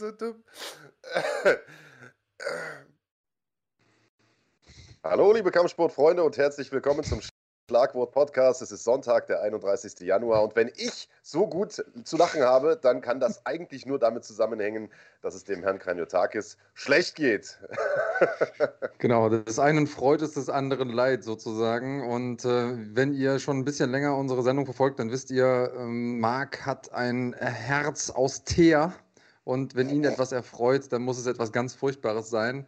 so dumm. Hallo, liebe Kampfsportfreunde und herzlich willkommen zum Schlagwort Podcast. Es ist Sonntag, der 31. Januar. Und wenn ich so gut zu lachen habe, dann kann das eigentlich nur damit zusammenhängen, dass es dem Herrn Kranjotakis schlecht geht. genau, des einen freut es, des anderen leid sozusagen. Und äh, wenn ihr schon ein bisschen länger unsere Sendung verfolgt, dann wisst ihr, ähm, Marc hat ein Herz aus Teer. Und wenn ihn etwas erfreut, dann muss es etwas ganz Furchtbares sein.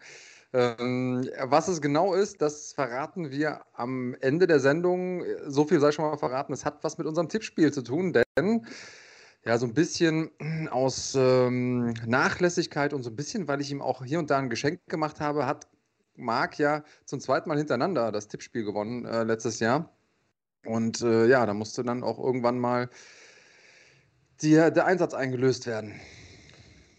Ähm, was es genau ist, das verraten wir am Ende der Sendung. So viel sei schon mal verraten. Es hat was mit unserem Tippspiel zu tun, denn ja, so ein bisschen aus ähm, Nachlässigkeit und so ein bisschen, weil ich ihm auch hier und da ein Geschenk gemacht habe, hat Marc ja zum zweiten Mal hintereinander das Tippspiel gewonnen äh, letztes Jahr. Und äh, ja, da musste dann auch irgendwann mal die, der Einsatz eingelöst werden.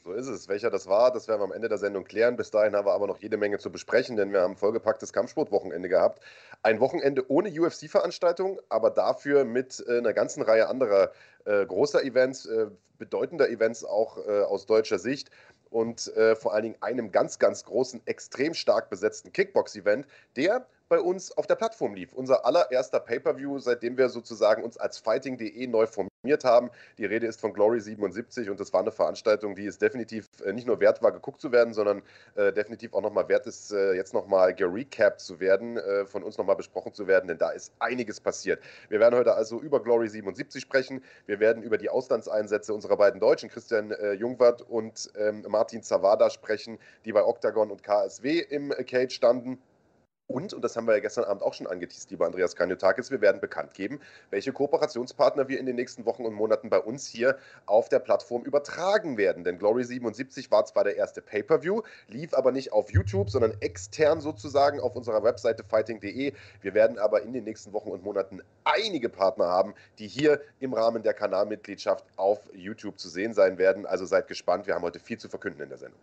So ist es. Welcher das war, das werden wir am Ende der Sendung klären. Bis dahin haben wir aber noch jede Menge zu besprechen, denn wir haben ein vollgepacktes Kampfsportwochenende gehabt. Ein Wochenende ohne UFC-Veranstaltung, aber dafür mit äh, einer ganzen Reihe anderer äh, großer Events, äh, bedeutender Events auch äh, aus deutscher Sicht und äh, vor allen Dingen einem ganz, ganz großen, extrem stark besetzten Kickbox-Event, der bei uns auf der Plattform lief. Unser allererster Pay-Per-View, seitdem wir sozusagen uns als Fighting.de neu formiert haben. Die Rede ist von Glory 77 und das war eine Veranstaltung, die es definitiv äh, nicht nur wert war, geguckt zu werden, sondern äh, definitiv auch nochmal wert ist, äh, jetzt nochmal gerecapt zu werden, äh, von uns nochmal besprochen zu werden, denn da ist einiges passiert. Wir werden heute also über Glory 77 sprechen. Wir werden über die Auslandseinsätze unserer beiden Deutschen, Christian äh, Jungwirth und ähm, Martin Zawada, sprechen, die bei Octagon und KSW im Cage standen. Und, und das haben wir ja gestern Abend auch schon angeteased, lieber Andreas Kanyotakis, wir werden bekannt geben, welche Kooperationspartner wir in den nächsten Wochen und Monaten bei uns hier auf der Plattform übertragen werden. Denn Glory 77 war zwar der erste Pay-Per-View, lief aber nicht auf YouTube, sondern extern sozusagen auf unserer Webseite fighting.de. Wir werden aber in den nächsten Wochen und Monaten einige Partner haben, die hier im Rahmen der Kanalmitgliedschaft auf YouTube zu sehen sein werden. Also seid gespannt, wir haben heute viel zu verkünden in der Sendung.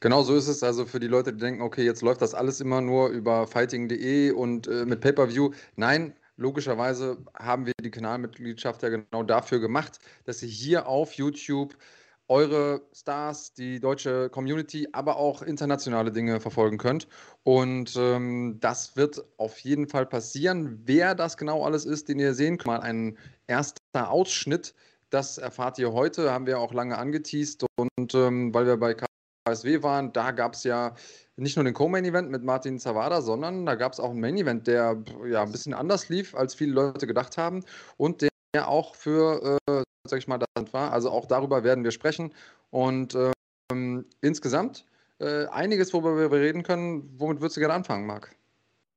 Genau so ist es. Also für die Leute, die denken, okay, jetzt läuft das alles immer nur über fighting.de und äh, mit Pay-Per-View. Nein, logischerweise haben wir die Kanalmitgliedschaft ja genau dafür gemacht, dass ihr hier auf YouTube eure Stars, die deutsche Community, aber auch internationale Dinge verfolgen könnt. Und ähm, das wird auf jeden Fall passieren. Wer das genau alles ist, den ihr sehen könnt, mal ein erster Ausschnitt. Das erfahrt ihr heute, haben wir auch lange angeteased. Und ähm, weil wir bei KSW waren, da gab es ja nicht nur den Co-Main-Event mit Martin Zawada, sondern da gab es auch ein Main-Event, der ja ein bisschen anders lief, als viele Leute gedacht haben und der auch für, äh, sag ich mal, das war. Also auch darüber werden wir sprechen und ähm, insgesamt äh, einiges, worüber wir reden können. Womit würdest du gerne anfangen, Marc?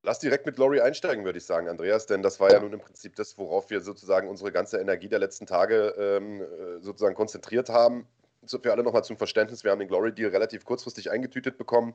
Lass direkt mit Glory einsteigen, würde ich sagen, Andreas, denn das war ja nun im Prinzip das, worauf wir sozusagen unsere ganze Energie der letzten Tage ähm, äh, sozusagen konzentriert haben für alle nochmal zum Verständnis, wir haben den Glory Deal relativ kurzfristig eingetütet bekommen,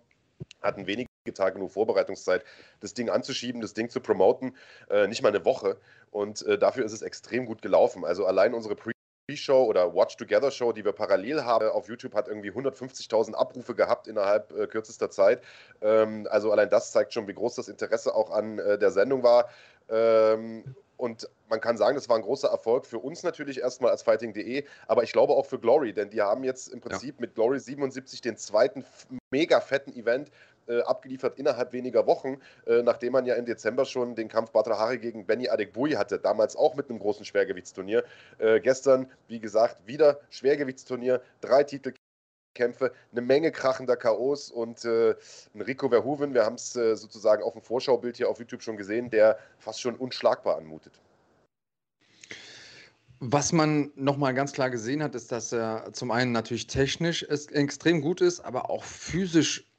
hatten wenige Tage nur Vorbereitungszeit, das Ding anzuschieben, das Ding zu promoten, äh, nicht mal eine Woche. Und äh, dafür ist es extrem gut gelaufen. Also allein unsere Pre Show oder Watch Together Show, die wir parallel haben auf YouTube, hat irgendwie 150.000 Abrufe gehabt innerhalb äh, kürzester Zeit. Ähm, also allein das zeigt schon, wie groß das Interesse auch an äh, der Sendung war. Ähm, und man kann sagen, das war ein großer Erfolg für uns natürlich erstmal als Fighting.de, aber ich glaube auch für Glory, denn die haben jetzt im Prinzip ja. mit Glory 77 den zweiten mega fetten Event äh, abgeliefert innerhalb weniger Wochen, äh, nachdem man ja im Dezember schon den Kampf Batrahari gegen Benny Adekbui hatte, damals auch mit einem großen Schwergewichtsturnier. Äh, gestern, wie gesagt, wieder Schwergewichtsturnier, drei Titel Kämpfe, eine Menge krachender K.O.s und äh, Rico Verhoeven, wir haben es äh, sozusagen auf dem Vorschaubild hier auf YouTube schon gesehen, der fast schon unschlagbar anmutet. Was man nochmal ganz klar gesehen hat, ist, dass er zum einen natürlich technisch extrem gut ist, aber auch physisch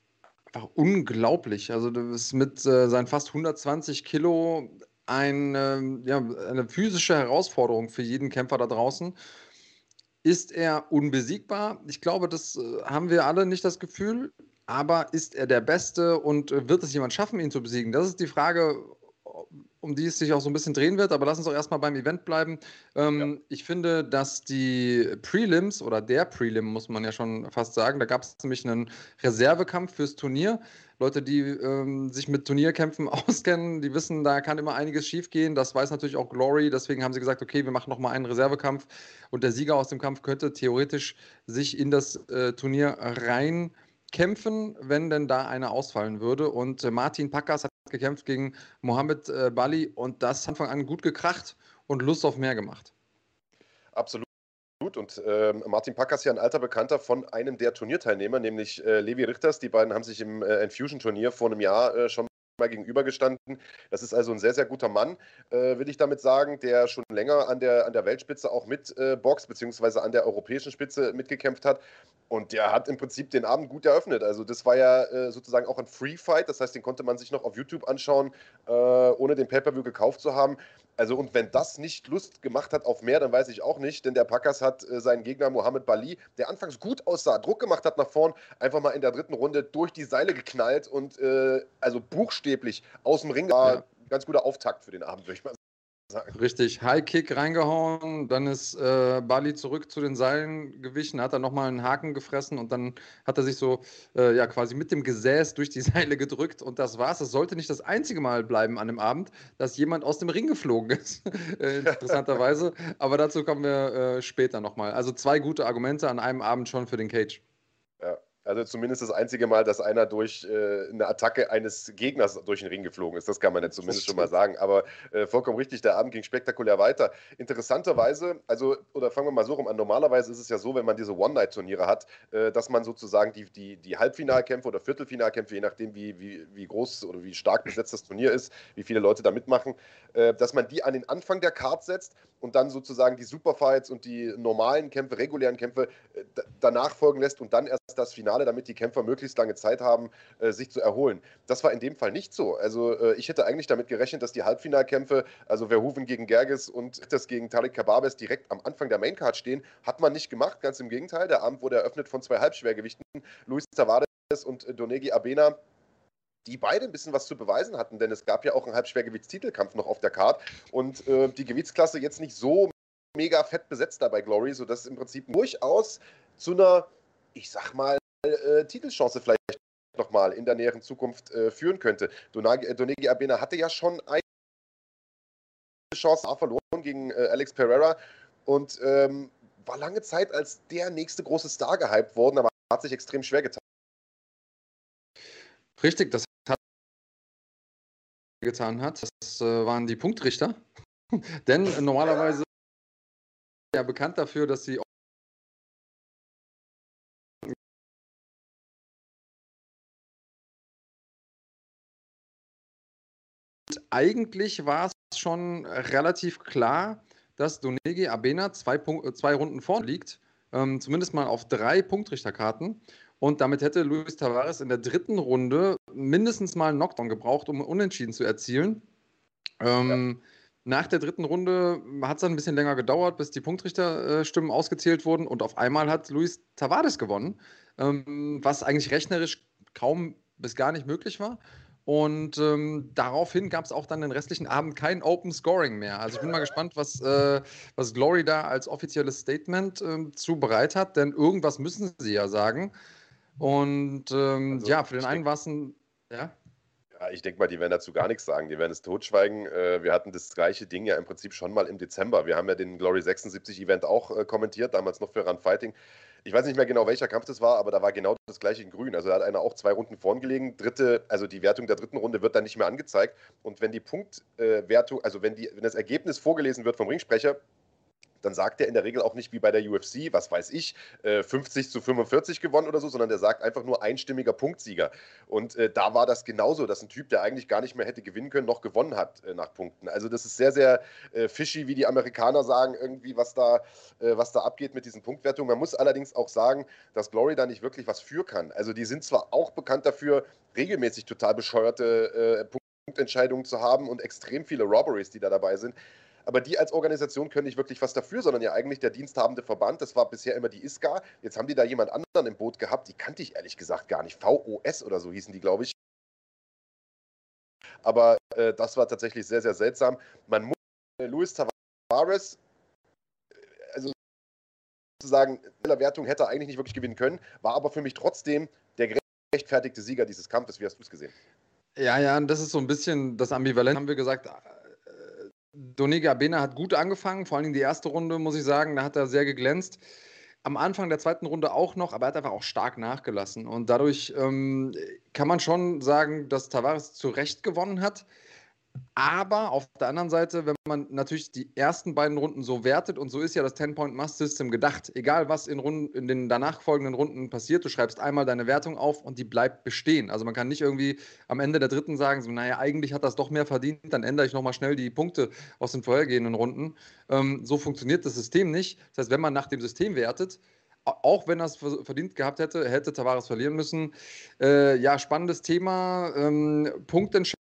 einfach unglaublich. Also das ist mit äh, seinen fast 120 Kilo ein, äh, ja, eine physische Herausforderung für jeden Kämpfer da draußen. Ist er unbesiegbar? Ich glaube, das äh, haben wir alle nicht das Gefühl. Aber ist er der Beste und äh, wird es jemand schaffen, ihn zu besiegen? Das ist die Frage, um die es sich auch so ein bisschen drehen wird, aber lass uns doch erstmal beim Event bleiben. Ähm, ja. Ich finde, dass die Prelims oder der Prelim, muss man ja schon fast sagen, da gab es nämlich einen Reservekampf fürs Turnier. Leute, die ähm, sich mit Turnierkämpfen auskennen, die wissen, da kann immer einiges schiefgehen. Das weiß natürlich auch Glory. Deswegen haben sie gesagt, okay, wir machen nochmal einen Reservekampf und der Sieger aus dem Kampf könnte theoretisch sich in das äh, Turnier rein kämpfen, wenn denn da einer ausfallen würde. Und äh, Martin Packers hat gekämpft gegen Mohamed äh, Bali und das hat Anfang an gut gekracht und Lust auf mehr gemacht. Absolut. Und äh, Martin Packers ist ja ein alter Bekannter von einem der Turnierteilnehmer, nämlich äh, Levi Richters. Die beiden haben sich im äh, Infusion-Turnier vor einem Jahr äh, schon mal gegenübergestanden. Das ist also ein sehr, sehr guter Mann, äh, will ich damit sagen, der schon länger an der, an der Weltspitze auch mit äh, Box, beziehungsweise an der europäischen Spitze mitgekämpft hat. Und der hat im Prinzip den Abend gut eröffnet. Also das war ja äh, sozusagen auch ein Free Fight, das heißt, den konnte man sich noch auf YouTube anschauen, äh, ohne den Pay-Per-View gekauft zu haben. Also und wenn das nicht Lust gemacht hat auf mehr, dann weiß ich auch nicht, denn der Packers hat äh, seinen Gegner Mohamed Bali, der anfangs gut aussah, Druck gemacht hat nach vorn, einfach mal in der dritten Runde durch die Seile geknallt und äh, also buchstäblich aus dem Ring war ja. ganz guter Auftakt für den Abend, würde ich mal sagen. Richtig, High Kick reingehauen, dann ist äh, Bali zurück zu den Seilen gewichen, hat dann nochmal einen Haken gefressen und dann hat er sich so äh, ja quasi mit dem Gesäß durch die Seile gedrückt und das war's. Es sollte nicht das einzige Mal bleiben an dem Abend, dass jemand aus dem Ring geflogen ist. äh, interessanterweise. Aber dazu kommen wir äh, später nochmal. Also zwei gute Argumente an einem Abend schon für den Cage. Ja. Also zumindest das einzige Mal, dass einer durch äh, eine Attacke eines Gegners durch den Ring geflogen ist. Das kann man ja zumindest schon mal sagen. Aber äh, vollkommen richtig, der Abend ging spektakulär weiter. Interessanterweise, also, oder fangen wir mal so rum an, normalerweise ist es ja so, wenn man diese One-Night-Turniere hat, äh, dass man sozusagen die, die, die Halbfinalkämpfe oder Viertelfinalkämpfe, je nachdem, wie, wie, wie groß oder wie stark besetzt das Turnier ist, wie viele Leute da mitmachen, äh, dass man die an den Anfang der Card setzt und dann sozusagen die Superfights und die normalen Kämpfe, regulären Kämpfe äh, danach folgen lässt und dann erst das Finale, damit die Kämpfer möglichst lange Zeit haben, äh, sich zu erholen. Das war in dem Fall nicht so. Also äh, ich hätte eigentlich damit gerechnet, dass die Halbfinalkämpfe, also Verhoeven gegen Gerges und das gegen Tariq Kababes direkt am Anfang der Maincard stehen. Hat man nicht gemacht, ganz im Gegenteil. Der Abend wurde eröffnet von zwei Halbschwergewichten, Luis Tavares und Donegi Abena die beide ein bisschen was zu beweisen hatten, denn es gab ja auch einen Halbschwergewichtstitelkampf noch auf der Card und äh, die Gewichtsklasse jetzt nicht so mega fett besetzt da bei Glory, sodass es im Prinzip durchaus zu einer, ich sag mal, äh, Titelchance vielleicht nochmal in der näheren Zukunft äh, führen könnte. Donagi, äh, Donegi Abena hatte ja schon eine Chance verloren gegen Alex Pereira und ähm, war lange Zeit als der nächste große Star gehypt worden, aber hat sich extrem schwer getan. Richtig, das getan hat. Das waren die Punktrichter. Denn normalerweise ja bekannt dafür, dass sie eigentlich war es schon relativ klar, dass Donegi Abena zwei, Punkt, zwei Runden vorne liegt, ähm, zumindest mal auf drei Punktrichterkarten. Und damit hätte Luis Tavares in der dritten Runde mindestens mal einen Knockdown gebraucht, um Unentschieden zu erzielen. Ähm, ja. Nach der dritten Runde hat es dann ein bisschen länger gedauert, bis die Punktrichterstimmen ausgezählt wurden. Und auf einmal hat Luis Tavares gewonnen, ähm, was eigentlich rechnerisch kaum bis gar nicht möglich war. Und ähm, daraufhin gab es auch dann den restlichen Abend kein Open Scoring mehr. Also ich bin mal gespannt, was, äh, was Glory da als offizielles Statement äh, zu bereit hat, denn irgendwas müssen sie ja sagen. Und ähm, also, ja, für den einen war es ein. Ja? Ja, ich denke mal, die werden dazu gar nichts sagen. Die werden es totschweigen. Äh, wir hatten das gleiche Ding ja im Prinzip schon mal im Dezember. Wir haben ja den Glory 76 Event auch äh, kommentiert, damals noch für Run Fighting. Ich weiß nicht mehr genau, welcher Kampf das war, aber da war genau das gleiche in Grün. Also da hat einer auch zwei Runden vorn gelegen. Dritte, also die Wertung der dritten Runde wird dann nicht mehr angezeigt. Und wenn die Punktwertung, äh, also wenn, die, wenn das Ergebnis vorgelesen wird vom Ringsprecher, dann sagt er in der Regel auch nicht wie bei der UFC, was weiß ich, 50 äh, zu 45 gewonnen oder so, sondern der sagt einfach nur einstimmiger Punktsieger. Und äh, da war das genauso, dass ein Typ, der eigentlich gar nicht mehr hätte gewinnen können, noch gewonnen hat äh, nach Punkten. Also das ist sehr, sehr fishy, wie die Amerikaner sagen, irgendwie, was da, was da abgeht mit diesen Punktwertungen. Man muss allerdings auch sagen, dass Glory da nicht wirklich was für kann. Also die sind zwar auch bekannt dafür, regelmäßig total bescheuerte Punktentscheidungen zu haben und extrem viele Robberies, die da dabei sind. Aber die als Organisation können nicht wirklich was dafür, sondern ja eigentlich der diensthabende Verband. Das war bisher immer die ISKA. Jetzt haben die da jemand anderen im Boot gehabt. Die kannte ich ehrlich gesagt gar nicht. VOS oder so hießen die, glaube ich. aber äh, das war tatsächlich sehr, sehr seltsam. Man muss äh, Luis Tavares, äh, also sozusagen, in der Wertung hätte er eigentlich nicht wirklich gewinnen können, war aber für mich trotzdem der gerechtfertigte Sieger dieses Kampfes. Wie hast du es gesehen? Ja, ja, das ist so ein bisschen das Ambivalent, haben wir gesagt. Donega Bena hat gut angefangen, vor allem die erste Runde, muss ich sagen, da hat er sehr geglänzt am Anfang der zweiten Runde auch noch, aber er hat einfach auch stark nachgelassen. Und dadurch ähm, kann man schon sagen, dass Tavares zu Recht gewonnen hat. Aber auf der anderen Seite, wenn man natürlich die ersten beiden Runden so wertet, und so ist ja das 10-Point-Must-System gedacht, egal was in, Runden, in den danach folgenden Runden passiert, du schreibst einmal deine Wertung auf und die bleibt bestehen. Also man kann nicht irgendwie am Ende der dritten sagen, so, naja, eigentlich hat das doch mehr verdient, dann ändere ich nochmal schnell die Punkte aus den vorhergehenden Runden. Ähm, so funktioniert das System nicht. Das heißt, wenn man nach dem System wertet, auch wenn er es verdient gehabt hätte, hätte Tavares verlieren müssen. Äh, ja, spannendes Thema. Ähm, Punktentscheidung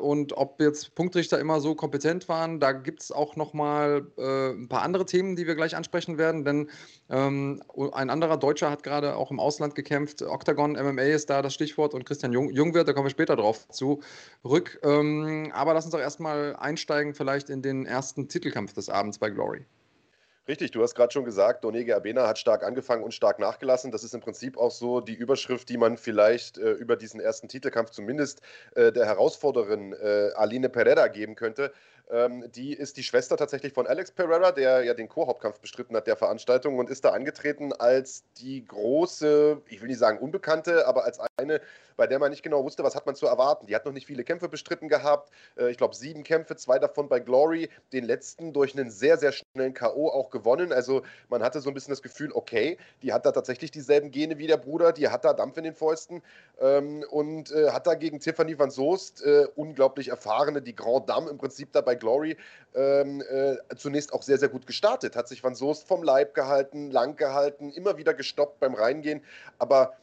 und ob jetzt Punktrichter immer so kompetent waren, da gibt es auch noch mal äh, ein paar andere Themen, die wir gleich ansprechen werden, denn ähm, ein anderer Deutscher hat gerade auch im Ausland gekämpft, Octagon MMA ist da das Stichwort und Christian Jung, Jungwirth, da kommen wir später drauf zurück. Ähm, aber lass uns doch erstmal einsteigen vielleicht in den ersten Titelkampf des Abends bei Glory. Richtig, du hast gerade schon gesagt, Donege Abena hat stark angefangen und stark nachgelassen. Das ist im Prinzip auch so die Überschrift, die man vielleicht äh, über diesen ersten Titelkampf zumindest äh, der Herausforderin äh, Aline Pereira geben könnte. Ähm, die ist die Schwester tatsächlich von Alex Pereira, der ja den Co-Hauptkampf bestritten hat der Veranstaltung und ist da angetreten als die große, ich will nicht sagen Unbekannte, aber als eine, bei der man nicht genau wusste, was hat man zu erwarten. Die hat noch nicht viele Kämpfe bestritten gehabt. Äh, ich glaube, sieben Kämpfe, zwei davon bei Glory, den letzten durch einen sehr, sehr schnellen K.O. auch gewonnen. Also man hatte so ein bisschen das Gefühl, okay, die hat da tatsächlich dieselben Gene wie der Bruder, die hat da Dampf in den Fäusten ähm, und äh, hat da gegen Tiffany van Soest, äh, unglaublich erfahrene, die Grand Dame im Prinzip dabei Glory ähm, äh, zunächst auch sehr, sehr gut gestartet. Hat sich Van Soest vom Leib gehalten, lang gehalten, immer wieder gestoppt beim Reingehen. Aber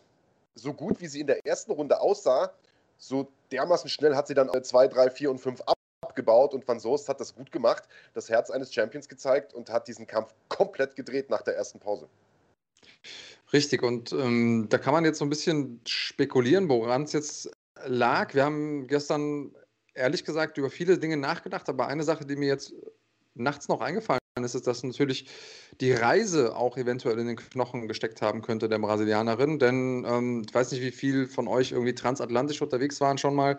so gut wie sie in der ersten Runde aussah, so dermaßen schnell hat sie dann 2, 3, 4 und 5 abgebaut und Van Soest hat das gut gemacht, das Herz eines Champions gezeigt und hat diesen Kampf komplett gedreht nach der ersten Pause. Richtig, und ähm, da kann man jetzt so ein bisschen spekulieren, woran es jetzt lag. Wir haben gestern ehrlich gesagt über viele Dinge nachgedacht, aber eine Sache, die mir jetzt nachts noch eingefallen ist, ist, dass natürlich die Reise auch eventuell in den Knochen gesteckt haben könnte der Brasilianerin. Denn ähm, ich weiß nicht, wie viel von euch irgendwie transatlantisch unterwegs waren schon mal.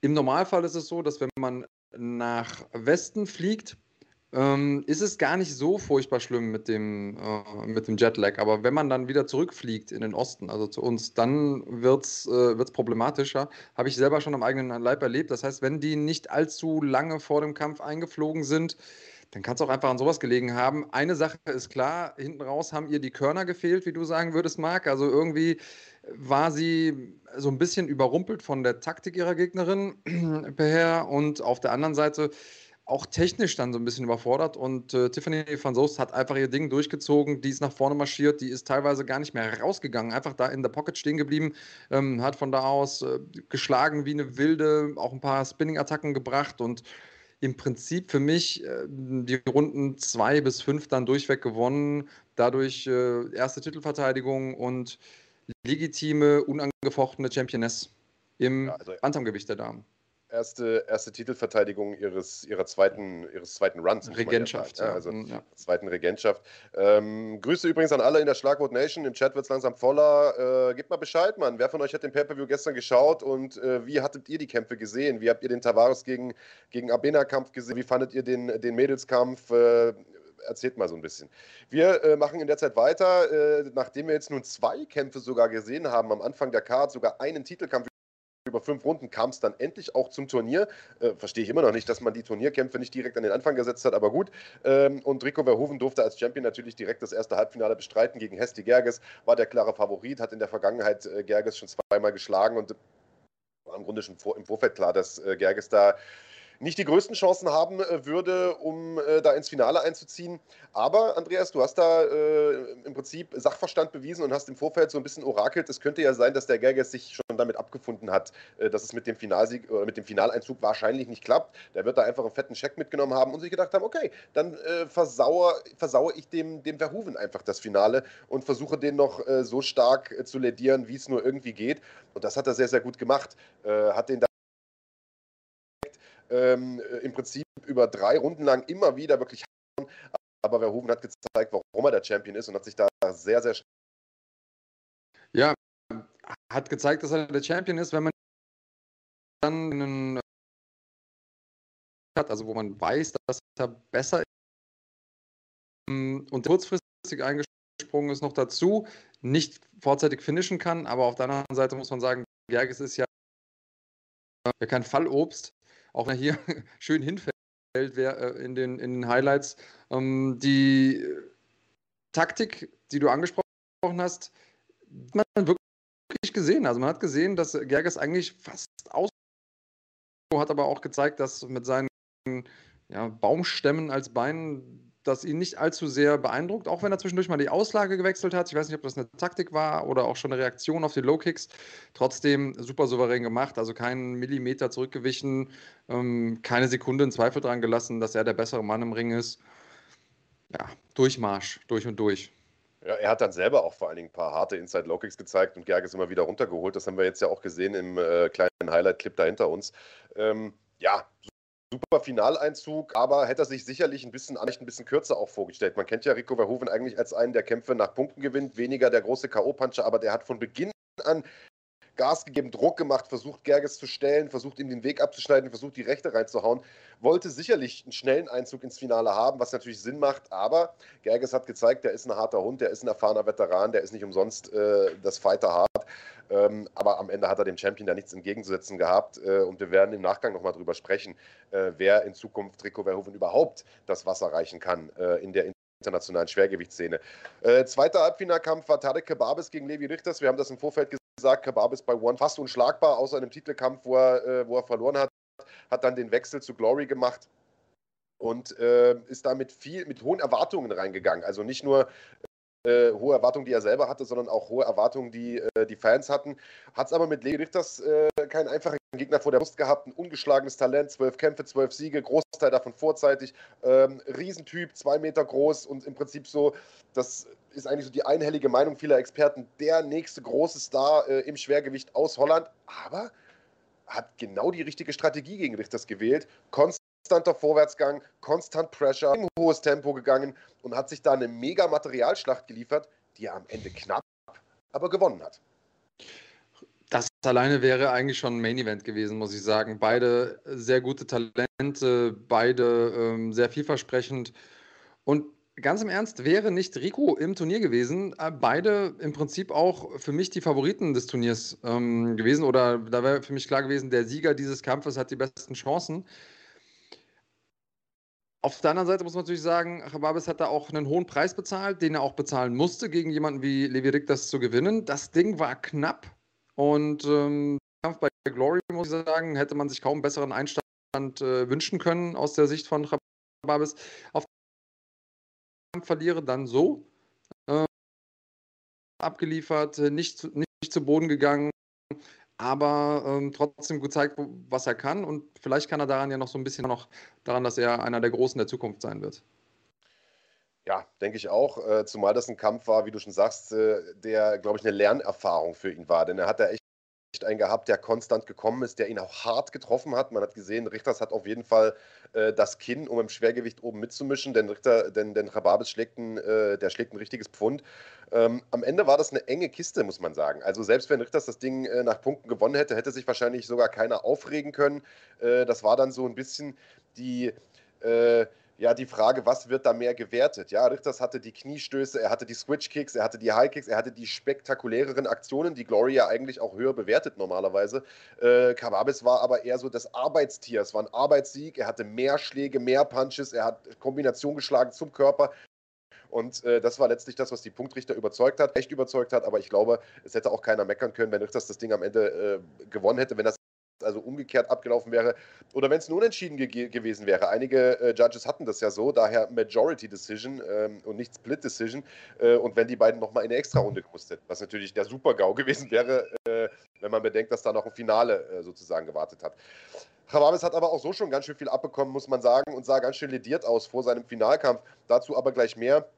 Im Normalfall ist es so, dass wenn man nach Westen fliegt, ähm, ist es gar nicht so furchtbar schlimm mit dem, äh, mit dem Jetlag. Aber wenn man dann wieder zurückfliegt in den Osten, also zu uns, dann wird es äh, problematischer. Habe ich selber schon am eigenen Leib erlebt. Das heißt, wenn die nicht allzu lange vor dem Kampf eingeflogen sind, dann kann es auch einfach an sowas gelegen haben. Eine Sache ist klar, hinten raus haben ihr die Körner gefehlt, wie du sagen würdest, Marc. Also irgendwie war sie so ein bisschen überrumpelt von der Taktik ihrer Gegnerin, Per. Und auf der anderen Seite auch technisch dann so ein bisschen überfordert. Und äh, Tiffany van Soest hat einfach ihr Ding durchgezogen, die ist nach vorne marschiert, die ist teilweise gar nicht mehr rausgegangen, einfach da in der Pocket stehen geblieben, ähm, hat von da aus äh, geschlagen wie eine Wilde, auch ein paar Spinning-Attacken gebracht und im Prinzip für mich äh, die Runden zwei bis fünf dann durchweg gewonnen, dadurch äh, erste Titelverteidigung und legitime, unangefochtene Championess im ja, also, Bantamgewicht der Damen erste, erste Titelverteidigung ihres, ihrer zweiten, ihres zweiten Runs. Regentschaft, ja, Also ja. zweiten Regentschaft. Ähm, Grüße übrigens an alle in der Schlagwort Nation. Im Chat wird es langsam voller. Äh, gebt mal Bescheid, Mann. Wer von euch hat den Pay-Per-View gestern geschaut und äh, wie hattet ihr die Kämpfe gesehen? Wie habt ihr den Tavares gegen, gegen Abena-Kampf gesehen? Wie fandet ihr den, den Mädelskampf? Äh, erzählt mal so ein bisschen. Wir äh, machen in der Zeit weiter, äh, nachdem wir jetzt nun zwei Kämpfe sogar gesehen haben, am Anfang der Card sogar einen Titelkampf über fünf Runden kam es dann endlich auch zum Turnier. Äh, Verstehe ich immer noch nicht, dass man die Turnierkämpfe nicht direkt an den Anfang gesetzt hat, aber gut. Ähm, und Rico Verhoeven durfte als Champion natürlich direkt das erste Halbfinale bestreiten gegen Hesti Gerges, war der klare Favorit, hat in der Vergangenheit äh, Gerges schon zweimal geschlagen und war im Grunde schon vor, im Vorfeld klar, dass äh, Gerges da nicht die größten Chancen haben äh, würde, um äh, da ins Finale einzuziehen. Aber Andreas, du hast da äh, im Prinzip Sachverstand bewiesen und hast im Vorfeld so ein bisschen orakelt. Es könnte ja sein, dass der Gerges sich schon damit abgefunden hat, äh, dass es mit dem Finalsieg oder mit dem Finaleinzug wahrscheinlich nicht klappt. Der wird da einfach einen fetten Scheck mitgenommen haben und sich gedacht haben, okay, dann äh, versauere, versauere ich dem, dem Verhoeven einfach das Finale und versuche den noch äh, so stark zu ledieren, wie es nur irgendwie geht. Und das hat er sehr, sehr gut gemacht. hat den ähm, im Prinzip über drei Runden lang immer wieder wirklich. Aber Verhoeven hat gezeigt, warum er der Champion ist und hat sich da sehr, sehr. Ja, hat gezeigt, dass er der Champion ist, wenn man dann einen hat, also wo man weiß, dass er besser ist und kurzfristig eingesprungen ist noch dazu, nicht vorzeitig finishen kann, aber auf der anderen Seite muss man sagen, Gerges ist ja kein Fallobst, auch wenn er hier schön hinfällt in den, in den Highlights. Ähm, die Taktik, die du angesprochen hast, man wirklich gesehen. Also man hat gesehen, dass Gerges eigentlich fast aus hat aber auch gezeigt, dass mit seinen ja, Baumstämmen als Beinen das ihn nicht allzu sehr beeindruckt, auch wenn er zwischendurch mal die Auslage gewechselt hat. Ich weiß nicht, ob das eine Taktik war oder auch schon eine Reaktion auf die Low Kicks. Trotzdem super souverän gemacht, also keinen Millimeter zurückgewichen, ähm, keine Sekunde in Zweifel dran gelassen, dass er der bessere Mann im Ring ist. Ja, Durchmarsch, durch und durch. Ja, er hat dann selber auch vor allen Dingen ein paar harte Inside Low Kicks gezeigt und Gerges immer wieder runtergeholt. Das haben wir jetzt ja auch gesehen im äh, kleinen Highlight-Clip da hinter uns. Ähm, ja, super Finaleinzug, aber hätte er sich sicherlich ein bisschen, ein bisschen kürzer auch vorgestellt. Man kennt ja Rico Verhoeven eigentlich als einen, der Kämpfe nach Punkten gewinnt, weniger der große K.O.-Puncher, aber der hat von Beginn an Gas gegeben, Druck gemacht, versucht Gerges zu stellen, versucht ihm den Weg abzuschneiden, versucht die Rechte reinzuhauen. Wollte sicherlich einen schnellen Einzug ins Finale haben, was natürlich Sinn macht, aber Gerges hat gezeigt, der ist ein harter Hund, der ist ein erfahrener Veteran, der ist nicht umsonst äh, das Fighter hart. Ähm, aber am Ende hat er dem Champion da nichts entgegenzusetzen gehabt äh, und wir werden im Nachgang nochmal drüber sprechen, äh, wer in Zukunft Rico Verhoeven überhaupt das Wasser reichen kann äh, in der internationalen Schwergewichtsszene. Äh, zweiter Halbfinalkampf war Tarek Kebabis gegen Levi Richters. Wir haben das im Vorfeld gesehen gesagt, Kebab ist bei One fast unschlagbar, außer einem Titelkampf, wo er, äh, wo er verloren hat. Hat dann den Wechsel zu Glory gemacht und äh, ist da mit, viel, mit hohen Erwartungen reingegangen. Also nicht nur äh, hohe Erwartungen, die er selber hatte, sondern auch hohe Erwartungen, die äh, die Fans hatten. Hat es aber mit Leo Richters äh, keinen einfachen Gegner vor der Brust gehabt, ein ungeschlagenes Talent, zwölf Kämpfe, zwölf Siege, Großteil davon vorzeitig, ähm, Riesentyp, zwei Meter groß und im Prinzip so, das ist eigentlich so die einhellige Meinung vieler Experten, der nächste große Star äh, im Schwergewicht aus Holland, aber hat genau die richtige Strategie gegen Richters gewählt, konstanter Vorwärtsgang, konstant Pressure, hohes Tempo gegangen und hat sich da eine mega Materialschlacht geliefert, die er am Ende knapp, aber gewonnen hat. Das alleine wäre eigentlich schon ein Main Event gewesen, muss ich sagen. Beide sehr gute Talente, beide ähm, sehr vielversprechend. Und ganz im Ernst, wäre nicht Rico im Turnier gewesen, äh, beide im Prinzip auch für mich die Favoriten des Turniers ähm, gewesen. Oder da wäre für mich klar gewesen, der Sieger dieses Kampfes hat die besten Chancen. Auf der anderen Seite muss man natürlich sagen, Chababis hat da auch einen hohen Preis bezahlt, den er auch bezahlen musste, gegen jemanden wie Levi Rick zu gewinnen. Das Ding war knapp und ähm, Kampf bei Glory, muss ich sagen, hätte man sich kaum einen besseren Einstand äh, wünschen können aus der Sicht von Chababis. Auf Kampf verliere, dann so. Äh, abgeliefert, nicht, nicht, nicht zu Boden gegangen, aber ähm, trotzdem gezeigt, was er kann. Und vielleicht kann er daran ja noch so ein bisschen noch daran, dass er einer der Großen der Zukunft sein wird. Ja, denke ich auch. Äh, zumal das ein Kampf war, wie du schon sagst, äh, der, glaube ich, eine Lernerfahrung für ihn war. Denn er hat da echt einen gehabt, der konstant gekommen ist, der ihn auch hart getroffen hat. Man hat gesehen, Richters hat auf jeden Fall äh, das Kinn, um im Schwergewicht oben mitzumischen, denn Richter, denn, denn Rababis schlägt ein, äh, der schlägt ein richtiges Pfund. Ähm, am Ende war das eine enge Kiste, muss man sagen. Also selbst wenn Richters das Ding äh, nach Punkten gewonnen hätte, hätte sich wahrscheinlich sogar keiner aufregen können. Äh, das war dann so ein bisschen die äh, ja die Frage, was wird da mehr gewertet? Ja, Richters hatte die Kniestöße, er hatte die Switch-Kicks, er hatte die High-Kicks, er hatte die spektakuläreren Aktionen, die Gloria eigentlich auch höher bewertet normalerweise. Äh, Kawabis war aber eher so das Arbeitstier. Es war ein Arbeitssieg, er hatte mehr Schläge, mehr Punches, er hat Kombination geschlagen zum Körper. Und äh, das war letztlich das, was die Punktrichter überzeugt hat, echt überzeugt hat. Aber ich glaube, es hätte auch keiner meckern können, wenn Richters das Ding am Ende äh, gewonnen hätte, wenn das also umgekehrt abgelaufen wäre oder wenn es ein Unentschieden ge gewesen wäre. Einige äh, Judges hatten das ja so, daher Majority Decision ähm, und nicht Split Decision. Äh, und wenn die beiden nochmal in eine Extra-Runde hätten, was natürlich der Super-GAU gewesen wäre, äh, wenn man bedenkt, dass da noch ein Finale äh, sozusagen gewartet hat. Chavabes hat aber auch so schon ganz schön viel abbekommen, muss man sagen, und sah ganz schön lediert aus vor seinem Finalkampf. Dazu aber gleich mehr.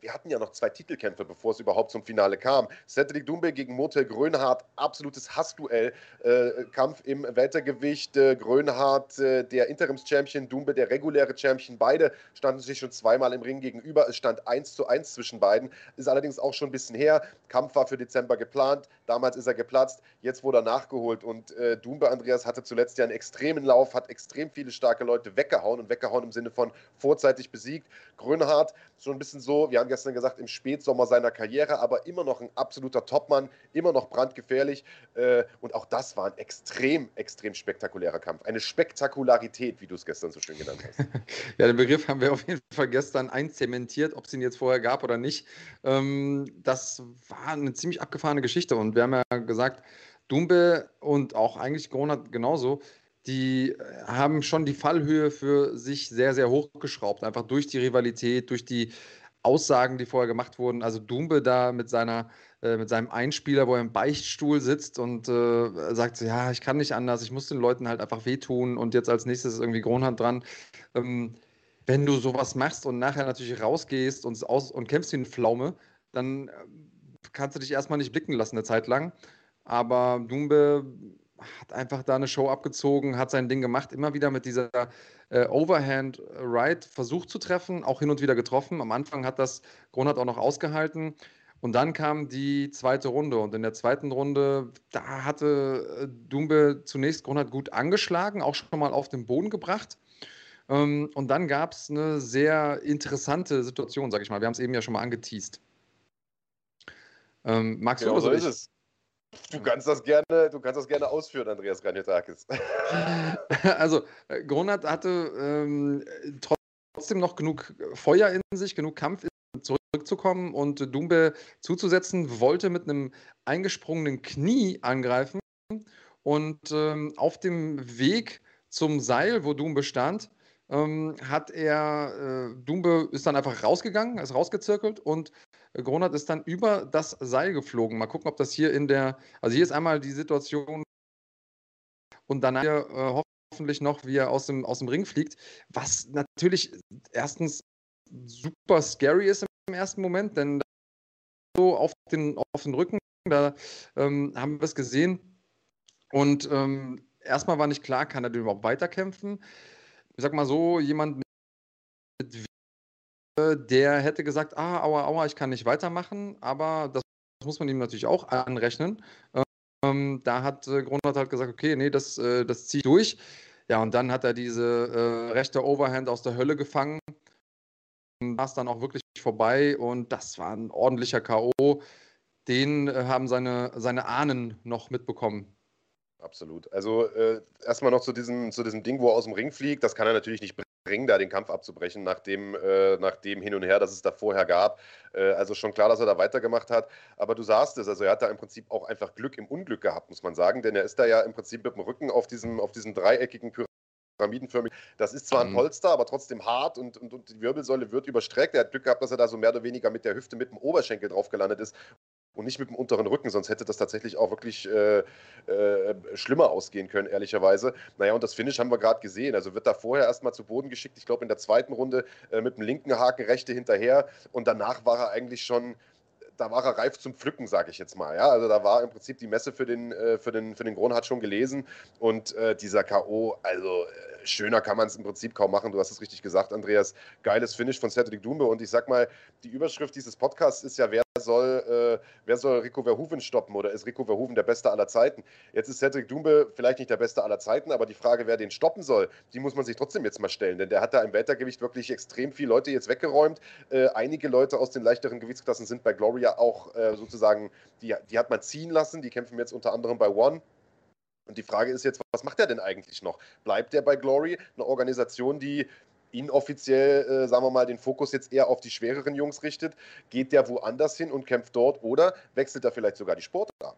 Wir hatten ja noch zwei Titelkämpfe, bevor es überhaupt zum Finale kam. Cedric Dumbe gegen Motel Grönhardt, absolutes Hassduell. Äh, Kampf im Weltergewicht. Äh, Grönhardt, äh, der Interims-Champion, Dumbe, der reguläre Champion. Beide standen sich schon zweimal im Ring gegenüber. Es stand 1 zu 1 zwischen beiden. Ist allerdings auch schon ein bisschen her. Kampf war für Dezember geplant. Damals ist er geplatzt. Jetzt wurde er nachgeholt. Und äh, Dumbe, Andreas, hatte zuletzt ja einen extremen Lauf, hat extrem viele starke Leute weggehauen und weggehauen im Sinne von vorzeitig besiegt. Grönhardt, so ein bisschen so, wir haben gestern gesagt, im Spätsommer seiner Karriere, aber immer noch ein absoluter Topmann, immer noch brandgefährlich. Äh, und auch das war ein extrem, extrem spektakulärer Kampf. Eine Spektakularität, wie du es gestern so schön genannt hast. ja, den Begriff haben wir auf jeden Fall gestern einzementiert, ob es ihn jetzt vorher gab oder nicht. Ähm, das war eine ziemlich abgefahrene Geschichte. Und wir haben ja gesagt, Dumbe und auch eigentlich Gronat genauso, die haben schon die Fallhöhe für sich sehr, sehr hochgeschraubt. Einfach durch die Rivalität, durch die Aussagen, die vorher gemacht wurden. Also Dumbe da mit seiner äh, mit seinem Einspieler, wo er im Beichtstuhl sitzt und äh, sagt, ja, ich kann nicht anders, ich muss den Leuten halt einfach wehtun und jetzt als nächstes ist irgendwie Gronhand dran. Ähm, wenn du sowas machst und nachher natürlich rausgehst und, aus, und kämpfst wie ein Pflaume, dann äh, kannst du dich erstmal nicht blicken lassen eine Zeit lang. Aber Dumbe hat einfach da eine Show abgezogen, hat sein Ding gemacht, immer wieder mit dieser äh, Overhand Right versucht zu treffen, auch hin und wieder getroffen. Am Anfang hat das Gronert auch noch ausgehalten. Und dann kam die zweite Runde. Und in der zweiten Runde, da hatte äh, Dumbe zunächst Gronert gut angeschlagen, auch schon mal auf den Boden gebracht. Ähm, und dann gab es eine sehr interessante Situation, sag ich mal. Wir haben es eben ja schon mal angeteased. Ähm, magst genau du oder so ist es. Du kannst das gerne, du kannst das gerne ausführen, Andreas Graniotakis. also, äh, Gronat hatte ähm, trotzdem noch genug Feuer in sich, genug Kampf zurückzukommen und Dumbe zuzusetzen, wollte mit einem eingesprungenen Knie angreifen und ähm, auf dem Weg zum Seil, wo Dumbe stand, ähm, hat er, äh, Dumbe ist dann einfach rausgegangen, ist rausgezirkelt und Gronat ist dann über das Seil geflogen. Mal gucken, ob das hier in der, also hier ist einmal die Situation und dann äh, hoffentlich noch, wie er aus dem, aus dem Ring fliegt, was natürlich erstens super scary ist im ersten Moment, denn so auf den, auf den Rücken, da ähm, haben wir es gesehen und ähm, erstmal war nicht klar, kann er denn überhaupt weiterkämpfen? Ich sag mal so, jemand mit der hätte gesagt, ah, aua, aua, ich kann nicht weitermachen, aber das muss man ihm natürlich auch anrechnen. Ähm, da hat äh, Grunert halt gesagt, okay, nee, das, äh, das zieht durch. Ja, und dann hat er diese äh, rechte Overhand aus der Hölle gefangen. War es dann auch wirklich vorbei und das war ein ordentlicher K.O. Den äh, haben seine, seine Ahnen noch mitbekommen. Absolut. Also äh, erstmal noch zu diesem, zu diesem Ding, wo er aus dem Ring fliegt. Das kann er natürlich nicht Ring da den Kampf abzubrechen, nach dem, äh, nach dem Hin und Her, das es da vorher gab. Äh, also schon klar, dass er da weitergemacht hat. Aber du sahst es, also er hat da im Prinzip auch einfach Glück im Unglück gehabt, muss man sagen, denn er ist da ja im Prinzip mit dem Rücken auf diesem, auf diesem dreieckigen pyramidenförmig. Das ist zwar ein mhm. Polster, aber trotzdem hart und, und, und, die Wirbelsäule wird überstreckt. Er hat Glück gehabt, dass er da so mehr oder weniger mit der Hüfte mit dem Oberschenkel drauf gelandet ist und nicht mit dem unteren Rücken, sonst hätte das tatsächlich auch wirklich äh, äh, schlimmer ausgehen können, ehrlicherweise. Naja, und das Finish haben wir gerade gesehen. Also wird da vorher erstmal zu Boden geschickt, ich glaube in der zweiten Runde äh, mit dem linken Haken rechte hinterher und danach war er eigentlich schon da war er reif zum Pflücken, sage ich jetzt mal. Ja, also da war im Prinzip die Messe für den, äh, für den, für den Gron hat schon gelesen und äh, dieser K.O., also äh, schöner kann man es im Prinzip kaum machen. Du hast es richtig gesagt, Andreas. Geiles Finish von Cedric Dumbe und ich sag mal, die Überschrift dieses Podcasts ist ja, wer soll, äh, wer soll Rico Verhoeven stoppen oder ist Rico Verhoeven der Beste aller Zeiten? Jetzt ist Cedric Dumbe vielleicht nicht der Beste aller Zeiten, aber die Frage, wer den stoppen soll, die muss man sich trotzdem jetzt mal stellen, denn der hat da im Weltergewicht wirklich extrem viele Leute jetzt weggeräumt. Äh, einige Leute aus den leichteren Gewichtsklassen sind bei Gloria auch äh, sozusagen, die, die hat man ziehen lassen, die kämpfen jetzt unter anderem bei One. Und die Frage ist jetzt, was macht er denn eigentlich noch? Bleibt er bei Glory, eine Organisation, die inoffiziell, äh, sagen wir mal, den Fokus jetzt eher auf die schwereren Jungs richtet? Geht der woanders hin und kämpft dort oder wechselt er vielleicht sogar die Sportart?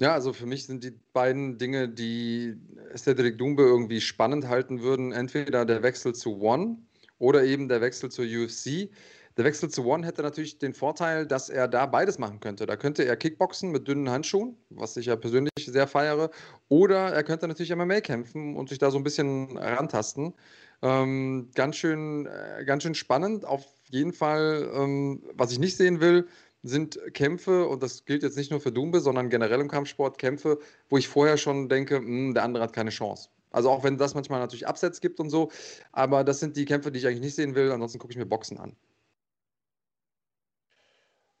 Ja, also für mich sind die beiden Dinge, die Cedric Dumbe irgendwie spannend halten würden, entweder der Wechsel zu One oder eben der Wechsel zur UFC. Der Wechsel zu One hätte natürlich den Vorteil, dass er da beides machen könnte. Da könnte er Kickboxen mit dünnen Handschuhen, was ich ja persönlich sehr feiere, oder er könnte natürlich MMA kämpfen und sich da so ein bisschen rantasten. Ähm, ganz, schön, äh, ganz schön spannend. Auf jeden Fall, ähm, was ich nicht sehen will, sind Kämpfe, und das gilt jetzt nicht nur für Dumbe, sondern generell im Kampfsport, Kämpfe, wo ich vorher schon denke, mh, hm, der andere hat keine Chance. Also auch wenn das manchmal natürlich Absatz gibt und so, aber das sind die Kämpfe, die ich eigentlich nicht sehen will. Ansonsten gucke ich mir Boxen an.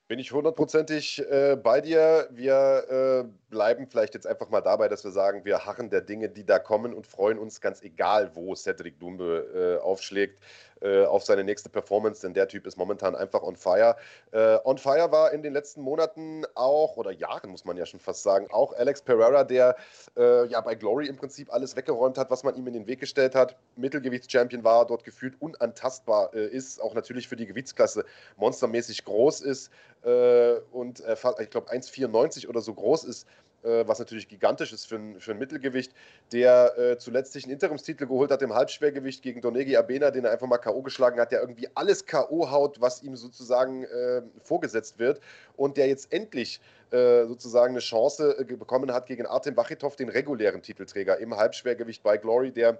Bin ich hundertprozentig äh, bei dir. Wir äh, bleiben vielleicht jetzt einfach mal dabei, dass wir sagen, wir harren der Dinge, die da kommen und freuen uns ganz egal, wo Cedric Dumbe äh, aufschlägt äh, auf seine nächste Performance, denn der Typ ist momentan einfach on fire. Äh, on fire war in den letzten Monaten auch, oder Jahren muss man ja schon fast sagen, auch Alex Pereira, der äh, ja bei Glory im Prinzip alles weggeräumt hat, was man ihm in den Weg gestellt hat. Mittelgewichtschampion war, dort gefühlt unantastbar äh, ist, auch natürlich für die Gewichtsklasse monstermäßig groß ist äh, und ich glaube 1,94 oder so groß ist was natürlich gigantisch ist für ein, für ein Mittelgewicht, der äh, zuletzt sich einen Interimstitel geholt hat im Halbschwergewicht gegen Donegi Abena, den er einfach mal K.O. geschlagen hat, der irgendwie alles K.O. haut, was ihm sozusagen äh, vorgesetzt wird und der jetzt endlich äh, sozusagen eine Chance äh, bekommen hat gegen Artem Bachitov, den regulären Titelträger im Halbschwergewicht bei Glory, der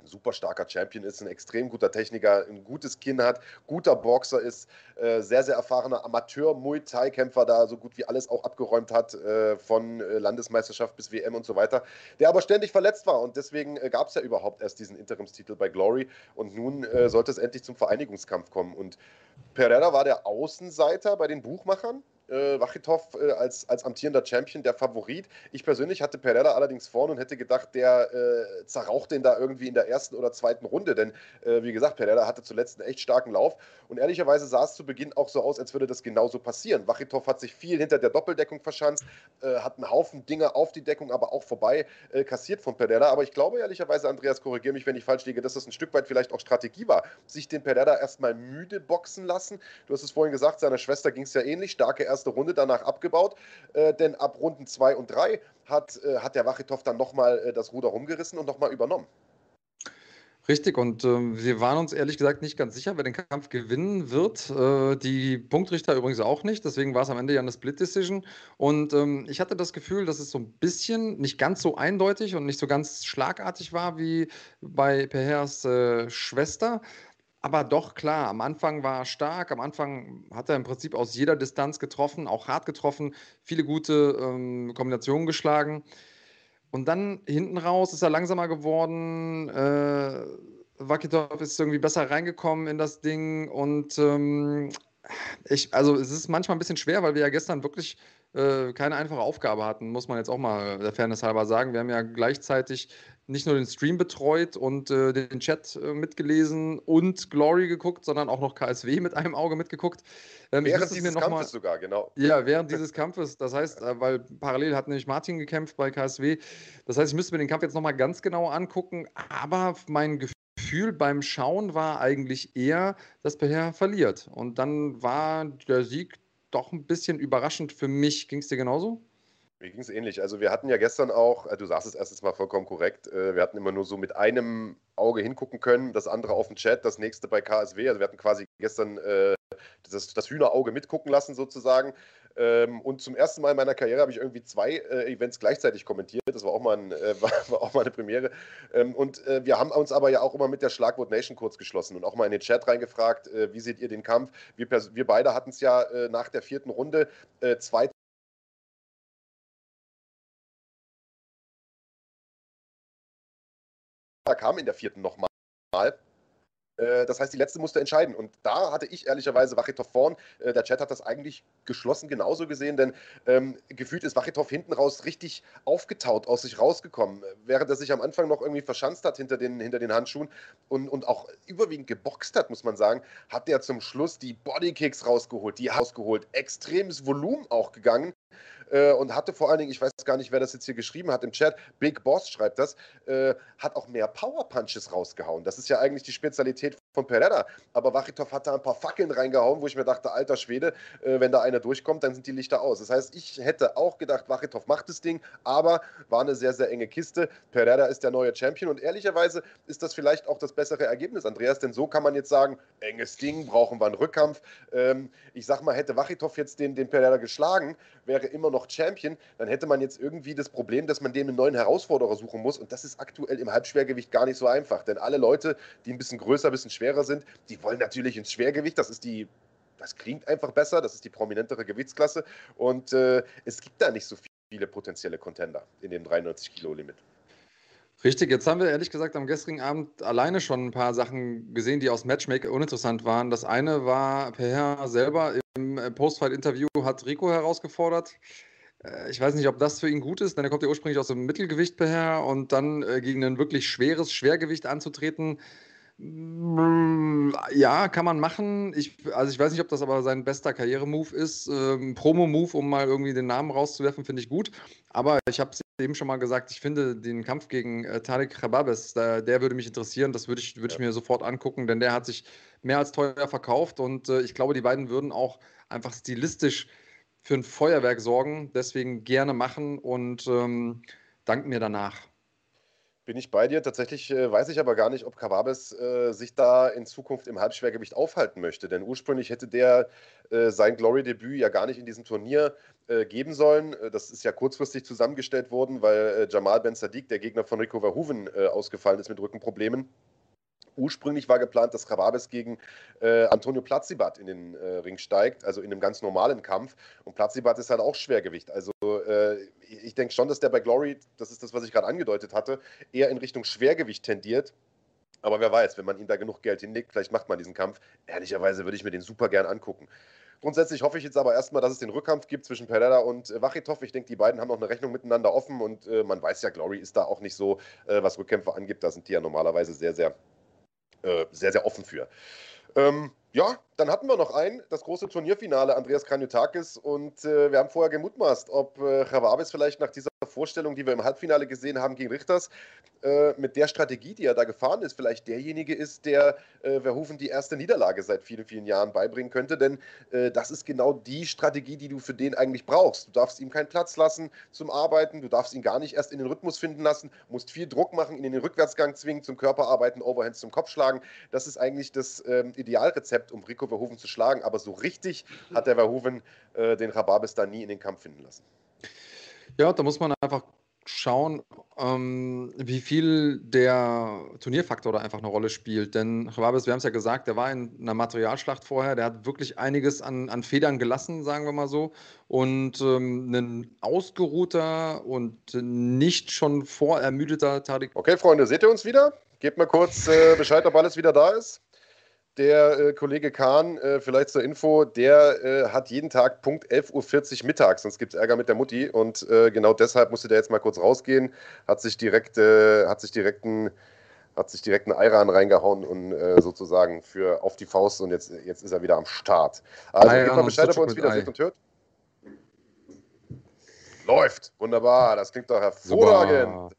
ein super starker Champion ist, ein extrem guter Techniker, ein gutes Kinn hat, guter Boxer ist, äh, sehr, sehr erfahrener Amateur-Muay Thai-Kämpfer, da so gut wie alles auch abgeräumt hat, äh, von äh, Landesmeisterschaft bis WM und so weiter, der aber ständig verletzt war. Und deswegen äh, gab es ja überhaupt erst diesen Interimstitel bei Glory. Und nun äh, sollte es endlich zum Vereinigungskampf kommen. Und Pereira war der Außenseiter bei den Buchmachern, äh, Wachitow äh, als, als amtierender Champion der Favorit. Ich persönlich hatte Pereira allerdings vorne und hätte gedacht, der äh, zerraucht den da irgendwie in der ersten oder zweiten Runde. Denn, äh, wie gesagt, Pereira hatte zuletzt einen echt starken Lauf. Und ehrlicherweise sah es zu Beginn auch so aus, als würde das genauso passieren. Wachitow hat sich viel hinter der Doppeldeckung verschanzt, äh, hat einen Haufen Dinge auf die Deckung, aber auch vorbei äh, kassiert von Pereira. Aber ich glaube ehrlicherweise, Andreas, korrigiere mich, wenn ich falsch liege, dass das ein Stück weit vielleicht auch Strategie war, sich den Pereira erstmal müde boxen lassen. Du hast es vorhin gesagt, seiner Schwester ging es ja ähnlich. Starke erste erste Runde danach abgebaut, äh, denn ab Runden 2 und 3 hat, äh, hat der Wachitow dann nochmal äh, das Ruder rumgerissen und nochmal übernommen. Richtig, und äh, wir waren uns ehrlich gesagt nicht ganz sicher, wer den Kampf gewinnen wird. Äh, die Punktrichter übrigens auch nicht, deswegen war es am Ende ja eine Split-Decision. Und ähm, ich hatte das Gefühl, dass es so ein bisschen nicht ganz so eindeutig und nicht so ganz schlagartig war wie bei Perhers äh, Schwester. Aber doch, klar, am Anfang war er stark. Am Anfang hat er im Prinzip aus jeder Distanz getroffen, auch hart getroffen, viele gute ähm, Kombinationen geschlagen. Und dann hinten raus ist er langsamer geworden. Äh, Vakitov ist irgendwie besser reingekommen in das Ding. Und ähm, ich, also es ist manchmal ein bisschen schwer, weil wir ja gestern wirklich äh, keine einfache Aufgabe hatten, muss man jetzt auch mal der Fairness halber sagen. Wir haben ja gleichzeitig nicht nur den Stream betreut und äh, den Chat äh, mitgelesen und Glory geguckt, sondern auch noch KSW mit einem Auge mitgeguckt. Ähm, während dieses Kampfes mal, sogar, genau. Ja, während dieses Kampfes. Das heißt, äh, weil parallel hat nämlich Martin gekämpft bei KSW. Das heißt, ich müsste mir den Kampf jetzt nochmal ganz genau angucken. Aber mein Gefühl beim Schauen war eigentlich eher, dass Peher verliert. Und dann war der Sieg doch ein bisschen überraschend für mich. Ging es dir genauso? Mir ging es ähnlich. Also wir hatten ja gestern auch, äh, du sagst es erstes Mal vollkommen korrekt, äh, wir hatten immer nur so mit einem Auge hingucken können, das andere auf dem Chat, das nächste bei KSW. Also wir hatten quasi gestern äh, das, das Hühnerauge mitgucken lassen sozusagen. Ähm, und zum ersten Mal in meiner Karriere habe ich irgendwie zwei Events gleichzeitig kommentiert. Das war auch mal, ein, war, war, auch mal eine Premiere. Ähm, und wir haben uns aber ja auch immer mit der Schlagwort Nation kurz geschlossen und auch mal in den Chat reingefragt, wie seht ihr den Kampf? Wir, wir beide hatten es ja nach der vierten Runde zwei kam in der vierten nochmal. Äh, das heißt, die letzte musste entscheiden. Und da hatte ich ehrlicherweise Wachitow vorn. Äh, der Chat hat das eigentlich geschlossen genauso gesehen, denn ähm, gefühlt ist Wachitow hinten raus richtig aufgetaut, aus sich rausgekommen. Während er sich am Anfang noch irgendwie verschanzt hat hinter den, hinter den Handschuhen und, und auch überwiegend geboxt hat, muss man sagen, hat der zum Schluss die Bodykicks rausgeholt, die rausgeholt. Extremes Volumen auch gegangen äh, und hatte vor allen Dingen, ich weiß gar nicht, wer das jetzt hier geschrieben hat im Chat, Big Boss schreibt das, äh, hat auch mehr Power Punches rausgehauen. Das ist ja eigentlich die Spezialität von Pereira. Aber Wachitow hat da ein paar Fackeln reingehauen, wo ich mir dachte, alter Schwede, äh, wenn da einer durchkommt, dann sind die Lichter aus. Das heißt, ich hätte auch gedacht, Wachitow macht das Ding, aber war eine sehr, sehr enge Kiste. Pereira ist der neue Champion und ehrlicherweise ist das vielleicht auch das bessere Ergebnis, Andreas, denn so kann man jetzt sagen, enges Ding, brauchen wir einen Rückkampf. Ähm, ich sag mal, hätte Wachitow jetzt den, den Pereira geschlagen, wäre immer noch Champion, dann hätte man jetzt irgendwie das Problem, dass man dem einen neuen Herausforderer suchen muss und das ist aktuell im Halbschwergewicht gar nicht so einfach, denn alle Leute, die ein bisschen größer, ein bisschen schwerer sind. Die wollen natürlich ins Schwergewicht. Das ist die das klingt einfach besser, das ist die prominentere Gewichtsklasse und äh, es gibt da nicht so viele potenzielle Contender in dem 93 Kilo Limit. Richtig, jetzt haben wir ehrlich gesagt am gestrigen Abend alleine schon ein paar Sachen gesehen, die aus Matchmaker uninteressant waren. Das eine war, Per selber im äh, Postfight-Interview hat Rico herausgefordert. Äh, ich weiß nicht, ob das für ihn gut ist, denn er kommt ja ursprünglich aus dem Mittelgewicht Per und dann äh, gegen ein wirklich schweres Schwergewicht anzutreten. Ja, kann man machen. Ich, also ich weiß nicht, ob das aber sein bester Karrieremove ist. Ähm, Promo-Move, um mal irgendwie den Namen rauszuwerfen, finde ich gut. Aber ich habe es eben schon mal gesagt, ich finde den Kampf gegen äh, Tarek Khababes, der, der, würde mich interessieren. Das würde ich, würd ich mir sofort angucken, denn der hat sich mehr als teuer verkauft und äh, ich glaube, die beiden würden auch einfach stilistisch für ein Feuerwerk sorgen. Deswegen gerne machen und ähm, danken mir danach. Bin ich bei dir. Tatsächlich äh, weiß ich aber gar nicht, ob Kawabes äh, sich da in Zukunft im Halbschwergewicht aufhalten möchte. Denn ursprünglich hätte der äh, sein Glory-Debüt ja gar nicht in diesem Turnier äh, geben sollen. Äh, das ist ja kurzfristig zusammengestellt worden, weil äh, Jamal Ben Sadiq, der Gegner von Rico Verhoeven, ausgefallen ist mit Rückenproblemen. Ursprünglich war geplant, dass Khababes gegen äh, Antonio Platzibat in den äh, Ring steigt, also in einem ganz normalen Kampf. Und Platzibat ist halt auch Schwergewicht. Also äh, ich denke schon, dass der bei Glory, das ist das, was ich gerade angedeutet hatte, eher in Richtung Schwergewicht tendiert. Aber wer weiß, wenn man ihm da genug Geld hinlegt, vielleicht macht man diesen Kampf. Ehrlicherweise würde ich mir den super gern angucken. Grundsätzlich hoffe ich jetzt aber erstmal, dass es den Rückkampf gibt zwischen Pereira und äh, Wachitov. Ich denke, die beiden haben noch eine Rechnung miteinander offen und äh, man weiß ja, Glory ist da auch nicht so, äh, was Rückkämpfe angibt. Da sind die ja normalerweise sehr, sehr äh, sehr, sehr offen für. Ähm, ja, dann hatten wir noch ein, das große Turnierfinale, Andreas Kranjotakis. Und äh, wir haben vorher gemutmaßt, ob äh, vielleicht nach dieser Vorstellung, die wir im Halbfinale gesehen haben gegen Richters, äh, mit der Strategie, die er da gefahren ist, vielleicht derjenige ist, der äh, Verhoeven die erste Niederlage seit vielen, vielen Jahren beibringen könnte. Denn äh, das ist genau die Strategie, die du für den eigentlich brauchst. Du darfst ihm keinen Platz lassen zum Arbeiten, du darfst ihn gar nicht erst in den Rhythmus finden lassen, musst viel Druck machen, ihn in den Rückwärtsgang zwingen, zum Körperarbeiten, Overhands zum Kopf schlagen. Das ist eigentlich das ähm, Idealrezept, um Rico Verhoeven zu schlagen. Aber so richtig hat der Verhoeven äh, den Rababis da nie in den Kampf finden lassen. Ja, da muss man einfach schauen, ähm, wie viel der Turnierfaktor da einfach eine Rolle spielt. Denn Chababes, wir haben es ja gesagt, der war in einer Materialschlacht vorher, der hat wirklich einiges an, an Federn gelassen, sagen wir mal so. Und ähm, ein ausgeruhter und nicht schon vorermüdeter Tadik. Okay, Freunde, seht ihr uns wieder? Gebt mal kurz äh, Bescheid, ob alles wieder da ist der äh, Kollege Kahn, äh, vielleicht zur Info, der äh, hat jeden Tag Punkt 11.40 Uhr mittags, sonst gibt es Ärger mit der Mutti. Und äh, genau deshalb musste der jetzt mal kurz rausgehen, hat sich direkt, äh, hat sich direkt ein hat sich direkt einen Eiran reingehauen und äh, sozusagen für auf die Faust und jetzt, jetzt ist er wieder am Start. Also gebt mal Bescheid, ob ihr uns wieder seht und hört. Läuft. Wunderbar, das klingt doch hervorragend. Super.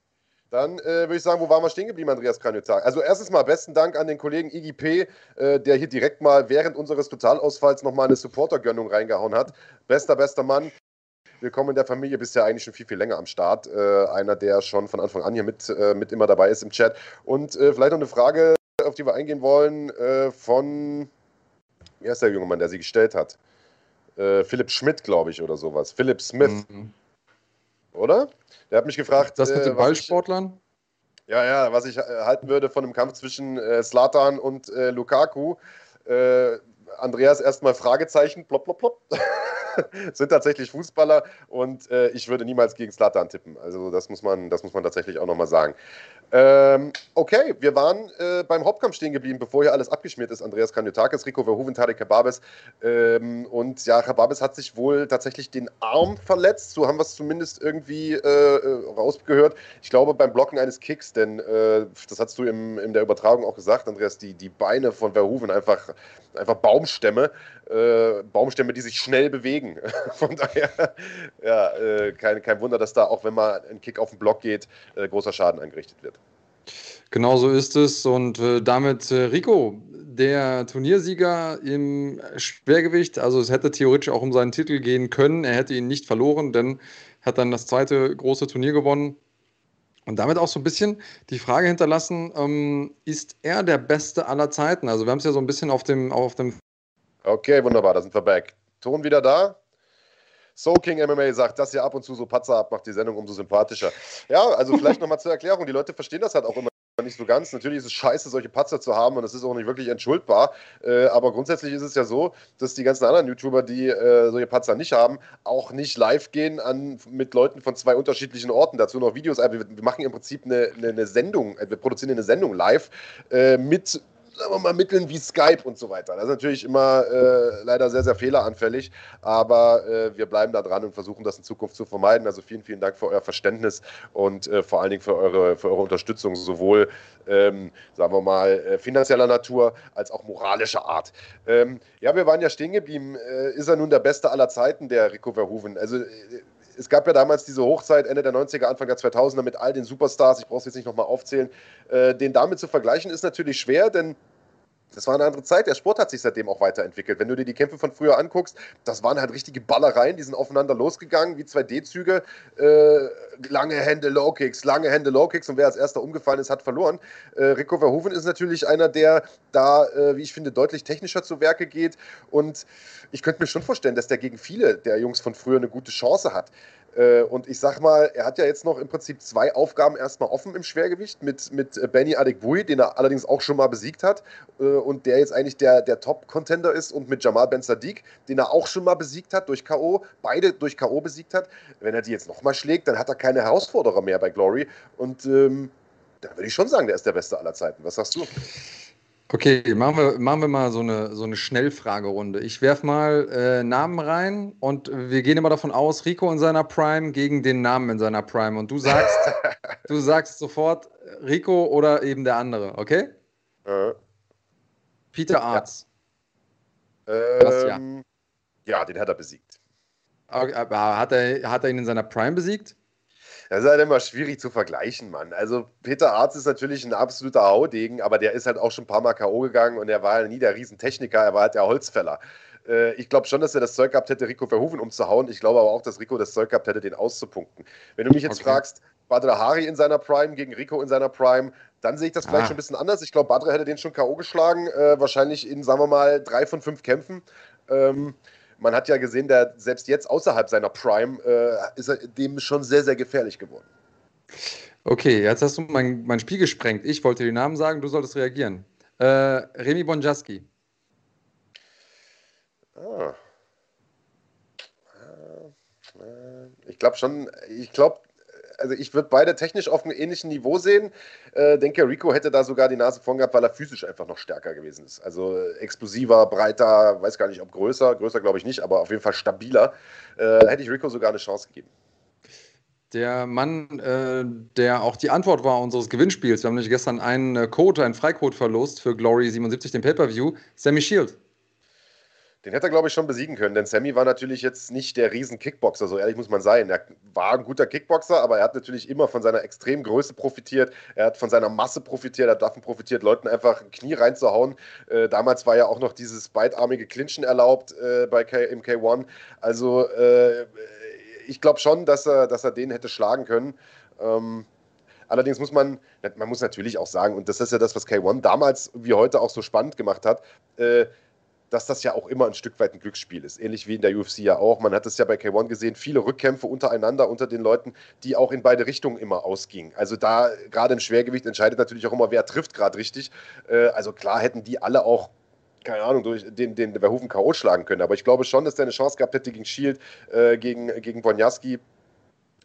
Dann äh, würde ich sagen, wo waren wir stehen geblieben, Andreas Kranjozak? Also erstens mal besten Dank an den Kollegen IGP, äh, der hier direkt mal während unseres Totalausfalls nochmal eine Supportergönnung reingehauen hat. Bester, bester Mann. Willkommen in der Familie, bist ja eigentlich schon viel, viel länger am Start. Äh, einer, der schon von Anfang an hier mit, äh, mit immer dabei ist im Chat. Und äh, vielleicht noch eine Frage, auf die wir eingehen wollen, äh, von, wie heißt der junge Mann, der sie gestellt hat? Philipp Schmidt, glaube ich, oder sowas. Philipp Smith. Mhm. Oder? Der hat mich gefragt. Das mit den äh, Ballsportlern? Ich, ja, ja, was ich äh, halten würde von dem Kampf zwischen äh, Slatan und Lukaku. Andreas erstmal Fragezeichen, plopp, plopp, plopp. sind tatsächlich Fußballer und äh, ich würde niemals gegen Slatan tippen. Also das muss man, das muss man tatsächlich auch nochmal sagen. Ähm, okay, wir waren äh, beim Hauptkampf stehen geblieben, bevor hier alles abgeschmiert ist. Andreas Kanyotakis, Rico Verhoeven, Tarek Kababes. Ähm, und ja, Kababes hat sich wohl tatsächlich den Arm verletzt. So haben wir es zumindest irgendwie äh, äh, rausgehört. Ich glaube beim Blocken eines Kicks, denn äh, das hast du im, in der Übertragung auch gesagt, Andreas, die, die Beine von Verhoeven einfach, einfach Baumstämme. Äh, Baumstämme, die sich schnell bewegen. von daher, ja, äh, kein, kein Wunder, dass da auch wenn mal ein Kick auf den Block geht, großer Schaden angerichtet wird. Genau so ist es. Und äh, damit äh, Rico, der Turniersieger im Schwergewicht. Also es hätte theoretisch auch um seinen Titel gehen können. Er hätte ihn nicht verloren, denn er hat dann das zweite große Turnier gewonnen. Und damit auch so ein bisschen die Frage hinterlassen, ähm, ist er der Beste aller Zeiten? Also wir haben es ja so ein bisschen auf dem, auf dem... Okay, wunderbar, da sind wir back. Ton wieder da? Soul King MMA sagt, dass ihr ab und zu so Patzer habt, macht die Sendung umso sympathischer. Ja, also vielleicht nochmal zur Erklärung. Die Leute verstehen das halt auch immer nicht so ganz. Natürlich ist es scheiße, solche Patzer zu haben und es ist auch nicht wirklich entschuldbar. Äh, aber grundsätzlich ist es ja so, dass die ganzen anderen YouTuber, die äh, solche Patzer nicht haben, auch nicht live gehen an, mit Leuten von zwei unterschiedlichen Orten. Dazu noch Videos. Also wir, wir machen im Prinzip eine, eine, eine, Sendung, wir produzieren eine Sendung live äh, mit wir mal, Mitteln wie Skype und so weiter. Das ist natürlich immer äh, leider sehr, sehr fehleranfällig, aber äh, wir bleiben da dran und versuchen das in Zukunft zu vermeiden. Also vielen, vielen Dank für euer Verständnis und äh, vor allen Dingen für eure, für eure Unterstützung, sowohl, ähm, sagen wir mal, äh, finanzieller Natur als auch moralischer Art. Ähm, ja, wir waren ja stehen geblieben. Äh, ist er nun der Beste aller Zeiten, der Rico Verhoeven? Also äh, es gab ja damals diese Hochzeit Ende der 90er, Anfang der 2000er mit all den Superstars, ich brauche es jetzt nicht nochmal aufzählen, äh, den damit zu vergleichen ist natürlich schwer, denn das war eine andere Zeit. Der Sport hat sich seitdem auch weiterentwickelt. Wenn du dir die Kämpfe von früher anguckst, das waren halt richtige Ballereien, die sind aufeinander losgegangen, wie zwei D-Züge. Äh, lange Hände, Low-Kicks, lange Hände, Low-Kicks und wer als erster umgefallen ist, hat verloren. Äh, Rico Verhoeven ist natürlich einer, der da, äh, wie ich finde, deutlich technischer zu Werke geht. Und ich könnte mir schon vorstellen, dass der gegen viele der Jungs von früher eine gute Chance hat. Äh, und ich sag mal, er hat ja jetzt noch im Prinzip zwei Aufgaben erstmal offen im Schwergewicht mit, mit äh, Benny Adekbui, den er allerdings auch schon mal besiegt hat äh, und der jetzt eigentlich der, der Top-Contender ist und mit Jamal Ben Sadiq, den er auch schon mal besiegt hat durch K.O., beide durch K.O. besiegt hat. Wenn er die jetzt nochmal schlägt, dann hat er keine Herausforderer mehr bei Glory und ähm, dann würde ich schon sagen, der ist der Beste aller Zeiten. Was sagst du? Okay, machen wir, machen wir mal so eine, so eine Schnellfragerunde. Ich werfe mal äh, Namen rein und wir gehen immer davon aus, Rico in seiner Prime gegen den Namen in seiner Prime. Und du sagst, du sagst sofort Rico oder eben der andere, okay? Äh. Peter Arz. Ja. Ähm, ja, den hat er besiegt. Aber hat er, hat er ihn in seiner Prime besiegt? Das ist halt immer schwierig zu vergleichen, Mann. Also Peter Arz ist natürlich ein absoluter Haudegen, aber der ist halt auch schon ein paar Mal K.O. gegangen und er war halt nie der Riesentechniker, er war halt der Holzfäller. Äh, ich glaube schon, dass er das Zeug gehabt hätte, Rico Verhoeven umzuhauen. Ich glaube aber auch, dass Rico das Zeug gehabt hätte, den auszupunkten. Wenn du mich jetzt okay. fragst, Badr Hari in seiner Prime gegen Rico in seiner Prime, dann sehe ich das vielleicht ah. schon ein bisschen anders. Ich glaube, Badr hätte den schon K.O. geschlagen, äh, wahrscheinlich in, sagen wir mal, drei von fünf Kämpfen. Ähm, man hat ja gesehen, der selbst jetzt außerhalb seiner Prime äh, ist er dem schon sehr, sehr gefährlich geworden. Okay, jetzt hast du mein, mein Spiel gesprengt. Ich wollte den Namen sagen, du solltest reagieren. Äh, Remy Bonjaski. Ah. Äh, ich glaube schon, ich glaube, also ich würde beide technisch auf einem ähnlichen Niveau sehen. Äh, denke, Rico hätte da sogar die Nase vorn gehabt, weil er physisch einfach noch stärker gewesen ist. Also äh, explosiver, breiter, weiß gar nicht, ob größer, größer glaube ich nicht, aber auf jeden Fall stabiler. Äh, hätte ich Rico sogar eine Chance gegeben. Der Mann, äh, der auch die Antwort war unseres Gewinnspiels, wir haben nämlich gestern einen äh, Code, einen Freicode verlost für Glory 77, den Pay-Per-View, Sammy Shield. Den hätte er, glaube ich, schon besiegen können, denn Sammy war natürlich jetzt nicht der riesen Kickboxer, so ehrlich muss man sein. Er war ein guter Kickboxer, aber er hat natürlich immer von seiner extremen Größe profitiert, er hat von seiner Masse profitiert, er hat davon profitiert, Leuten einfach ein Knie reinzuhauen. Äh, damals war ja auch noch dieses beidarmige Clinchen erlaubt äh, bei K im K1. Also äh, ich glaube schon, dass er, dass er den hätte schlagen können. Ähm, Allerdings muss man, man muss natürlich auch sagen, und das ist ja das, was K1 damals wie heute auch so spannend gemacht hat, äh, dass das ja auch immer ein Stück weit ein Glücksspiel ist. Ähnlich wie in der UFC ja auch. Man hat es ja bei K1 gesehen, viele Rückkämpfe untereinander unter den Leuten, die auch in beide Richtungen immer ausgingen. Also da gerade im Schwergewicht entscheidet natürlich auch immer, wer trifft gerade richtig. Äh, also klar hätten die alle auch keine Ahnung, durch den, den Verhoeven K.O. schlagen können. Aber ich glaube schon, dass der eine Chance gehabt hätte gegen Shield, äh, gegen, gegen Bonjaski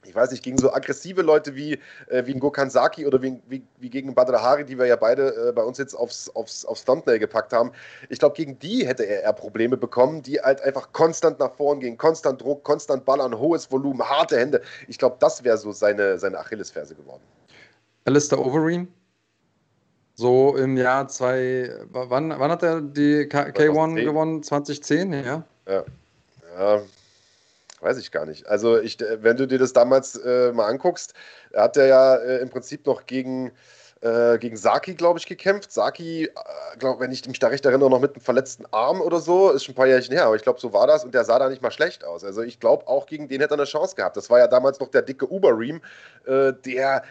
ich weiß nicht, gegen so aggressive Leute wie, äh, wie ein Gokhan Saki oder wie, wie, wie gegen Badr Hari, die wir ja beide äh, bei uns jetzt aufs, aufs, aufs Thumbnail gepackt haben. Ich glaube, gegen die hätte er eher Probleme bekommen, die halt einfach konstant nach vorn gehen, konstant Druck, konstant ballern, hohes Volumen, harte Hände. Ich glaube, das wäre so seine, seine Achillesferse geworden. Alistair Overeem? So im Jahr zwei, wann, wann hat er die K 1 gewonnen? 2010, ja? Ja. ja weiß ich gar nicht. Also, ich, äh, wenn du dir das damals äh, mal anguckst, hat er ja äh, im Prinzip noch gegen, äh, gegen Saki, glaube ich, gekämpft. Saki, äh, glaub, wenn ich mich da recht erinnere, noch mit einem verletzten Arm oder so, ist schon ein paar Jährchen her, aber ich glaube, so war das und der sah da nicht mal schlecht aus. Also, ich glaube, auch gegen den hätte er eine Chance gehabt. Das war ja damals noch der dicke Uber-Ream, äh, der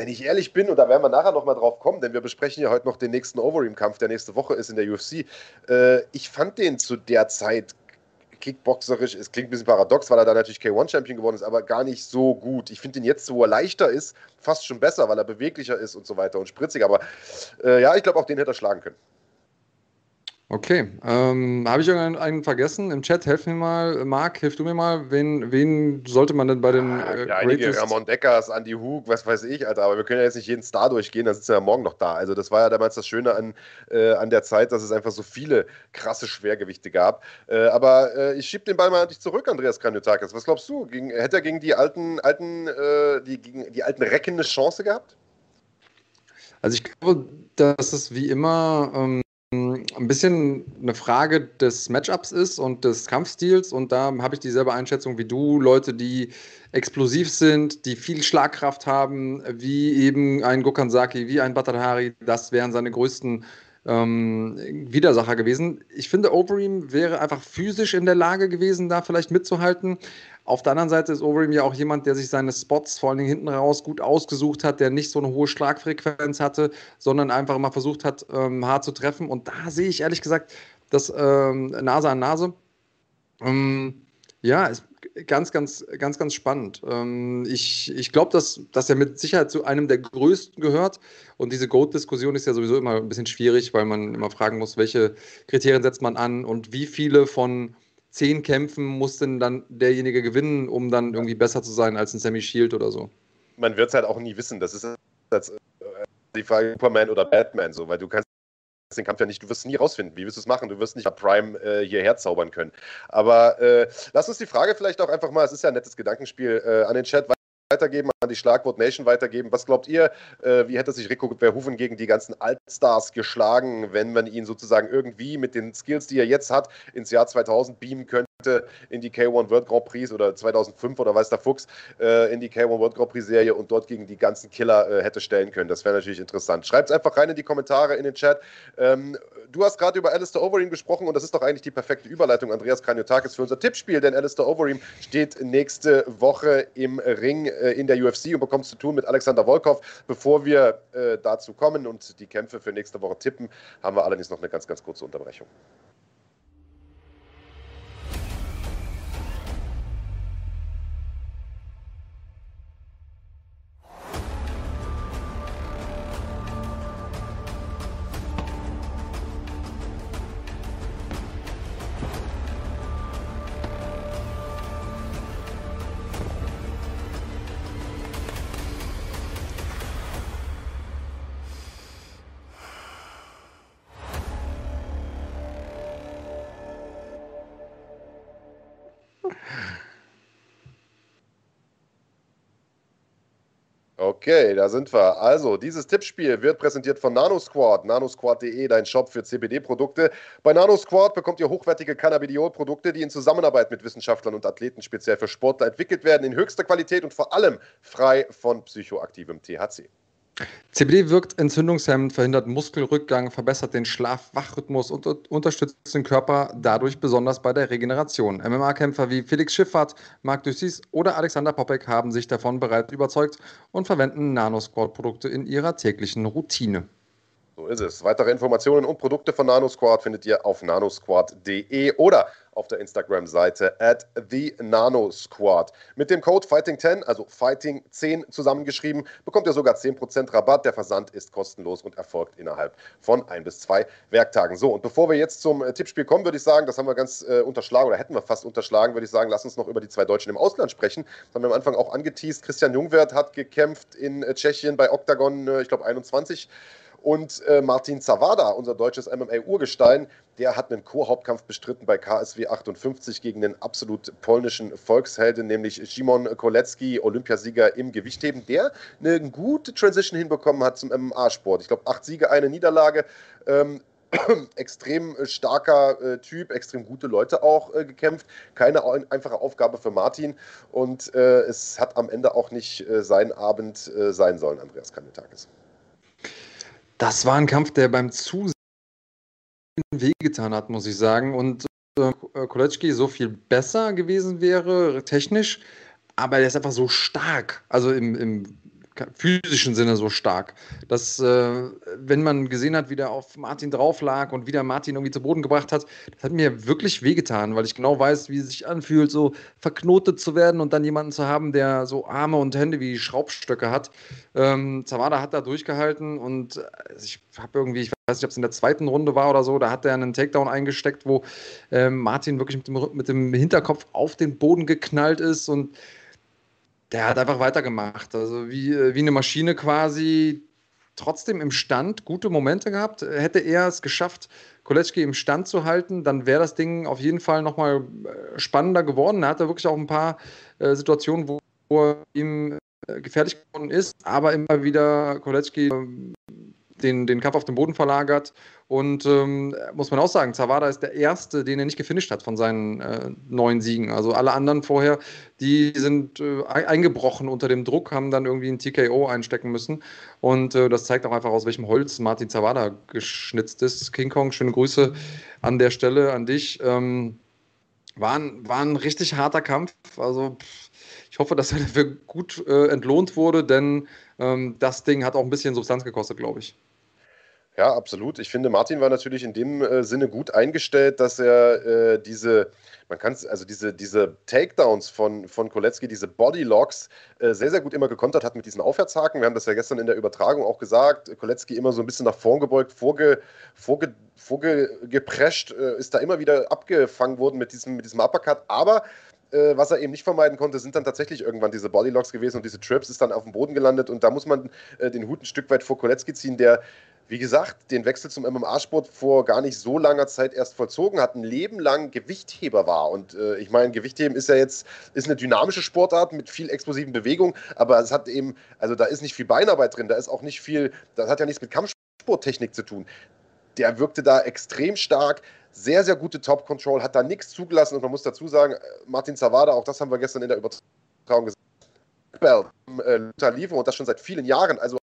wenn ich ehrlich bin, und da werden wir nachher nochmal drauf kommen, denn wir besprechen ja heute noch den nächsten Overeem-Kampf, der nächste Woche ist in der UFC. Äh, ich fand den zu der Zeit kickboxerisch, es klingt ein bisschen paradox, weil er da natürlich K1-Champion geworden ist, aber gar nicht so gut. Ich finde ihn jetzt, wo er leichter ist, fast schon besser, weil er beweglicher ist und so weiter und spritziger. Aber äh, ja, ich glaube, auch den hätte er schlagen können. Okay, ähm, habe ich irgendeinen vergessen? Im Chat, helf mir mal. Marc, hilf du mir mal. Wen, wen sollte man denn bei den äh, ja, Einige, Ramon Deckers, Andy Hug, was weiß ich, Alter. Aber wir können ja jetzt nicht jeden Star durchgehen, dann sitzen wir ja morgen noch da. Also das war ja damals das Schöne an, äh, an der Zeit, dass es einfach so viele krasse Schwergewichte gab. Äh, aber äh, ich schiebe den Ball mal an dich zurück, Andreas Kranjotakis. Was glaubst du? Gegen, hätte er gegen die alten, alten, äh, die, gegen die alten Recken eine Chance gehabt? Also ich glaube, dass es wie immer... Ähm ein bisschen eine Frage des Matchups ist und des Kampfstils. Und da habe ich dieselbe Einschätzung wie du. Leute, die explosiv sind, die viel Schlagkraft haben, wie eben ein Gokansaki, wie ein Batadhari, das wären seine größten ähm, Widersacher gewesen. Ich finde, Overeem wäre einfach physisch in der Lage gewesen, da vielleicht mitzuhalten. Auf der anderen Seite ist Overeem ja auch jemand, der sich seine Spots vor allen Dingen hinten raus gut ausgesucht hat, der nicht so eine hohe Schlagfrequenz hatte, sondern einfach mal versucht hat, ähm, hart zu treffen. Und da sehe ich ehrlich gesagt das ähm, Nase an Nase. Ähm, ja, ist ganz, ganz, ganz, ganz spannend. Ähm, ich ich glaube, dass, dass er mit Sicherheit zu einem der größten gehört. Und diese Goat-Diskussion ist ja sowieso immer ein bisschen schwierig, weil man immer fragen muss, welche Kriterien setzt man an und wie viele von zehn Kämpfen muss denn dann derjenige gewinnen, um dann irgendwie besser zu sein als ein Sammy Shield oder so? Man wird es halt auch nie wissen. Das ist äh, die Frage Superman oder Batman so, weil du kannst den Kampf ja nicht, du wirst es nie rausfinden. Wie wirst du es machen? Du wirst nicht Prime äh, hierher zaubern können. Aber äh, lass uns die Frage vielleicht auch einfach mal, es ist ja ein nettes Gedankenspiel, äh, an den Chat weitergeben, an die Schlagwort Nation weitergeben. Was glaubt ihr, äh, wie hätte sich Rico Verhoeven gegen die ganzen Altstars geschlagen, wenn man ihn sozusagen irgendwie mit den Skills, die er jetzt hat, ins Jahr 2000 beamen könnte? in die K1 World Grand Prix oder 2005 oder weiß der Fuchs äh, in die K1 World Grand Prix Serie und dort gegen die ganzen Killer äh, hätte stellen können. Das wäre natürlich interessant. Schreibt es einfach rein in die Kommentare, in den Chat. Ähm, du hast gerade über Alistair Overeem gesprochen und das ist doch eigentlich die perfekte Überleitung, Andreas Kranjotakis, für unser Tippspiel, denn Alistair Overeem steht nächste Woche im Ring in der UFC und bekommt zu tun mit Alexander Volkov. Bevor wir äh, dazu kommen und die Kämpfe für nächste Woche tippen, haben wir allerdings noch eine ganz, ganz kurze Unterbrechung. Okay, da sind wir. Also, dieses Tippspiel wird präsentiert von NanoSquad. NanoSquad.de, dein Shop für CBD-Produkte. Bei NanoSquad bekommt ihr hochwertige Cannabidiol-Produkte, die in Zusammenarbeit mit Wissenschaftlern und Athleten speziell für Sportler entwickelt werden, in höchster Qualität und vor allem frei von psychoaktivem THC. CBD wirkt entzündungshemmend, verhindert Muskelrückgang, verbessert den Schlaf-Wach-Rhythmus und unterstützt den Körper dadurch besonders bei der Regeneration. MMA-Kämpfer wie Felix Schifffahrt, Marc Dussis oder Alexander Popek haben sich davon bereits überzeugt und verwenden Nanosquad-Produkte in ihrer täglichen Routine. So ist es. Weitere Informationen und Produkte von NanoSquad findet ihr auf nanosquad.de oder auf der Instagram-Seite at the NanoSquad. Mit dem Code Fighting10, also Fighting10 zusammengeschrieben, bekommt ihr sogar 10% Rabatt. Der Versand ist kostenlos und erfolgt innerhalb von ein bis zwei Werktagen. So, und bevor wir jetzt zum äh, Tippspiel kommen, würde ich sagen, das haben wir ganz äh, unterschlagen oder hätten wir fast unterschlagen, würde ich sagen, lass uns noch über die zwei Deutschen im Ausland sprechen. Das haben wir am Anfang auch angeteased. Christian Jungwert hat gekämpft in äh, Tschechien bei Octagon, äh, ich glaube 21 und äh, Martin Zawada, unser deutsches MMA-Urgestein, der hat einen Co-Hauptkampf bestritten bei KSW 58 gegen den absolut polnischen Volkshelden, nämlich Szymon Kolecki, Olympiasieger im Gewichtheben, der eine gute Transition hinbekommen hat zum MMA-Sport. Ich glaube, acht Siege, eine Niederlage. Ähm, extrem starker äh, Typ, extrem gute Leute auch äh, gekämpft. Keine einfache Aufgabe für Martin und äh, es hat am Ende auch nicht äh, sein Abend äh, sein sollen, Andreas Kandetakis. Das war ein Kampf, der beim Zusehen wehgetan hat, muss ich sagen. Und äh, Kolecki so viel besser gewesen wäre, technisch, aber er ist einfach so stark. Also im, im physischen Sinne so stark. Dass, äh, wenn man gesehen hat, wie der auf Martin drauf lag und wie der Martin irgendwie zu Boden gebracht hat, das hat mir wirklich wehgetan, weil ich genau weiß, wie es sich anfühlt, so verknotet zu werden und dann jemanden zu haben, der so Arme und Hände wie Schraubstöcke hat. Ähm, Zawada hat da durchgehalten und äh, ich habe irgendwie, ich weiß nicht, ob es in der zweiten Runde war oder so, da hat er einen Takedown eingesteckt, wo ähm, Martin wirklich mit dem, mit dem Hinterkopf auf den Boden geknallt ist und der hat einfach weitergemacht. Also wie, äh, wie eine Maschine quasi trotzdem im Stand gute Momente gehabt. Hätte er es geschafft, Kolecki im Stand zu halten, dann wäre das Ding auf jeden Fall nochmal äh, spannender geworden. Er hatte wirklich auch ein paar äh, Situationen, wo, wo er ihm äh, gefährlich geworden ist, aber immer wieder Kolecki ähm, den, den Kampf auf den Boden verlagert. Und ähm, muss man auch sagen, Zawada ist der Erste, den er nicht gefinisht hat von seinen äh, neun Siegen. Also alle anderen vorher, die sind äh, eingebrochen unter dem Druck, haben dann irgendwie ein TKO einstecken müssen. Und äh, das zeigt auch einfach, aus welchem Holz Martin Zawada geschnitzt ist. King Kong, schöne Grüße an der Stelle an dich. Ähm, war, ein, war ein richtig harter Kampf. Also pff, ich hoffe, dass er dafür gut äh, entlohnt wurde, denn ähm, das Ding hat auch ein bisschen Substanz gekostet, glaube ich. Ja, absolut. Ich finde, Martin war natürlich in dem äh, Sinne gut eingestellt, dass er äh, diese, man kann also diese, diese Takedowns von, von Kolecki, diese Bodylocks, äh, sehr, sehr gut immer gekontert hat mit diesen Aufwärtshaken. Wir haben das ja gestern in der Übertragung auch gesagt. Kolecki immer so ein bisschen nach vorn gebeugt, vorge, vorge, vorgeprescht, äh, ist da immer wieder abgefangen worden mit diesem, mit diesem Uppercut. Aber äh, was er eben nicht vermeiden konnte, sind dann tatsächlich irgendwann diese Bodylocks gewesen und diese Trips ist dann auf dem Boden gelandet und da muss man äh, den Hut ein Stück weit vor Kolecki ziehen, der wie gesagt, den Wechsel zum MMA-Sport vor gar nicht so langer Zeit erst vollzogen hat, ein Leben lang Gewichtheber war. Und äh, ich meine, Gewichtheben ist ja jetzt ist eine dynamische Sportart mit viel explosiven Bewegungen, aber es hat eben, also da ist nicht viel Beinarbeit drin, da ist auch nicht viel, das hat ja nichts mit Kampfsporttechnik zu tun. Der wirkte da extrem stark, sehr, sehr gute Top-Control, hat da nichts zugelassen und man muss dazu sagen, äh, Martin Zawada, auch das haben wir gestern in der Übertragung gesagt, äh, Luther Livre und das schon seit vielen Jahren. Also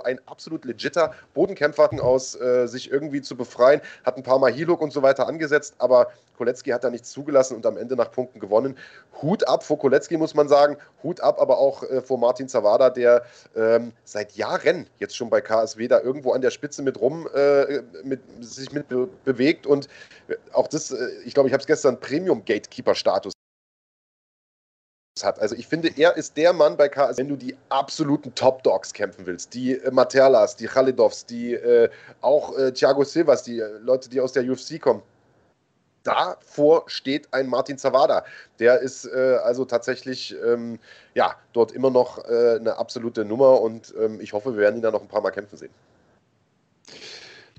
ein absolut legitter Bodenkämpfer aus, äh, sich irgendwie zu befreien, hat ein paar Mal Heelhook und so weiter angesetzt, aber Kolecki hat da nichts zugelassen und am Ende nach Punkten gewonnen. Hut ab vor Kolecki, muss man sagen. Hut ab aber auch äh, vor Martin Zawada, der ähm, seit Jahren jetzt schon bei KSW da irgendwo an der Spitze mit rum äh, mit, sich mit be bewegt und äh, auch das, äh, ich glaube, ich habe es gestern Premium-Gatekeeper-Status hat. Also ich finde, er ist der Mann bei KS, wenn du die absoluten Top-Dogs kämpfen willst. Die äh, Materlas, die Khalidovs, die äh, auch äh, Thiago Silvas, die äh, Leute, die aus der UFC kommen. Davor steht ein Martin Zawada. Der ist äh, also tatsächlich ähm, ja, dort immer noch eine absolute Nummer und ähm, ich hoffe, wir werden ihn da noch ein paar Mal kämpfen sehen.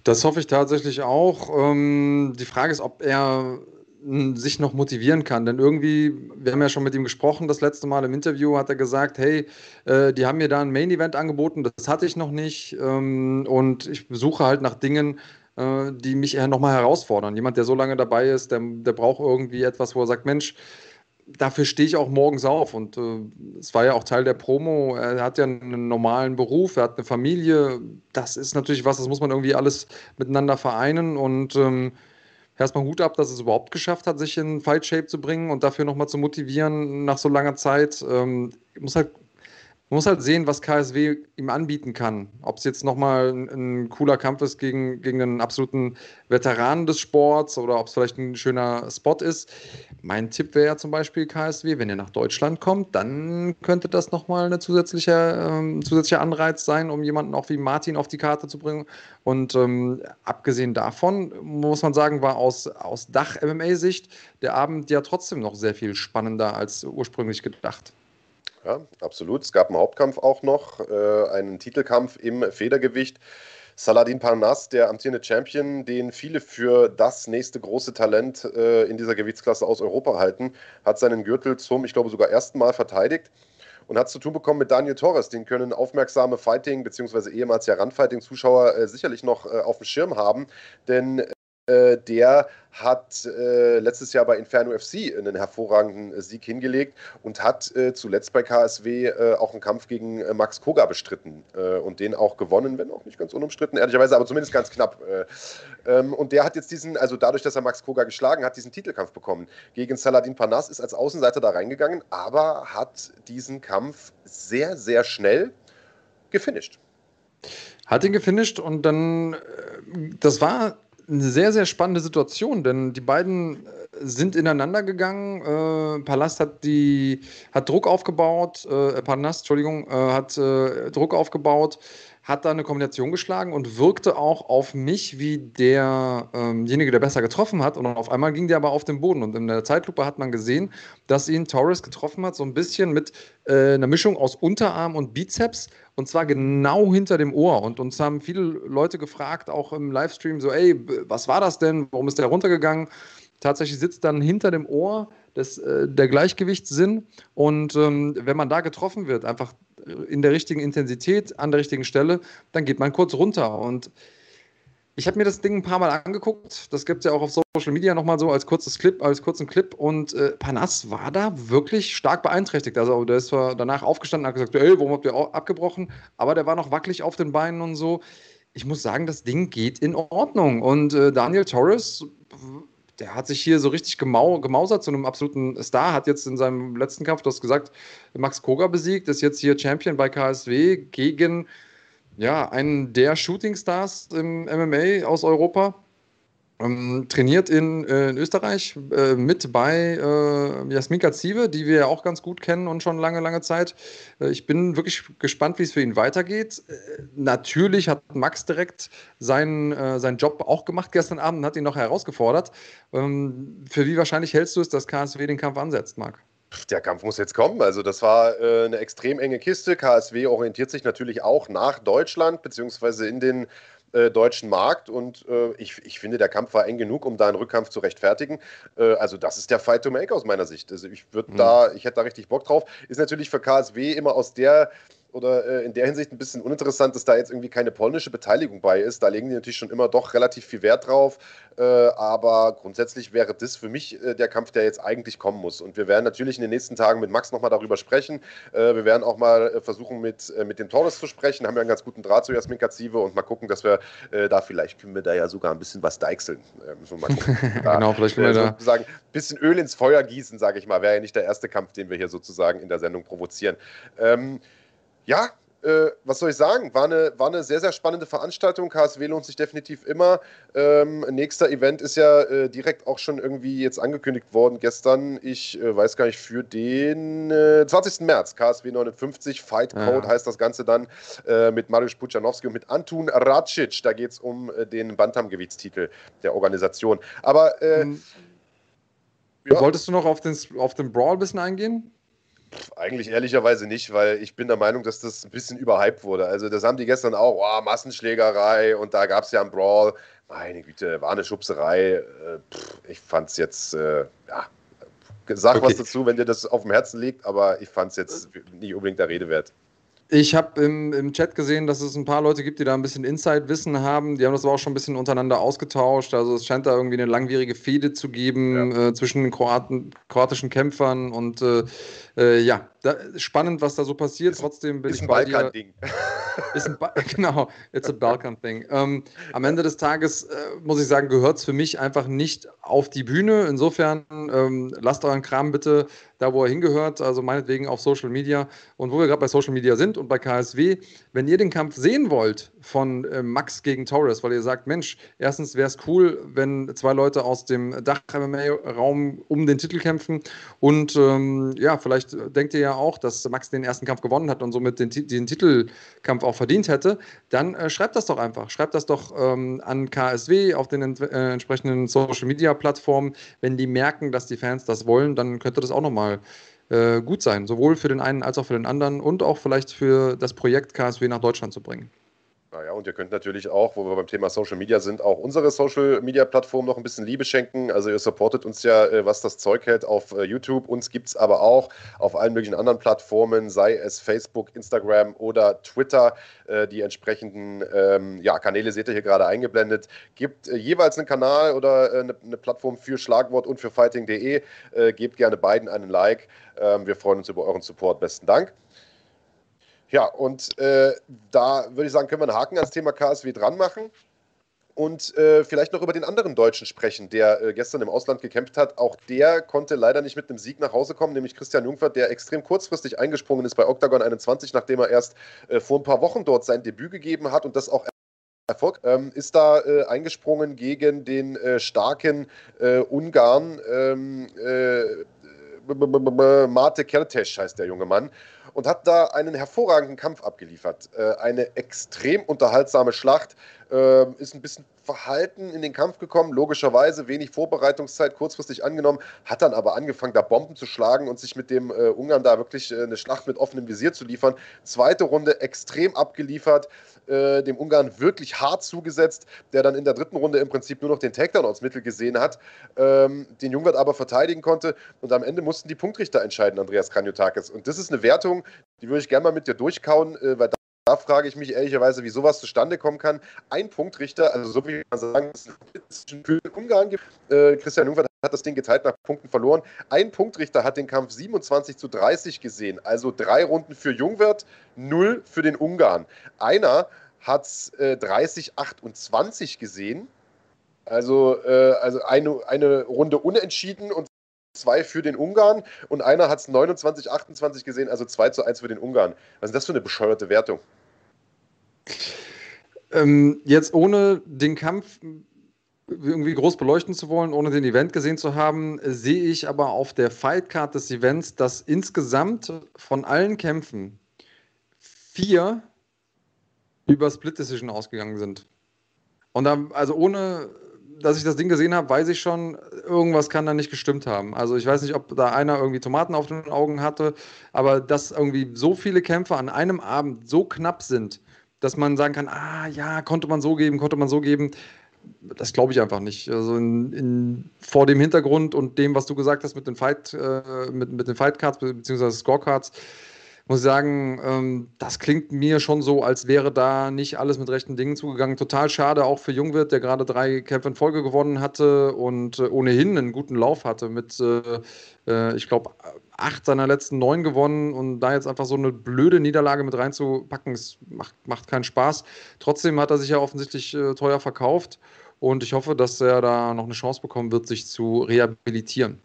Das hoffe ich tatsächlich auch. Ähm, die Frage ist, ob er sich noch motivieren kann. Denn irgendwie, wir haben ja schon mit ihm gesprochen, das letzte Mal im Interview hat er gesagt, hey, äh, die haben mir da ein Main-Event angeboten, das hatte ich noch nicht. Ähm, und ich suche halt nach Dingen, äh, die mich eher nochmal herausfordern. Jemand, der so lange dabei ist, der, der braucht irgendwie etwas, wo er sagt, Mensch, dafür stehe ich auch morgens auf. Und äh, es war ja auch Teil der Promo. Er hat ja einen normalen Beruf, er hat eine Familie. Das ist natürlich was, das muss man irgendwie alles miteinander vereinen. Und ähm, erstmal Hut ab, dass es überhaupt geschafft hat, sich in Fight Shape zu bringen und dafür nochmal zu motivieren nach so langer Zeit. Ähm, muss halt man muss halt sehen, was KSW ihm anbieten kann. Ob es jetzt nochmal ein, ein cooler Kampf ist gegen, gegen einen absoluten Veteranen des Sports oder ob es vielleicht ein schöner Spot ist. Mein Tipp wäre ja zum Beispiel KSW, wenn ihr nach Deutschland kommt, dann könnte das nochmal ein zusätzlicher, ähm, zusätzlicher Anreiz sein, um jemanden auch wie Martin auf die Karte zu bringen. Und ähm, abgesehen davon muss man sagen, war aus, aus Dach-MMA-Sicht der Abend ja trotzdem noch sehr viel spannender als ursprünglich gedacht. Ja, absolut. Es gab einen Hauptkampf auch noch, äh, einen Titelkampf im Federgewicht. Saladin Parnass, der amtierende Champion, den viele für das nächste große Talent äh, in dieser Gewichtsklasse aus Europa halten, hat seinen Gürtel zum, ich glaube, sogar ersten Mal verteidigt und hat zu tun bekommen mit Daniel Torres. Den können aufmerksame Fighting- bzw. ehemals ja Run-Fighting-Zuschauer äh, sicherlich noch äh, auf dem Schirm haben, denn Äh, der hat äh, letztes Jahr bei Inferno FC einen hervorragenden äh, Sieg hingelegt und hat äh, zuletzt bei KSW äh, auch einen Kampf gegen äh, Max Koga bestritten und den auch gewonnen, wenn auch nicht ganz unumstritten, ehrlicherweise, aber zumindest ganz knapp. Ähm, und der hat jetzt diesen, also dadurch, dass er Max Koga geschlagen hat, diesen Titelkampf bekommen. Gegen Saladin Panas ist als Außenseiter da reingegangen, aber hat diesen Kampf sehr, sehr schnell gefinisht. Hat ihn gefinisht und dann, das war eine sehr, sehr spannende Situation, denn die beiden äh, sind ineinander gegangen. Äh, Palast hat die hat Druck aufgebaut, äh, Palast, Entschuldigung, äh, hat äh, Druck aufgebaut, hat da eine Kombination geschlagen und wirkte auch auf mich wie derjenige, ähm der besser getroffen hat. Und auf einmal ging der aber auf den Boden. Und in der Zeitlupe hat man gesehen, dass ihn Torres getroffen hat, so ein bisschen mit äh, einer Mischung aus Unterarm und Bizeps und zwar genau hinter dem Ohr. Und uns haben viele Leute gefragt, auch im Livestream, so, ey, was war das denn? Warum ist der runtergegangen? Tatsächlich sitzt dann hinter dem Ohr das, äh, der Gleichgewichtssinn. Und ähm, wenn man da getroffen wird, einfach in der richtigen Intensität, an der richtigen Stelle, dann geht man kurz runter. Und ich habe mir das Ding ein paar Mal angeguckt. Das gibt es ja auch auf Social Media nochmal so als kurzes Clip, als kurzen Clip. Und äh, Panas war da wirklich stark beeinträchtigt. Also der ist zwar danach aufgestanden und hat gesagt, ey, warum habt ihr abgebrochen? Aber der war noch wackelig auf den Beinen und so. Ich muss sagen, das Ding geht in Ordnung. Und äh, Daniel Torres, der hat sich hier so richtig gemau gemausert zu einem absoluten Star. Hat jetzt in seinem letzten Kampf, du hast gesagt, Max Koga besiegt, ist jetzt hier Champion bei KSW gegen ja, einen der Shootingstars im MMA aus Europa. Ähm, trainiert in, äh, in Österreich äh, mit bei äh, Jasminka Zieve, die wir ja auch ganz gut kennen und schon lange, lange Zeit. Äh, ich bin wirklich gespannt, wie es für ihn weitergeht. Äh, natürlich hat Max direkt seinen, seinen Job auch gemacht gestern Abend und hat ihn noch herausgefordert. Ähm, für wie wahrscheinlich hältst du es, dass KSW den Kampf ansetzt, Marc? Der Kampf muss jetzt kommen. Also das war äh, eine extrem enge Kiste. KSW orientiert sich natürlich auch nach Deutschland, beziehungsweise in den äh, deutschen Markt. Und äh, ich, ich finde, der Kampf war eng genug, um da einen Rückkampf zu rechtfertigen. Äh, also das ist der Fight to make aus meiner Sicht. Also ich würde mhm. da, ich hätte da richtig Bock drauf. Ist natürlich für KSW immer aus der oder äh, in der Hinsicht ein bisschen uninteressant, dass da jetzt irgendwie keine polnische Beteiligung bei ist. Da legen die natürlich schon immer doch relativ viel Wert drauf. Äh, aber grundsätzlich wäre das für mich äh, der Kampf, der jetzt eigentlich kommen muss. Und wir werden natürlich in den nächsten Tagen mit Max nochmal darüber sprechen. Äh, wir werden auch mal äh, versuchen, mit, äh, mit dem Torres zu sprechen. Haben wir einen ganz guten Draht zu Jasmin Kazive und mal gucken, dass wir da vielleicht können wir da ja sogar ein bisschen was deichseln. müssen wir mal gucken. da, genau, vielleicht können wir da sozusagen ein bisschen Öl ins Feuer gießen, sage ich mal. Wäre ja nicht der erste Kampf, den wir hier sozusagen in der Sendung provozieren. Ähm, ja, äh, was soll ich sagen? War eine, war eine sehr, sehr spannende Veranstaltung. KSW lohnt sich definitiv immer. Ähm, nächster Event ist ja äh, direkt auch schon irgendwie jetzt angekündigt worden gestern. Ich äh, weiß gar nicht, für den 20. Äh, März. KSW 59 Fight Code ja. heißt das Ganze dann äh, mit Mariusz Puczanowski und mit Antun Racic. Da geht es um äh, den Bantamgewichtstitel der Organisation. Aber. Hm. Ja. Wolltest du noch auf den, auf den Brawl ein bisschen eingehen? Eigentlich ehrlicherweise nicht, weil ich bin der Meinung, dass das ein bisschen überhyped wurde. Also das haben die gestern auch, oh, Massenschlägerei und da gab es ja einen Brawl. Meine Güte, war eine Schubserei. Äh, ich fand es jetzt, äh, ja, sag okay. was dazu, wenn dir das auf dem Herzen liegt, aber ich fand es jetzt nicht unbedingt der Rede wert. Ich habe im, im Chat gesehen, dass es ein paar Leute gibt, die da ein bisschen Inside-Wissen haben. Die haben das aber auch schon ein bisschen untereinander ausgetauscht. Also es scheint da irgendwie eine langwierige Fehde zu geben ja. äh, zwischen den Kroaten, kroatischen Kämpfern und äh, äh, ja, da, spannend, was da so passiert. Ist, Trotzdem bin ist ich ein Balkan-Ding. Ist ein ba genau, it's a Balkan-Thing. Ähm, am Ende des Tages äh, muss ich sagen, gehört es für mich einfach nicht auf die Bühne. Insofern ähm, lasst euren Kram bitte da, wo er hingehört, also meinetwegen auf Social Media. Und wo wir gerade bei Social Media sind und bei KSW, wenn ihr den Kampf sehen wollt von äh, Max gegen Torres, weil ihr sagt, Mensch, erstens wäre es cool, wenn zwei Leute aus dem Dach-MMA-Raum um den Titel kämpfen und ähm, ja, vielleicht denkt ihr ja auch, dass Max den ersten Kampf gewonnen hat und somit den, den Titelkampf auch verdient hätte, dann äh, schreibt das doch einfach. Schreibt das doch ähm, an KSW auf den äh, entsprechenden Social-Media-Plattformen. Wenn die merken, dass die Fans das wollen, dann könnte das auch nochmal äh, gut sein, sowohl für den einen als auch für den anderen und auch vielleicht für das Projekt KSW nach Deutschland zu bringen. Naja, und ihr könnt natürlich auch, wo wir beim Thema Social Media sind, auch unsere Social Media Plattform noch ein bisschen Liebe schenken. Also ihr supportet uns ja, äh, was das Zeug hält, auf äh, YouTube. Uns gibt es aber auch auf allen möglichen anderen Plattformen, sei es Facebook, Instagram oder Twitter. Äh, die entsprechenden ähm, ja, Kanäle seht ihr hier gerade eingeblendet. Gibt jeweils einen Kanal oder eine, eine, Plattform für Schlagwort und für fighting.de. gebt gerne beiden einen Like. Ähm, wir freuen uns über euren Support. Besten Dank. Ja, und äh, da würde ich sagen, können wir einen Haken ans Thema KSW dran machen und äh, vielleicht noch über den anderen Deutschen sprechen, der äh, gestern im Ausland gekämpft hat. Auch der konnte leider nicht mit einem Sieg nach Hause kommen, nämlich Christian Jungwirth, der extrem kurzfristig eingesprungen ist bei Octagon 21, nachdem er erst äh, vor ein paar Wochen dort sein Debüt gegeben hat und das auch Erfolg, ähm, ist da äh, eingesprungen gegen den äh, starken äh, Ungarn. Ähm, Mate Kertes heißt der junge Mann und hat da einen hervorragenden Kampf abgeliefert. Äh, eine extrem unterhaltsame Schlacht. Äh, ist ein bisschen verhalten in den Kampf gekommen, logischerweise wenig Vorbereitungszeit kurzfristig angenommen, hat dann aber angefangen, da Bomben zu schlagen und sich mit dem äh, Ungarn da wirklich äh, eine Schlacht mit offenem Visier zu liefern. Zweite Runde extrem abgeliefert, äh, dem Ungarn wirklich hart zugesetzt, der dann in der dritten Runde im Prinzip nur noch den Takedown als Mittel gesehen hat, ähm, den Jungwert aber verteidigen konnte und am Ende mussten die Punktrichter entscheiden, Andreas Kranjotakis. Und das ist eine Wertung, die würde ich gerne mal mit dir durchkauen, äh, weil da frage ich mich ehrlicherweise, wie sowas zustande kommen kann. Ein Punktrichter, also so wie man sagen, für Ungarn gibt. Äh, Christian Jungwirth hat das Ding geteilt nach Punkten verloren. Ein Punktrichter hat den Kampf 27 zu 30 gesehen. Also drei Runden für Jungwirth, null für den Ungarn. Einer hat es äh, 30, 28 gesehen. Also, äh, also eine, eine Runde unentschieden und zwei für den Ungarn und einer hat es 29, 28 gesehen, also 2 zu 1 für den Ungarn. Was ist das für eine bescheuerte Wertung? Ähm, jetzt ohne den Kampf irgendwie groß beleuchten zu wollen, ohne den Event gesehen zu haben, sehe ich aber auf der Fightcard des Events, dass insgesamt von allen Kämpfen vier über Split Decision ausgegangen sind. Und da, also ohne dass ich das Ding gesehen habe, weiß ich schon, irgendwas kann da nicht gestimmt haben. Also ich weiß nicht, ob da einer irgendwie Tomaten auf den Augen hatte, aber dass irgendwie so viele Kämpfe an einem Abend so knapp sind, dass man sagen kann, ah ja, konnte man so geben, konnte man so geben, das glaube ich einfach nicht. Also in, in, vor dem Hintergrund und dem, was du gesagt hast mit den Fight, äh, mit, mit den Fightcards bzw. Scorecards, muss sagen, ähm, das klingt mir schon so, als wäre da nicht alles mit rechten Dingen zugegangen. Total schade auch für Jungwirt, der gerade drei Kämpfe in Folge gewonnen hatte und äh, ohnehin einen guten Lauf hatte mit, äh, äh, ich glaube, acht seiner letzten neun gewonnen und da jetzt einfach so eine blöde Niederlage mit reinzupacken, es macht, macht keinen Spaß. Trotzdem hat er sich ja offensichtlich äh, teuer verkauft und ich hoffe, dass er da noch eine Chance bekommen wird, sich zu rehabilitieren.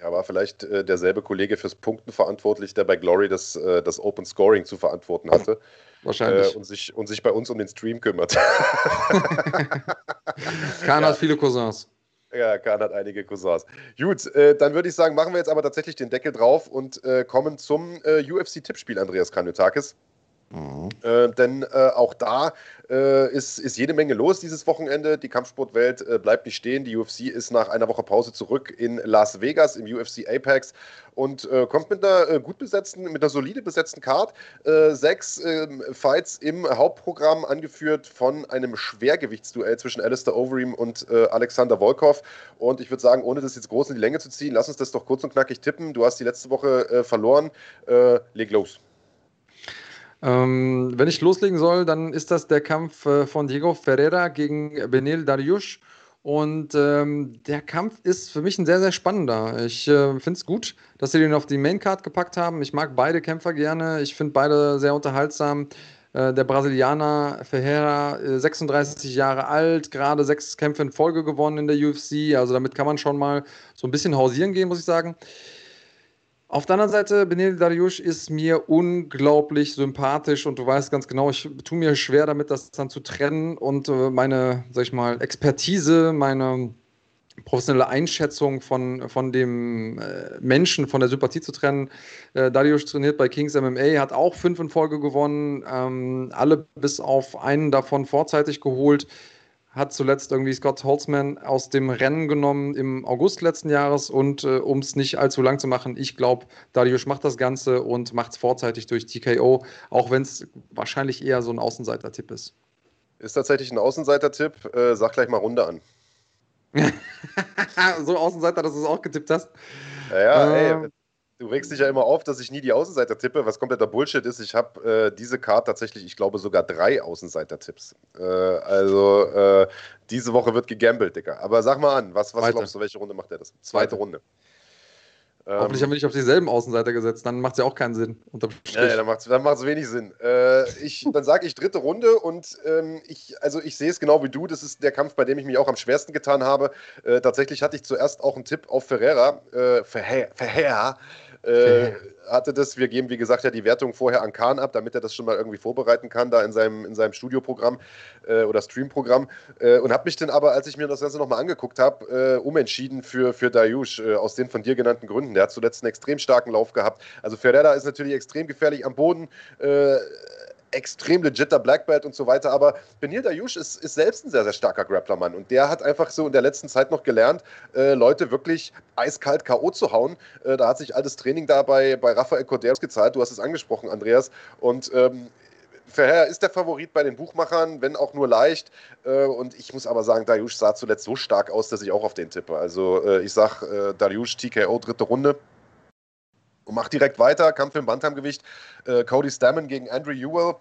Ja, war vielleicht äh, derselbe Kollege fürs Punkten verantwortlich, der bei Glory das, äh, das Open Scoring zu verantworten hatte. Wahrscheinlich. Äh, und, sich, und sich bei uns um den Stream kümmert. Kahn ja. hat viele Cousins. Ja, Kahn hat einige Cousins. Gut, äh, dann würde ich sagen, machen wir jetzt aber tatsächlich den Deckel drauf und äh, kommen zum äh, UFC-Tippspiel, Andreas Kanyotakis. Mhm. Äh, denn äh, auch da äh, ist, ist jede Menge los dieses Wochenende. Die Kampfsportwelt äh, bleibt nicht stehen. Die UFC ist nach einer Woche Pause zurück in Las Vegas im UFC Apex und äh, kommt mit einer äh, gut besetzten, mit einer solide besetzten Card. sechs ähm, Fights im Hauptprogramm, angeführt von einem Schwergewichtsduell zwischen Alistair Overeem und Alexander Volkov. Und ich würde sagen, ohne das jetzt groß in die Länge zu ziehen, lass uns das doch kurz und knackig tippen. Du hast die letzte Woche verloren. leg los. Ähm, wenn ich loslegen soll, dann ist das der Kampf äh, von Diego Ferreira gegen Benil Dariush. Und ähm, der Kampf ist für mich ein sehr, sehr spannender. Ich äh, finde es gut, dass sie den auf die Maincard gepackt haben. Ich mag beide Kämpfer gerne. Ich finde beide sehr unterhaltsam. Äh, der Brasilianer Ferreira, 36 äh, Jahre alt, gerade sechs Kämpfe in Folge gewonnen in der UFC. Also damit kann man schon mal so ein bisschen hausieren gehen, muss ich sagen. Auf der anderen Seite, Benel Dariush ist mir unglaublich sympathisch und du weißt ganz genau, ich tue mir schwer damit, das dann zu trennen und äh, meine, sag ich mal, Expertise, meine professionelle Einschätzung von, von dem äh, Menschen, von der Sympathie zu trennen. Äh, Dariush trainiert bei Kings MMA, hat auch fünf in Folge gewonnen, ähm, alle bis auf einen davon vorzeitig geholt hat zuletzt irgendwie Scott Holtzman aus dem Rennen genommen im August letzten Jahres und äh, um es nicht allzu lang zu machen, ich glaube, Darius macht das Ganze und macht es vorzeitig durch TKO, auch wenn es wahrscheinlich eher so ein Außenseiter-Tipp ist. Ist tatsächlich ein Außenseiter-Tipp. Äh, sag gleich mal Runde an. so Außenseiter, dass du es auch getippt hast. Ja, ja ähm. ey, du regst dich ja immer auf, dass ich nie die Außenseiter tippe, was kompletter Bullshit ist. Ich habe äh, diese Card tatsächlich, ich glaube, sogar drei Außenseiter-Tipps. Äh, also äh, diese Woche wird gegambelt, Dicker. Aber sag mal an, was, was glaubst du, welche Runde macht er das? Zweite Runde. Hoffentlich haben wir nicht auf dieselben Außenseiter gesetzt, dann macht es ja auch keinen Sinn. Ja, ja, dann macht es dann wenig Sinn. Äh, ich, dann sage ich dritte Runde und ähm, ich, also ich sehe es genau wie du. Das ist der Kampf, bei dem ich mich auch am schwersten getan habe. Äh, tatsächlich hatte ich zuerst auch einen Tipp auf Ferreira. Äh, Ferreira. Ferreira äh, hatte das, wir geben wie gesagt ja die Wertung vorher an Kahn ab, damit er das schon mal irgendwie vorbereiten kann, da in seinem, in seinem Studioprogramm äh, oder Streamprogramm. Äh, und habe mich dann aber, als ich mir das Ganze nochmal angeguckt habe, äh, umentschieden für, für Dayush, äh, aus den von dir genannten Gründen. Der hat zuletzt einen extrem starken Lauf gehabt. Also Ferreira ist natürlich extrem gefährlich am Boden äh, extrem legitter Black Belt und so weiter, aber Benil Dayush ist, ist selbst ein sehr, sehr starker Grapplermann und der hat einfach so in der letzten Zeit noch gelernt, äh, Leute wirklich eiskalt K.O. zu hauen. Äh, da hat sich altes Training da bei, bei Rafael Corderos gezahlt, du hast es angesprochen, Andreas, und ähm, Verheer ist der Favorit bei den Buchmachern, wenn auch nur leicht. Äh, und ich muss aber sagen, Dariush sah zuletzt so stark aus, dass ich auch auf den tippe. Also äh, ich sag äh, Dariush TKO dritte Runde. Und macht direkt weiter, Kampf im Bantamgewicht. Äh, Cody Stammen gegen Andrew Ewell.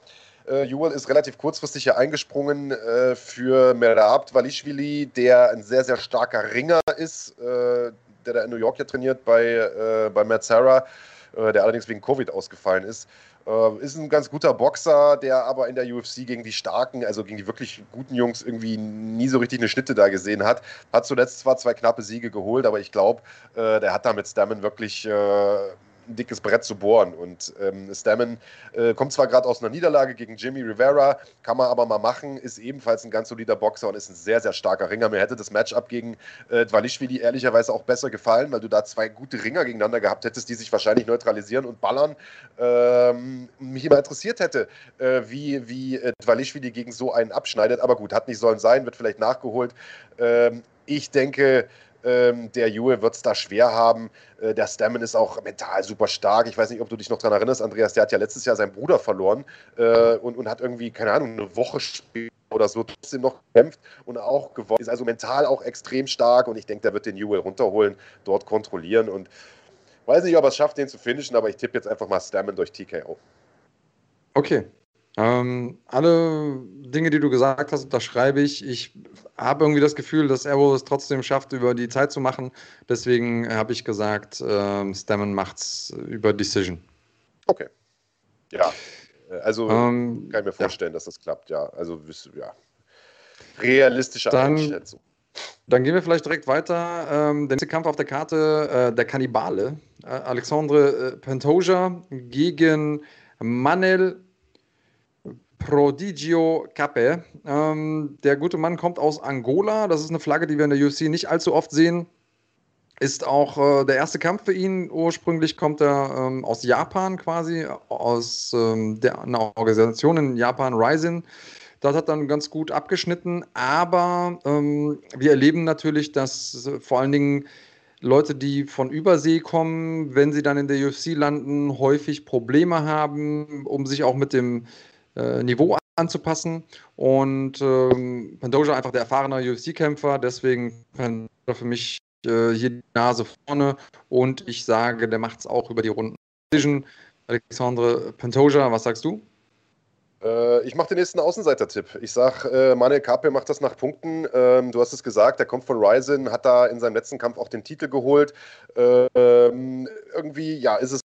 Äh, Ewell ist relativ kurzfristig hier eingesprungen äh, für Merab Walishvili, der ein sehr, sehr starker Ringer ist, äh, der da in New York ja trainiert bei, äh, bei Matt Sarah, der allerdings wegen Covid ausgefallen ist. Äh, ist ein ganz guter Boxer, der aber in der UFC gegen die starken, also gegen die wirklich guten Jungs irgendwie nie so richtig eine Schnitte da gesehen hat. Hat zuletzt zwar zwei knappe Siege geholt, aber ich glaube, der hat da mit Stammen wirklich ein dickes Brett zu bohren. Und ähm, Stammen äh, kommt zwar gerade aus einer Niederlage gegen Jimmy Rivera, kann man aber mal machen, ist ebenfalls ein ganz solider Boxer und ist ein sehr, sehr starker Ringer. Mir hätte das Matchup gegen äh, Dvalishvili ehrlicherweise auch besser gefallen, weil du da zwei gute Ringer gegeneinander gehabt hättest, die sich wahrscheinlich neutralisieren und ballern. Ähm, mich immer interessiert hätte, äh, wie, wie äh, Dvalishvili gegen so einen abschneidet. Aber gut, hat nicht sollen sein, wird vielleicht nachgeholt. Ähm, ich denke, ähm, der Jue wird es da schwer haben. Äh, der Stammen ist auch mental super stark. Ich weiß nicht, ob du dich noch daran erinnerst, Andreas, der hat ja letztes Jahr seinen Bruder verloren äh, und, und hat irgendwie, keine Ahnung, eine Woche später oder so trotzdem noch gekämpft und auch gewonnen. Ist also mental auch extrem stark und ich denke, der wird den Jewel runterholen, dort kontrollieren und weiß nicht, ob er es schafft, den zu finishen, aber ich tippe jetzt einfach mal Stammen durch TKO. Okay, ähm, alle Dinge, die du gesagt hast, unterschreibe ich. Ich habe irgendwie das Gefühl, dass Arrow es trotzdem schafft, über die Zeit zu machen. Deswegen habe ich gesagt, ähm, Stammen es über Decision. Okay. Ja. Äh, also ähm, kann ich mir vorstellen, ja. dass das klappt, ja. Also ja. Realistische dann, Einschätzung. Dann gehen wir vielleicht direkt weiter. Ähm, der nächste Kampf auf der Karte, äh, der Kannibale. Äh, Alexandre äh, Pantoja gegen Manel Prodigio Cape. Ähm, der gute Mann kommt aus Angola. Das ist eine Flagge, die wir in der UFC nicht allzu oft sehen. Ist auch äh, der erste Kampf für ihn. Ursprünglich kommt er ähm, aus Japan quasi, aus ähm, der, einer Organisation in Japan, Ryzen. Das hat dann ganz gut abgeschnitten. Aber ähm, wir erleben natürlich, dass äh, vor allen Dingen Leute, die von Übersee kommen, wenn sie dann in der UFC landen, häufig Probleme haben, um sich auch mit dem äh, Niveau anzupassen. Und ähm, Pandoja einfach der erfahrene UFC-Kämpfer, deswegen Pandoja für mich äh, hier die Nase vorne und ich sage, der macht es auch über die Runden. Alexandre Pantoja, was sagst du? Äh, ich mache den nächsten Außenseiter-Tipp. Ich sage, äh, Manuel Kape macht das nach Punkten. Ähm, du hast es gesagt, er kommt von Ryzen, hat da in seinem letzten Kampf auch den Titel geholt. Ähm, irgendwie, ja, ist es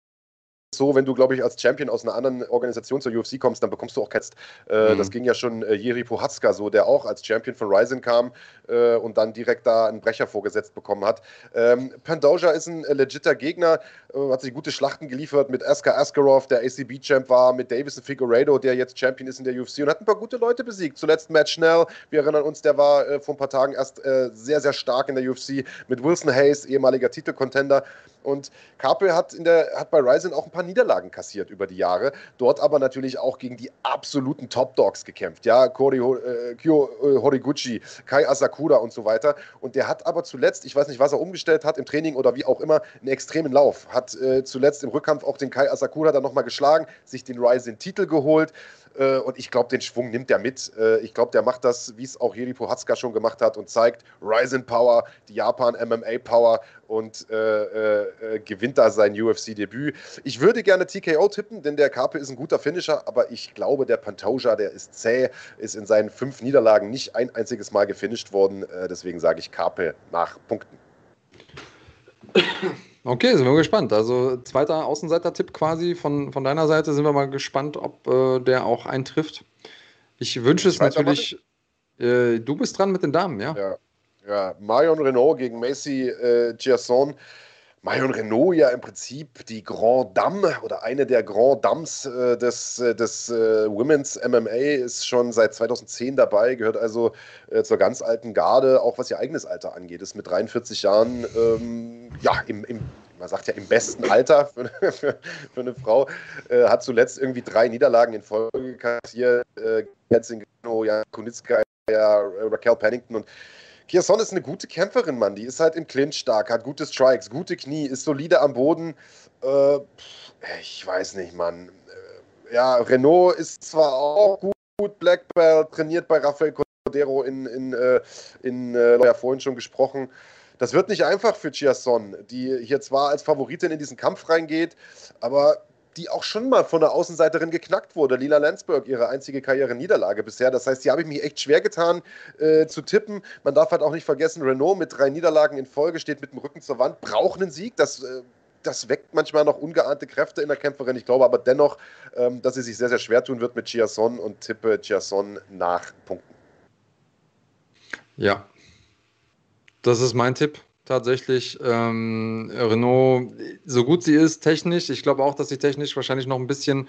so, wenn du, glaube ich, als Champion aus einer anderen Organisation zur UFC kommst, dann bekommst du auch Ketzt. Äh, mhm. Das ging ja schon äh, Jiri Puhatska so, der auch als Champion von Ryzen kam äh, und dann direkt da einen Brecher vorgesetzt bekommen hat. Ähm, Pandoja ist ein äh, legitter Gegner, äh, hat sich gute Schlachten geliefert mit Askar Askarov, der ACB-Champ war, mit Davison Figueiredo, der jetzt Champion ist in der UFC und hat ein paar gute Leute besiegt. Zuletzt Matt Schnell, wir erinnern uns, der war äh, vor ein paar Tagen erst sehr, sehr stark in der UFC mit Wilson Hayes, ehemaliger Titelcontender. Und Carpe hat, in der, hat bei Ryzen auch ein paar Niederlagen kassiert über die Jahre. Dort aber natürlich auch gegen die absoluten Top-Dogs gekämpft. Ja, Kori, äh, Kyo äh, Horiguchi, Kai Asakura und so weiter. Und der hat aber zuletzt, ich weiß nicht, was er umgestellt hat im Training oder wie auch immer, einen extremen Lauf. Hat äh, zuletzt im Rückkampf auch den Kai Asakura dann nochmal geschlagen, sich den Ryzen-Titel geholt. Äh, und ich glaube, den Schwung nimmt er mit. Äh, ich glaube, der macht das, wie es auch Jiri Pohatska schon gemacht hat und zeigt Ryzen Power, die Japan MMA Power und äh, äh, gewinnt da sein UFC-Debüt. Ich würde gerne TKO tippen, denn der Karpe ist ein guter Finisher, aber ich glaube, der Pantoja, der ist zäh, ist in seinen fünf Niederlagen nicht ein einziges Mal gefinisht worden. Äh, deswegen sage ich Karpe nach Punkten. Okay, sind wir gespannt. Also zweiter Außenseiter-Tipp quasi von, von deiner Seite. Sind wir mal gespannt, ob äh, der auch eintrifft. Ich wünsche es natürlich. Äh, du bist dran mit den Damen, ja? Ja, ja. Marion Renault gegen Macy äh, Gerson. Marion Renault ja im Prinzip die Grand Dame oder eine der Grand Dames äh, des, äh, des äh, Women's MMA ist schon seit 2010 dabei, gehört also äh, zur ganz alten Garde, auch was ihr eigenes Alter angeht. Ist mit 43 Jahren, ähm, ja, im, im, man sagt ja im besten Alter für, für, für eine Frau, äh, hat zuletzt irgendwie drei Niederlagen in Folge kassiert. Äh, Jan Kunitska, ja, Raquel Pennington und Kierson ist eine gute Kämpferin, Mann. Die ist halt im Clinch stark, hat gute Strikes, gute Knie, ist solide am Boden. Äh, ich weiß nicht, Mann. Äh, ja, Renault ist zwar auch gut, Black Belt, trainiert bei Rafael Cordero in, in, äh, in äh, ja vorhin schon gesprochen. Das wird nicht einfach für Chiasson, die hier zwar als Favoritin in diesen Kampf reingeht, aber die auch schon mal von der Außenseiterin geknackt wurde. Lila Landsberg, ihre einzige Karriere-Niederlage bisher. Das heißt, die habe ich mich echt schwer getan äh, zu tippen. Man darf halt auch nicht vergessen, Renault mit drei Niederlagen in Folge steht mit dem Rücken zur Wand, braucht einen Sieg. Das, äh, das weckt manchmal noch ungeahnte Kräfte in der Kämpferin. Ich glaube aber dennoch, ähm, dass sie sich sehr, sehr schwer tun wird mit Chiasson und tippe Chiasson nach Punkten. Ja, das ist mein Tipp tatsächlich. Ähm, Renault, so gut sie ist technisch, ich glaube auch, dass sie technisch wahrscheinlich noch ein bisschen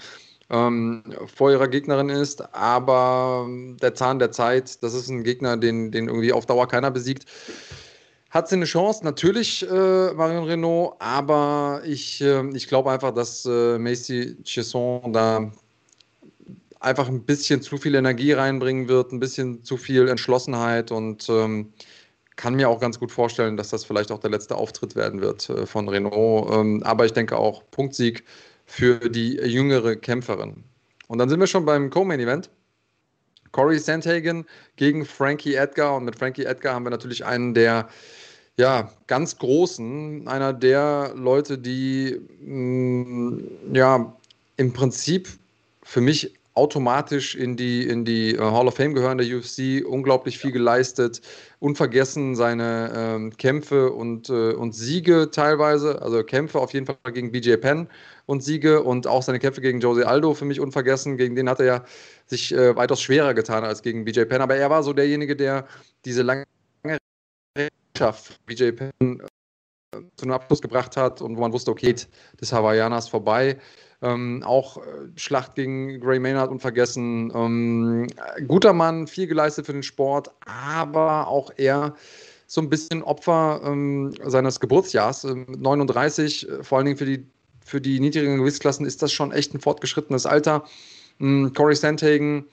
ähm, vor ihrer Gegnerin ist, aber der Zahn der Zeit, das ist ein Gegner, den, den irgendwie auf Dauer keiner besiegt. Hat sie eine Chance? Natürlich, äh, Marion Renault, aber ich, äh, ich glaube einfach, dass äh, Macy Chesson da einfach ein bisschen zu viel Energie reinbringen wird, ein bisschen zu viel Entschlossenheit und ähm, kann mir auch ganz gut vorstellen, dass das vielleicht auch der letzte Auftritt werden wird äh, von Renault. Ähm, aber ich denke auch Punktsieg für die jüngere Kämpferin. Und dann sind wir schon beim Co-Main-Event. Corey Sandhagen gegen Frankie Edgar. Und mit Frankie Edgar haben wir natürlich einen der ja, ganz großen, einer der Leute, die mh, mm, ja im Prinzip für mich automatisch in die, in die äh, Hall of Fame gehören der UFC, unglaublich viel geleistet, unvergessen seine ähm, Kämpfe und, äh, und Siege teilweise, also Kämpfe auf jeden Fall gegen BJ Penn und Siege und auch seine Kämpfe gegen Jose Aldo für mich unvergessen, gegen den hat er ja sich äh, weitaus schwerer getan als gegen BJ Penn, aber er war so derjenige, der diese lange Rechtschaft BJ Penn äh, zu einem Abschluss gebracht hat und wo man wusste, okay, das Hawaiianas vorbei. Ähm, auch äh, Schlacht gegen Gray Maynard unvergessen. Ähm, guter Mann, viel geleistet für den Sport, aber auch er so ein bisschen Opfer ähm, seines Geburtsjahrs. 39, ähm, äh, vor allen Dingen für die, für die niedrigen Gewichtsklassen ist das schon echt ein fortgeschrittenes Alter. Ähm, Corey Sandhagen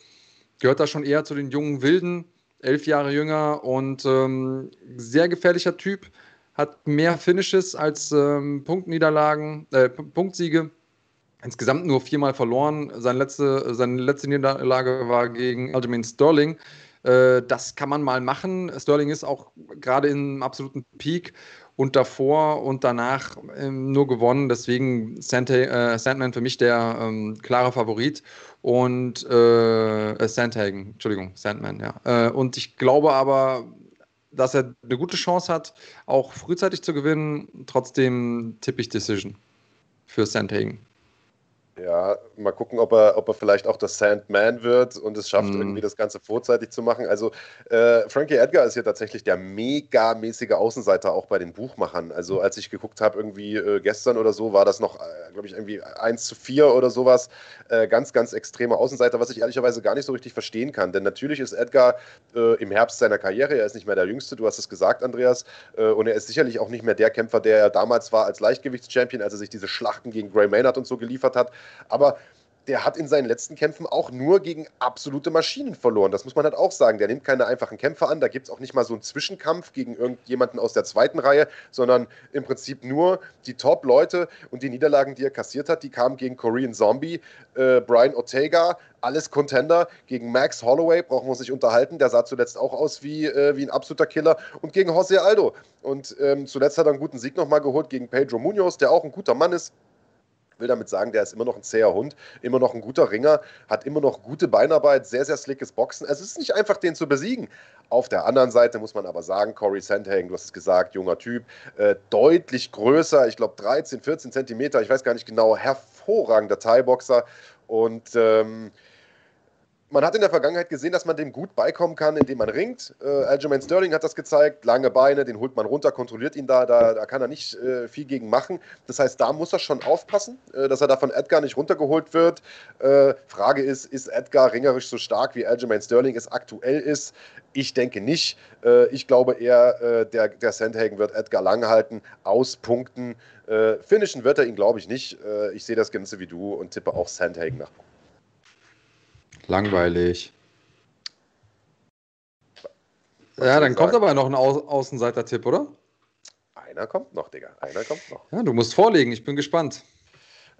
gehört da schon eher zu den jungen Wilden, elf Jahre jünger und ähm, sehr gefährlicher Typ. Hat mehr Finishes als ähm, Punktniederlagen, äh, Punktsiege insgesamt nur viermal verloren. Seine letzte, seine letzte Niederlage war gegen Aljamain Sterling. Äh, das kann man mal machen. Sterling ist auch gerade im absoluten Peak und davor und danach ähm, nur gewonnen. Deswegen äh, Sandman für mich der ähm, klare Favorit und äh, Sandhagen, Entschuldigung, Sandman, ja. Äh, und ich glaube aber, dass er eine gute Chance hat, auch frühzeitig zu gewinnen. Trotzdem tippe ich Decision für Sandhagen. Ja, mal gucken, ob er, ob er vielleicht auch der Sandman wird und es schafft, mm. irgendwie das Ganze vorzeitig zu machen. Also äh, Frankie Edgar ist ja tatsächlich der megamäßige Außenseiter auch bei den Buchmachern. Also als ich geguckt habe, irgendwie äh, gestern oder so, war das noch, äh, glaube ich, irgendwie 1 zu 4 oder sowas. Äh, ganz, ganz extremer Außenseiter, was ich ehrlicherweise gar nicht so richtig verstehen kann. Denn natürlich ist Edgar äh, im Herbst seiner Karriere, er ist nicht mehr der Jüngste, du hast es gesagt, Andreas, äh, und er ist sicherlich auch nicht mehr der Kämpfer, der er damals war als Leichtgewichtschampion, als er sich diese Schlachten gegen Gray Maynard und so geliefert hat. Aber der hat in seinen letzten Kämpfen auch nur gegen absolute Maschinen verloren. Das muss man halt auch sagen. Der nimmt keine einfachen Kämpfer an. Da gibt es auch nicht mal so einen Zwischenkampf gegen irgendjemanden aus der zweiten Reihe, sondern im Prinzip nur die Top-Leute und die Niederlagen, die er kassiert hat, die kamen gegen Korean Zombie, äh, Brian Ortega, alles Contender. Gegen Max Holloway brauchen wir uns nicht unterhalten. Der sah zuletzt auch aus wie, äh, wie ein absoluter Killer. Und gegen José Aldo. Und ähm, zuletzt hat er einen guten Sieg nochmal geholt gegen Pedro Munoz, der auch ein guter Mann ist will damit sagen, der ist immer noch ein zäher Hund, immer noch ein guter Ringer, hat immer noch gute Beinarbeit, sehr, sehr slickes Boxen. Also es ist nicht einfach, den zu besiegen. Auf der anderen Seite muss man aber sagen, Corey Sandhagen, du hast es gesagt, junger Typ, äh, deutlich größer, ich glaube 13, 14 Zentimeter, ich weiß gar nicht genau, hervorragender Thai-Boxer und ähm, man hat in der Vergangenheit gesehen, dass man dem gut beikommen kann, indem man ringt. Äh, Aljamain Sterling hat das gezeigt, lange Beine, den holt man runter, kontrolliert ihn da, da, da kann er nicht äh, viel gegen machen. Das heißt, da muss er schon aufpassen, äh, dass er da von Edgar nicht runtergeholt wird. Äh, Frage ist, ist Edgar ringerisch so stark, wie Aljamain Sterling es aktuell ist? Ich denke nicht. Äh, ich glaube eher, äh, der, der Sandhagen wird Edgar lang halten, auspunkten. finishen wird er ihn, glaube ich, nicht. ich sehe das Ganze wie du und tippe auch Sandhagen nach Punkten. Langweilig. Was ja, dann kommt aber noch ein Au Außenseiter-Tipp, oder? Einer kommt noch, Digga. Einer kommt noch. Ja, du musst vorlegen, ich bin gespannt.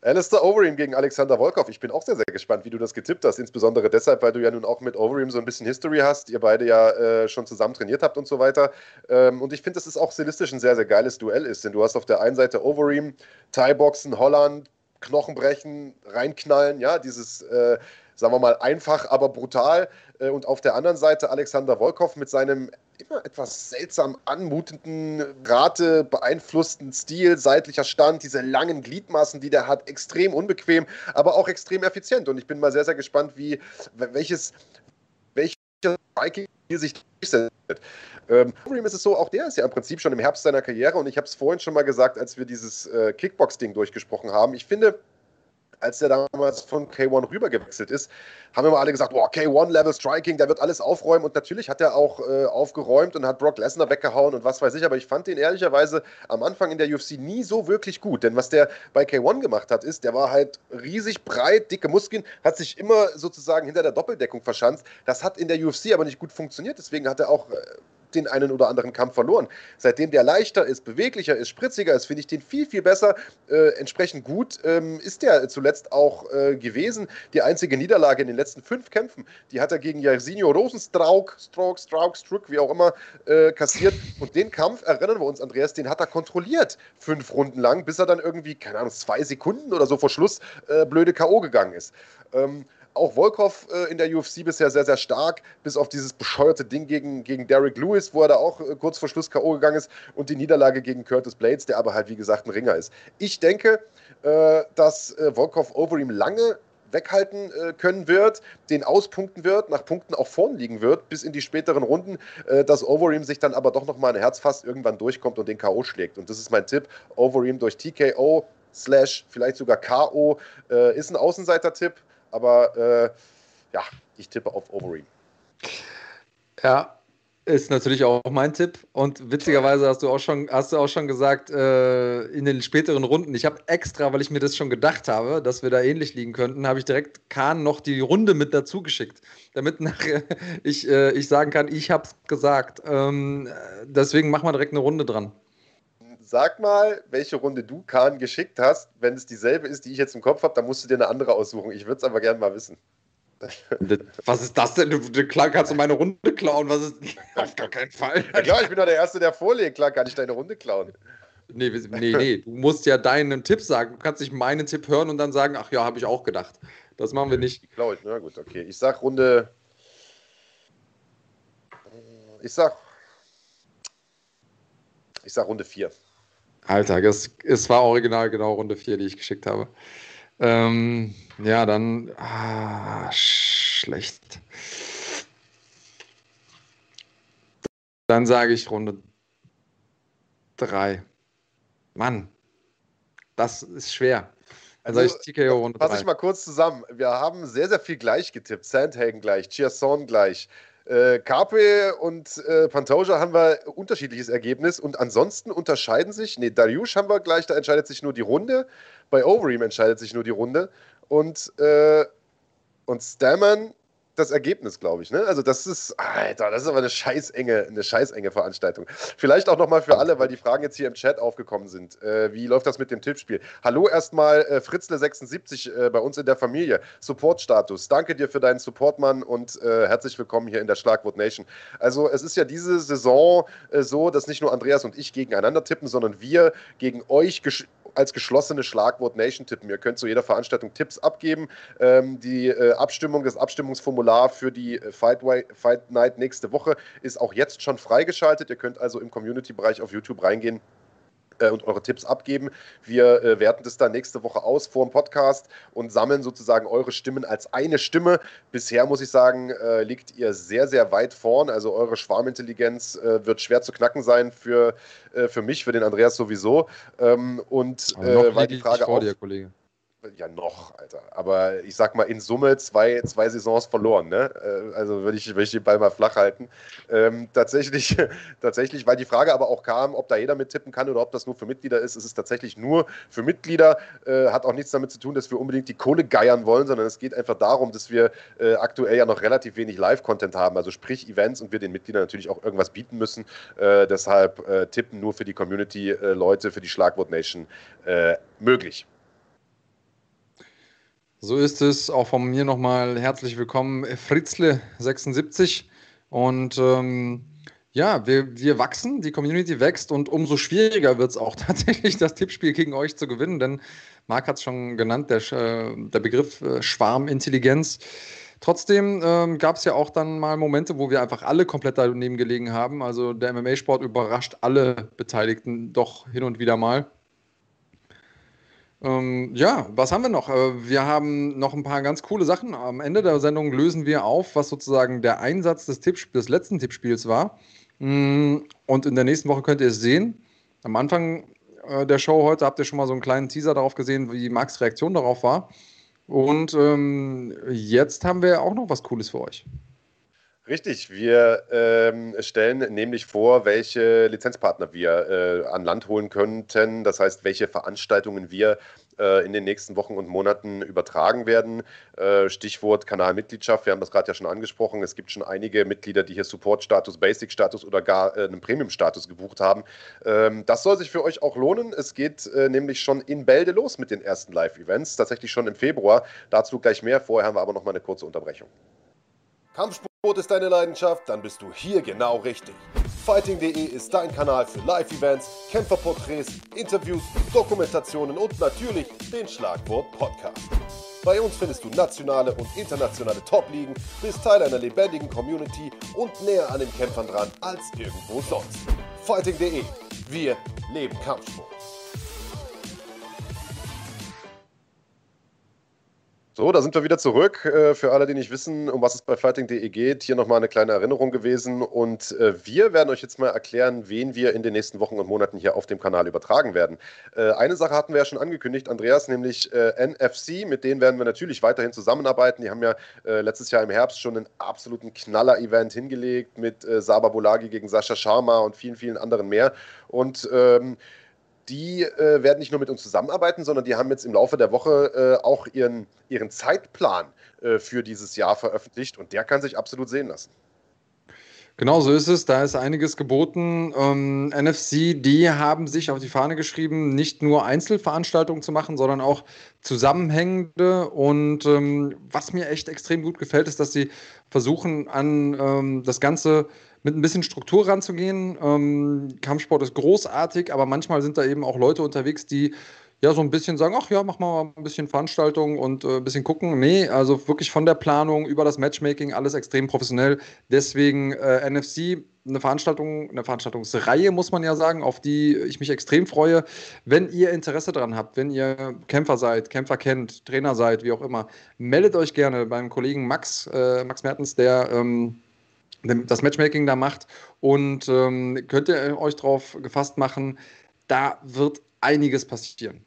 Alistair Overeem gegen Alexander Volkov. Ich bin auch sehr, sehr gespannt, wie du das getippt hast. Insbesondere deshalb, weil du ja nun auch mit Overeem so ein bisschen History hast. Ihr beide ja äh, schon zusammen trainiert habt und so weiter. Ähm, und ich finde, dass es auch stilistisch ein sehr, sehr geiles Duell ist. Denn du hast auf der einen Seite Overeem, Thai-Boxen, Holland, Knochen brechen, reinknallen. Ja, dieses äh, sagen wir mal, einfach, aber brutal. Äh, und auf der anderen Seite Alexander Wolkow mit seinem immer etwas seltsam anmutenden, Rate beeinflussten Stil, seitlicher Stand, diese langen Gliedmaßen, die der hat, extrem unbequem, aber auch extrem effizient. Und ich bin mal sehr, sehr gespannt, wie welches, welches Viking sich durchsetzt. Ähm, ist es so, auch der ist ja im Prinzip schon im Herbst seiner Karriere und ich habe es vorhin schon mal gesagt, als wir dieses äh, Kickbox-Ding durchgesprochen haben. Ich finde, als der damals von K1 rübergewechselt ist, haben immer alle gesagt, boah, K1-Level Striking, der wird alles aufräumen. Und natürlich hat er auch äh, aufgeräumt und hat Brock Lesnar weggehauen und was weiß ich. Aber ich fand den ehrlicherweise am Anfang in der UFC nie so wirklich gut. Denn was der bei K1 gemacht hat, ist, der war halt riesig breit, dicke Muskeln, hat sich immer sozusagen hinter der Doppeldeckung verschanzt. Das hat in der UFC aber nicht gut funktioniert. Deswegen hat er auch äh, den einen oder anderen Kampf verloren. Seitdem der leichter ist, beweglicher ist, spritziger ist, finde ich den viel, viel besser. Äh, entsprechend gut ähm, ist der zuletzt auch äh, gewesen. Die einzige Niederlage in den letzten fünf Kämpfen, die hat er gegen Jairzinho Rosenstrauk, Strauk, Strauk, Struck, wie auch immer, äh, kassiert. Und den Kampf, erinnern wir uns, Andreas, den hat er kontrolliert, fünf Runden lang, bis er dann irgendwie, keine Ahnung, zwei Sekunden oder so vor Schluss äh, blöde K.O. gegangen ist. Ähm, auch Volkov äh, in der UFC bisher sehr, sehr stark, bis auf dieses bescheuerte Ding gegen, gegen Derek Lewis, wo er da auch äh, kurz vor Schluss K.O. gegangen ist und die Niederlage gegen Curtis Blades, der aber halt, wie gesagt, ein Ringer ist. Ich denke, äh, dass äh, Volkov Overeem lange weghalten äh, können wird, den auspunkten wird, nach Punkten auch vorn liegen wird, bis in die späteren Runden, äh, dass Overeem sich dann aber doch nochmal ein Herz fasst, irgendwann durchkommt und den K.O. schlägt. Und das ist mein Tipp. Overeem durch TKO slash vielleicht sogar K.O. Ist ein Außenseiter-Tipp aber äh, ja, ich tippe auf Overeem. Ja, ist natürlich auch mein Tipp. Und witzigerweise hast du auch schon, hast du auch schon gesagt, äh, in den späteren Runden, ich habe extra, weil ich mir das schon gedacht habe, dass wir da ähnlich liegen könnten, habe ich direkt Kahn noch die Runde mit dazu geschickt, damit nachher ich, äh, ich sagen kann, ich habe es gesagt. Ähm, deswegen machen wir direkt eine Runde dran. Sag mal, welche Runde du Kahn geschickt hast. Wenn es dieselbe ist, die ich jetzt im Kopf habe, dann musst du dir eine andere aussuchen. Ich würde es aber gerne mal wissen. Was ist das denn? Du, klar kannst du meine Runde klauen. Was ist. Auf gar keinen Fall. Ja, klar, ich bin doch der Erste, der vorlegt. Klar kann ich deine Runde klauen. Nee, nee, nee. Du musst ja deinen Tipp sagen. Du kannst nicht meinen Tipp hören und dann sagen, ach ja, habe ich auch gedacht. Das machen wir nicht. Klaue ich. Na gut, okay. Ich sag Runde. Ich sag. Ich sag Runde 4. Alter, es, es war original genau Runde 4, die ich geschickt habe. Ähm, ja, dann ah, schlecht. Dann sage ich Runde 3. Mann, das ist schwer. Also, ich TKO Runde Fasse ich mal kurz zusammen. Wir haben sehr, sehr viel gleich getippt. Sandhagen gleich, Chiasson gleich. Äh, Carpe und äh, Pantoja haben wir unterschiedliches Ergebnis und ansonsten unterscheiden sich, nee, Dariush haben wir gleich, da entscheidet sich nur die Runde. Bei Overeem entscheidet sich nur die Runde. Und, äh, und Stammen das Ergebnis, glaube ich. Ne? Also das ist, Alter, das ist aber eine scheißenge, eine scheißenge Veranstaltung. Vielleicht auch nochmal für alle, weil die Fragen jetzt hier im Chat aufgekommen sind. Äh, wie läuft das mit dem Tippspiel? Hallo erstmal äh, Fritzle76 äh, bei uns in der Familie. Supportstatus. Danke dir für deinen Support, Mann, und äh, herzlich willkommen hier in der Schlagwort Nation. Also es ist ja diese Saison äh, so, dass nicht nur Andreas und ich gegeneinander tippen, sondern wir gegen euch als geschlossene Schlagwort Nation tippen. Ihr könnt zu jeder Veranstaltung Tipps abgeben. Ähm, die äh, Abstimmung, das Abstimmungsformular für die äh, Fight, Fight Night nächste Woche ist auch jetzt schon freigeschaltet. Ihr könnt also im Community-Bereich auf YouTube reingehen äh, und eure Tipps abgeben. Wir äh, werten das dann nächste Woche aus vor dem Podcast und sammeln sozusagen eure Stimmen als eine Stimme. Bisher muss ich sagen, äh, liegt ihr sehr, sehr weit vorn. Also eure Schwarmintelligenz äh, wird schwer zu knacken sein für, äh, für mich, für den Andreas sowieso. Ähm, und äh, weil die Frage vor auch, dir, Kollege ja, noch, Alter. Aber ich sag mal, in Summe zwei, zwei Saisons verloren. Ne? Äh, also würde ich, würd ich den Ball mal flach halten. Ähm, tatsächlich, tatsächlich, weil die Frage aber auch kam, ob da jeder mittippen kann oder ob das nur für Mitglieder ist. Es ist tatsächlich nur für Mitglieder. Äh, hat auch nichts damit zu tun, dass wir unbedingt die Kohle geiern wollen, sondern es geht einfach darum, dass wir äh, aktuell ja noch relativ wenig Live-Content haben. Also sprich Events und wir den Mitgliedern natürlich auch irgendwas bieten müssen. Äh, deshalb äh, tippen nur für die Community-Leute, äh, für die Schlagwort Nation möglich. So ist es. Auch von mir nochmal herzlich willkommen, Fritzle76. Und ähm, ja, wir, wir wachsen, die Community wächst und umso schwieriger wird es auch tatsächlich, das Tippspiel gegen euch zu gewinnen, denn Marc hat es schon genannt, der, äh, der Begriff äh, Schwarmintelligenz. Trotzdem ähm, gab es ja auch dann mal Momente, wo wir einfach alle komplett daneben gelegen haben. Also der MMA-Sport überrascht alle Beteiligten doch hin und wieder mal. Ähm, ja, was haben wir noch? Äh, wir haben noch ein paar ganz coole Sachen. Am Ende der Sendung lösen wir auf, was sozusagen der Einsatz des, Tipp des letzten Tippspiels war. Mm, und in der nächsten Woche könnt ihr es sehen. Am Anfang äh, der Show heute habt ihr schon mal so einen kleinen Teaser darauf gesehen, wie Max Reaktion darauf war. Und ähm, jetzt haben wir auch noch was Cooles für euch. Richtig, wir ähm, stellen nämlich vor, welche Lizenzpartner wir äh, an Land holen könnten. Das heißt, welche Veranstaltungen wir äh, in den nächsten Wochen und Monaten übertragen werden. Äh, Stichwort Kanalmitgliedschaft, wir haben das gerade ja schon angesprochen. Es gibt schon einige Mitglieder, die hier Support-Status, Basic-Status oder gar äh, einen Premium-Status gebucht haben. Ähm, das soll sich für euch auch lohnen. Es geht äh, nämlich schon in Bälde los mit den ersten Live-Events, tatsächlich schon im Februar. Dazu gleich mehr. Vorher haben wir aber noch mal eine kurze Unterbrechung. Kampfsport Sport ist deine Leidenschaft, dann bist du hier genau richtig. Fighting.de ist dein Kanal für Live-Events, Kämpferporträts, Interviews, Dokumentationen und natürlich den Schlagwort Podcast. Bei uns findest du nationale und internationale Top-Ligen, bist Teil einer lebendigen Community und näher an den Kämpfern dran als irgendwo sonst. Fighting.de. Wir leben Kampfsport. So, da sind wir wieder zurück. Äh, für alle, die nicht wissen, um was es bei fighting.de geht, hier nochmal eine kleine Erinnerung gewesen. Und äh, wir werden euch jetzt mal erklären, wen wir in den nächsten Wochen und Monaten hier auf dem Kanal übertragen werden. Äh, eine Sache hatten wir ja schon angekündigt, Andreas, nämlich NFC. Mit denen werden wir natürlich weiterhin zusammenarbeiten. Die haben ja letztes Jahr im Herbst schon einen absoluten Knaller-Event hingelegt mit Saba Bolagi gegen Sascha Sharma und vielen, vielen anderen mehr. Und ähm, die äh, werden nicht nur mit uns zusammenarbeiten, sondern die haben jetzt im Laufe der Woche äh, auch ihren, ihren Zeitplan äh, für dieses Jahr veröffentlicht und der kann sich absolut sehen lassen. Genau so ist es. Da ist einiges geboten. Ähm, NFC, die haben sich auf die Fahne geschrieben, nicht nur Einzelveranstaltungen zu machen, sondern auch zusammenhängende. Und ähm, was mir echt extrem gut gefällt, ist, dass sie versuchen, an ähm, das Ganze mit ein bisschen Struktur ranzugehen. Ähm, Kampfsport ist großartig, aber manchmal sind da eben auch Leute unterwegs, die ja, so ein bisschen sagen, ach ja, wir mal ein bisschen Veranstaltung und äh, ein bisschen gucken. Nee, also wirklich von der Planung über das Matchmaking, alles extrem professionell. Deswegen äh, NFC, eine Veranstaltung, eine Veranstaltungsreihe, muss man ja sagen, auf die ich mich extrem freue. Wenn ihr Interesse daran habt, wenn ihr Kämpfer seid, Kämpfer kennt, Trainer seid, wie auch immer, meldet euch gerne beim Kollegen Max, äh, Max Mertens, der ähm, das Matchmaking da macht und ähm, könnt ihr euch darauf gefasst machen, da wird einiges passieren.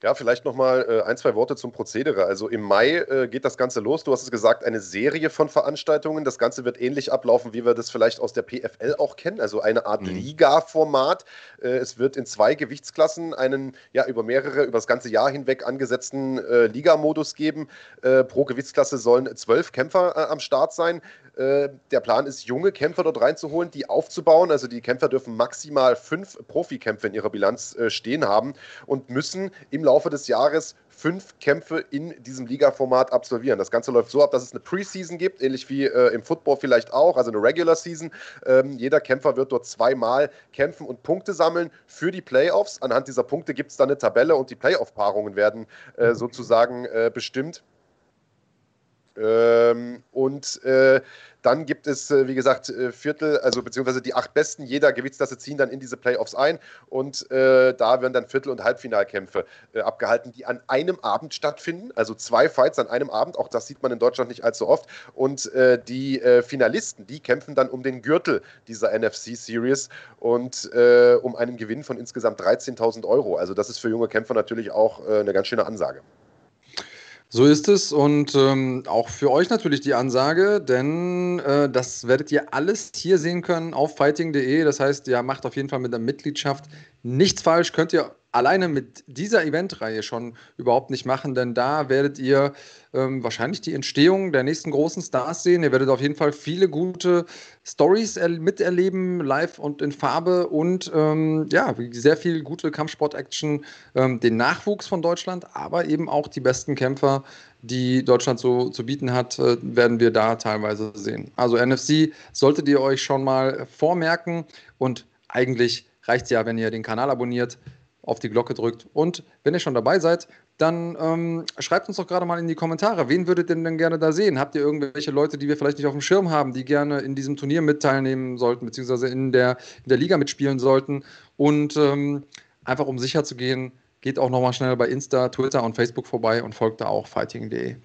Ja, vielleicht nochmal äh, ein, zwei Worte zum Prozedere. Also im Mai äh, geht das Ganze los. Du hast es gesagt, eine Serie von Veranstaltungen. Das Ganze wird ähnlich ablaufen, wie wir das vielleicht aus der PFL auch kennen. Also eine Art mhm. Liga-Format. Äh, es wird in zwei Gewichtsklassen einen ja über mehrere, über das ganze Jahr hinweg angesetzten äh, Liga-Modus geben. Äh, pro Gewichtsklasse sollen zwölf Kämpfer äh, am Start sein. der Plan ist, junge Kämpfer dort reinzuholen, die aufzubauen. Also die Kämpfer dürfen maximal fünf Profikämpfe in ihrer Bilanz stehen haben und müssen im Laufe des Jahres fünf Kämpfe in diesem Liga-Format absolvieren. Das Ganze läuft so ab, dass es eine Preseason gibt, ähnlich wie äh, im Football vielleicht auch, also eine Regular Season. Ähm, jeder Kämpfer wird dort zweimal kämpfen und Punkte sammeln für die Playoffs. Anhand dieser Punkte gibt es dann eine Tabelle und die Playoff-Paarungen werden äh, sozusagen äh, bestimmt. Ähm, und äh, dann gibt es, äh, wie gesagt, äh, Viertel, also beziehungsweise die acht Besten jeder Gewichtsklasse ziehen dann in diese Playoffs ein und äh, da werden dann Viertel- und Halbfinalkämpfe äh, abgehalten, die an einem Abend stattfinden. Also zwei Fights an einem Abend, auch das sieht man in Deutschland nicht allzu oft. Und äh, die Finalisten, die kämpfen dann um den Gürtel dieser NFC Series und um einen Gewinn von insgesamt 13.000 Euro. Also das ist für junge Kämpfer natürlich auch eine ganz schöne Ansage. So ist es und ähm, auch für euch natürlich die Ansage, denn äh, das werdet ihr alles hier sehen können auf fighting.de. Das heißt, ihr macht auf jeden Fall mit der Mitgliedschaft nichts falsch. Könnt ihr alleine mit dieser Eventreihe schon überhaupt nicht machen, denn da werdet ihr ähm, wahrscheinlich die Entstehung der nächsten großen Stars sehen. Ihr werdet auf jeden Fall viele gute Stories miterleben, live und in Farbe und ähm, ja, sehr viel gute Kampfsport-Action, ähm, den Nachwuchs von Deutschland, aber eben auch die besten Kämpfer, die Deutschland so zu bieten hat, äh, werden wir da teilweise sehen. Also NFC solltet ihr euch schon mal vormerken und eigentlich reicht es ja, wenn ihr den Kanal abonniert auf die Glocke drückt. Und wenn ihr schon dabei seid, dann ähm, schreibt uns doch gerade mal in die Kommentare, wen würdet ihr denn gerne da sehen? Habt ihr irgendwelche Leute, die wir vielleicht nicht auf dem Schirm haben, die gerne in diesem Turnier mit teilnehmen sollten, beziehungsweise in der, in der Liga mitspielen sollten? Und ähm, einfach um sicher zu gehen, geht auch nochmal schnell bei Insta, Twitter und Facebook vorbei und folgt da auch fighting.de.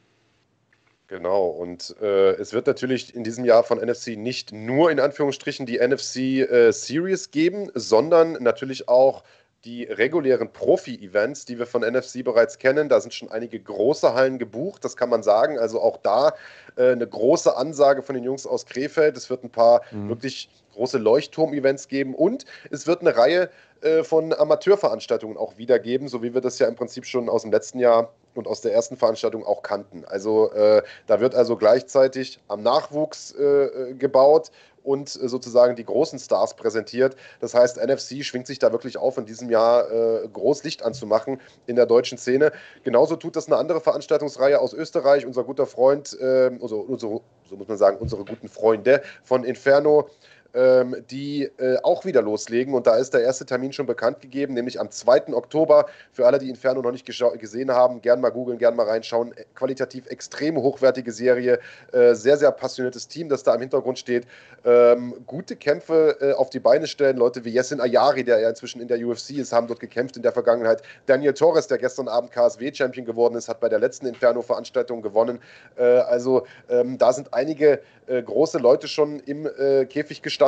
Genau, und äh, es wird natürlich in diesem Jahr von NFC nicht nur in Anführungsstrichen die NFC äh, Series geben, sondern natürlich auch die regulären Profi-Events, die wir von NFC bereits kennen. Da sind schon einige große Hallen gebucht, das kann man sagen. Also auch da äh, eine große Ansage von den Jungs aus Krefeld. Es wird ein paar mhm. wirklich große Leuchtturm-Events geben und es wird eine Reihe äh, von Amateurveranstaltungen auch wiedergeben, so wie wir das ja im Prinzip schon aus dem letzten Jahr und aus der ersten Veranstaltung auch kannten. Also äh, da wird also gleichzeitig am Nachwuchs äh, äh gebaut und äh, sozusagen die großen Stars präsentiert. Das heißt, NFC schwingt sich da wirklich auf, in diesem Jahr äh, groß Licht anzumachen in der deutschen Szene. Genauso tut das eine andere Veranstaltungsreihe aus Österreich. Unser guter Freund, äh, also, unsere, so muss man sagen, unsere guten Freunde von Inferno ähm, die äh, auch wieder loslegen. Und da ist der erste Termin schon bekannt gegeben, nämlich am 2. Oktober. Für alle, die Inferno noch nicht gesehen haben, gern mal googeln, gern mal reinschauen. Qualitativ extrem hochwertige Serie, äh, sehr, sehr passioniertes Team, das da im Hintergrund steht. Ähm, gute Kämpfe äh, auf die Beine stellen. Leute wie Yessin Ayari, der ja inzwischen in der UFC ist, haben dort gekämpft in der Vergangenheit. Daniel Torres, der gestern Abend KSW-Champion geworden ist, hat bei der letzten Inferno-Veranstaltung gewonnen. Äh, also ähm, da sind einige äh, große Leute schon im äh, Käfig gestanden.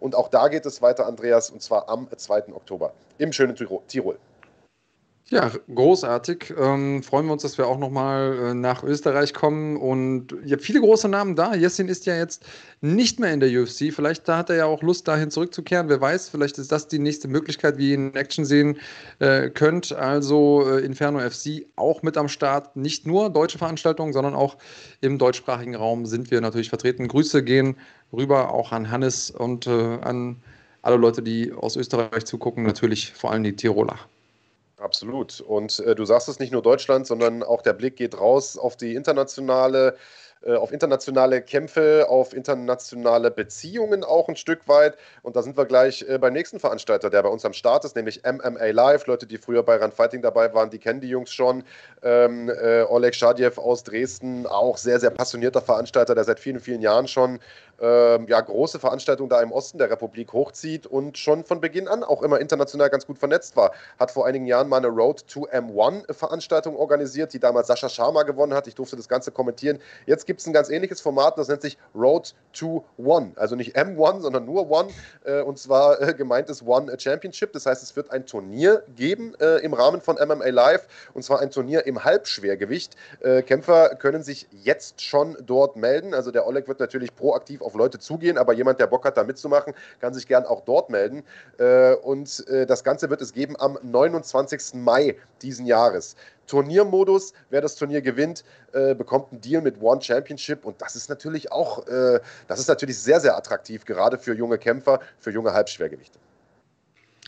Und auch da geht es weiter, Andreas, und zwar am 2. Oktober im schönen Tirol. Ja, großartig. Ähm, freuen wir uns, dass wir auch nochmal äh, nach Österreich kommen. Und ihr habt viele große Namen da. Jessin ist ja jetzt nicht mehr in der UFC. Vielleicht da hat er ja auch Lust, dahin zurückzukehren. Wer weiß, vielleicht ist das die nächste Möglichkeit, wie ihr ihn in Action sehen äh, könnt. Also äh, Inferno FC auch mit am Start. Nicht nur deutsche Veranstaltungen, sondern auch im deutschsprachigen Raum sind wir natürlich vertreten. Grüße gehen rüber auch an Hannes und äh, an alle Leute, die aus Österreich zugucken. Natürlich vor allem die Tiroler. Absolut. Und äh, du sagst es nicht nur Deutschland, sondern auch der Blick geht raus auf die internationale äh, auf internationale Kämpfe, auf internationale Beziehungen auch ein Stück weit. Und da sind wir gleich äh, beim nächsten Veranstalter, der bei uns am Start ist, nämlich MMA Live. Leute, die früher bei Run Fighting dabei waren, die kennen die Jungs schon. Ähm, äh, Oleg Schadjew aus Dresden, auch sehr, sehr passionierter Veranstalter, der seit vielen, vielen Jahren schon ähm, ja, große Veranstaltungen da im Osten der Republik hochzieht und schon von Beginn an auch immer international ganz gut vernetzt war. Hat vor einigen Jahren mal eine Road to M1 Veranstaltung organisiert, die damals Sascha Sharma gewonnen hat. Ich durfte das Ganze kommentieren. Jetzt gibt es ein ganz ähnliches Format, das nennt sich Road to One. Also nicht M1, sondern nur One. Äh, und zwar äh, gemeint ist One Championship. Das heißt, es wird ein Turnier geben äh, im Rahmen von MMA Live. Und zwar ein Turnier im Halbschwergewicht. Äh, Kämpfer können sich jetzt schon dort melden. Also der Oleg wird natürlich proaktiv auf Leute zugehen, aber jemand, der Bock hat, da mitzumachen, kann sich gern auch dort melden. Äh, und äh, das Ganze wird es geben am 29. Mai diesen Jahres. Turniermodus. Wer das Turnier gewinnt, äh, bekommt einen Deal mit One Championship und das ist natürlich auch, äh, das ist natürlich sehr, sehr attraktiv, gerade für junge Kämpfer, für junge Halbschwergewichte.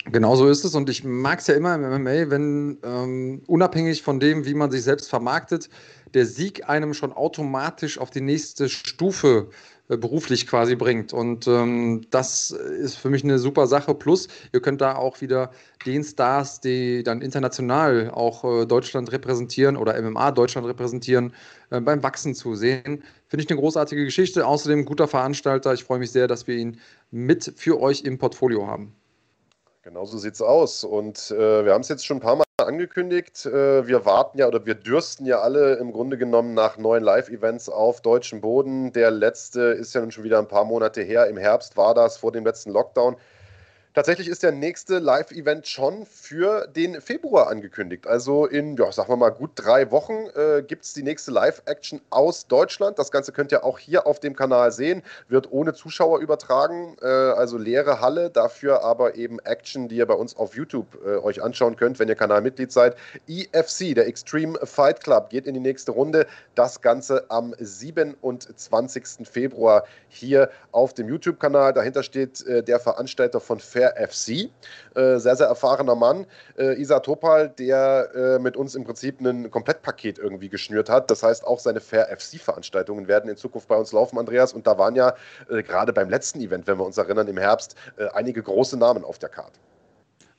Genau so ist es und ich mag es ja immer im MMA, wenn ähm, unabhängig von dem, wie man sich selbst vermarktet, der Sieg einem schon automatisch auf die nächste Stufe beruflich quasi bringt. Und ähm, das ist für mich eine super Sache. Plus, ihr könnt da auch wieder den Stars, die dann international auch äh, Deutschland repräsentieren oder MMA Deutschland repräsentieren, äh, beim Wachsen zu sehen. Finde ich eine großartige Geschichte. Außerdem guter Veranstalter. Ich freue mich sehr, dass wir ihn mit für euch im Portfolio haben. Genau so sieht es aus. Und äh, wir haben es jetzt schon ein paar Mal angekündigt. Äh, wir warten ja oder wir dürsten ja alle im Grunde genommen nach neuen Live-Events auf deutschem Boden. Der letzte ist ja nun schon wieder ein paar Monate her. Im Herbst war das vor dem letzten Lockdown. Tatsächlich ist der nächste Live-Event schon für den Februar angekündigt. Also in, ja, sagen wir mal, gut drei Wochen äh, gibt es die nächste Live-Action aus Deutschland. Das Ganze könnt ihr auch hier auf dem Kanal sehen. Wird ohne Zuschauer übertragen, äh, also leere Halle, dafür aber eben Action, die ihr bei uns auf YouTube äh, euch anschauen könnt, wenn ihr Kanalmitglied seid. EFC, der Extreme Fight Club, geht in die nächste Runde. Das Ganze am 27. Februar hier auf dem YouTube-Kanal. Dahinter steht äh, der Veranstalter von Fair Fair FC. Äh, sehr, sehr erfahrener Mann. Äh, Isa Topal, der äh, mit uns im Prinzip ein Komplettpaket irgendwie geschnürt hat. Das heißt, auch seine Fair FC-Veranstaltungen werden in Zukunft bei uns laufen, Andreas. Und da waren ja äh, gerade beim letzten Event, wenn wir uns erinnern, im Herbst, äh, einige große Namen auf der Karte.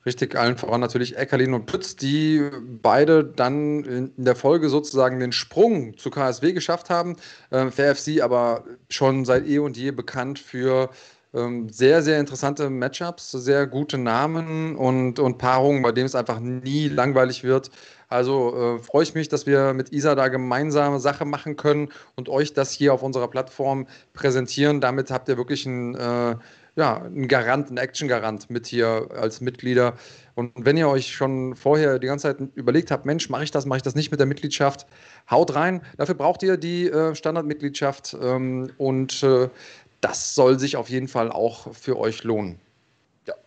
Richtig, allen voran natürlich Eckerlin und Pütz, die beide dann in der Folge sozusagen den Sprung zu KSW geschafft haben. Ähm, Fair FC aber schon seit eh und je bekannt für sehr, sehr interessante Matchups, sehr gute Namen und, und Paarungen, bei denen es einfach nie langweilig wird. Also äh, freue ich mich, dass wir mit Isa da gemeinsame Sache machen können und euch das hier auf unserer Plattform präsentieren. Damit habt ihr wirklich einen, äh, ja, einen Garant, einen Action-Garant mit hier als Mitglieder. Und wenn ihr euch schon vorher die ganze Zeit überlegt habt, Mensch, mache ich das, mache ich das nicht mit der Mitgliedschaft, haut rein. Dafür braucht ihr die äh, Standardmitgliedschaft ähm, und äh, das soll sich auf jeden Fall auch für euch lohnen.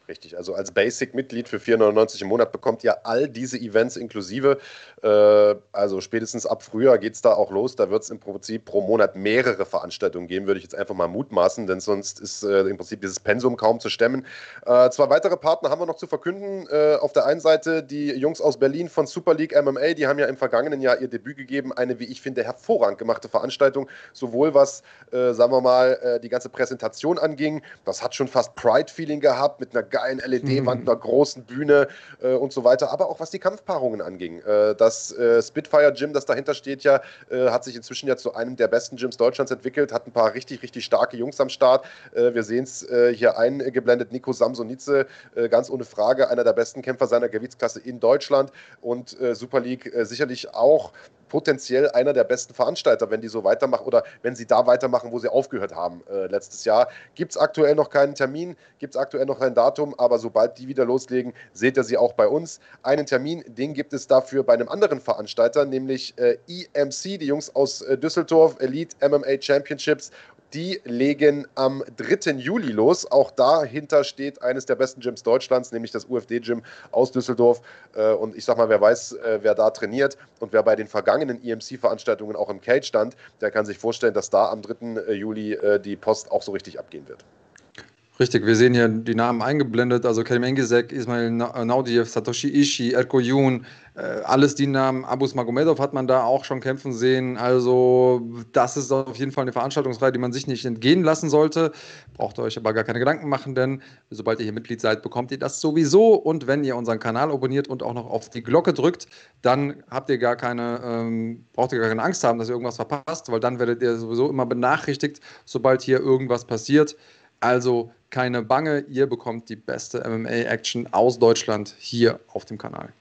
Richtig, also als Basic-Mitglied für 4,99 im Monat bekommt ihr all diese Events inklusive. Äh, also spätestens ab Frühjahr geht es da auch los. Da wird es im Prinzip pro Monat mehrere Veranstaltungen geben, würde ich jetzt einfach mal mutmaßen, denn sonst ist äh, im Prinzip dieses Pensum kaum zu stemmen. Äh, zwei weitere Partner haben wir noch zu verkünden. Äh, auf der einen Seite die Jungs aus Berlin von Super League MMA, die haben ja im vergangenen Jahr ihr Debüt gegeben. Eine, wie ich finde, hervorragend gemachte Veranstaltung, sowohl was, äh, sagen wir mal, äh, die ganze Präsentation anging. Das hat schon fast Pride-Feeling gehabt mit einer geilen LED-Wand, mhm. einer großen Bühne äh, und so weiter, aber auch was die Kampfpaarungen anging. Äh, das äh, Spitfire Gym, das dahinter steht ja, äh, hat sich inzwischen ja zu einem der besten Gyms Deutschlands entwickelt, hat ein paar richtig, richtig starke Jungs am Start. Äh, wir sehen es hier eingeblendet, Nico Samsonice, ganz ohne Frage, einer der besten Kämpfer seiner Gewichtsklasse in Deutschland und Super League sicherlich auch potenziell einer der besten Veranstalter, wenn die so weitermachen oder wenn sie da weitermachen, wo sie aufgehört haben äh, letztes Jahr. Gibt es aktuell noch keinen Termin, gibt es aktuell noch kein Datum, aber sobald die wieder loslegen, seht ihr sie auch bei uns. Einen Termin, den gibt es dafür bei einem anderen Veranstalter, nämlich äh, EMC, die Jungs aus äh, Düsseldorf, Elite MMA Championships die legen am 3. Juli los. Auch dahinter steht eines der besten Gyms Deutschlands, nämlich das UFD-Gym aus Düsseldorf. Äh, und ich sag mal, wer weiß, äh, wer da trainiert und wer bei den vergangenen EMC-Veranstaltungen auch im Cage stand, der kann sich vorstellen, dass da am 3. Äh, Juli die Post auch so richtig abgehen wird. Richtig, wir sehen hier die Namen eingeblendet, also Kerim Engizek, Ismail Naudiev, Satoshi Ishii, Erko Yun, äh, alles die Namen. Abus Magomedov hat man da auch schon kämpfen sehen. Also das ist auf jeden Fall eine Veranstaltungsreihe, die man sich nicht entgehen lassen sollte. Braucht ihr euch aber gar keine Gedanken machen, denn sobald ihr hier Mitglied seid, bekommt ihr das sowieso. Und wenn ihr unseren Kanal abonniert und auch noch auf die Glocke drückt, dann habt ihr gar keine, ähm, braucht ihr gar keine Angst haben, dass ihr irgendwas verpasst, weil dann werdet ihr sowieso immer benachrichtigt, sobald hier irgendwas passiert. Also keine Bange, ihr bekommt die beste MMA-Action aus Deutschland hier auf dem Kanal.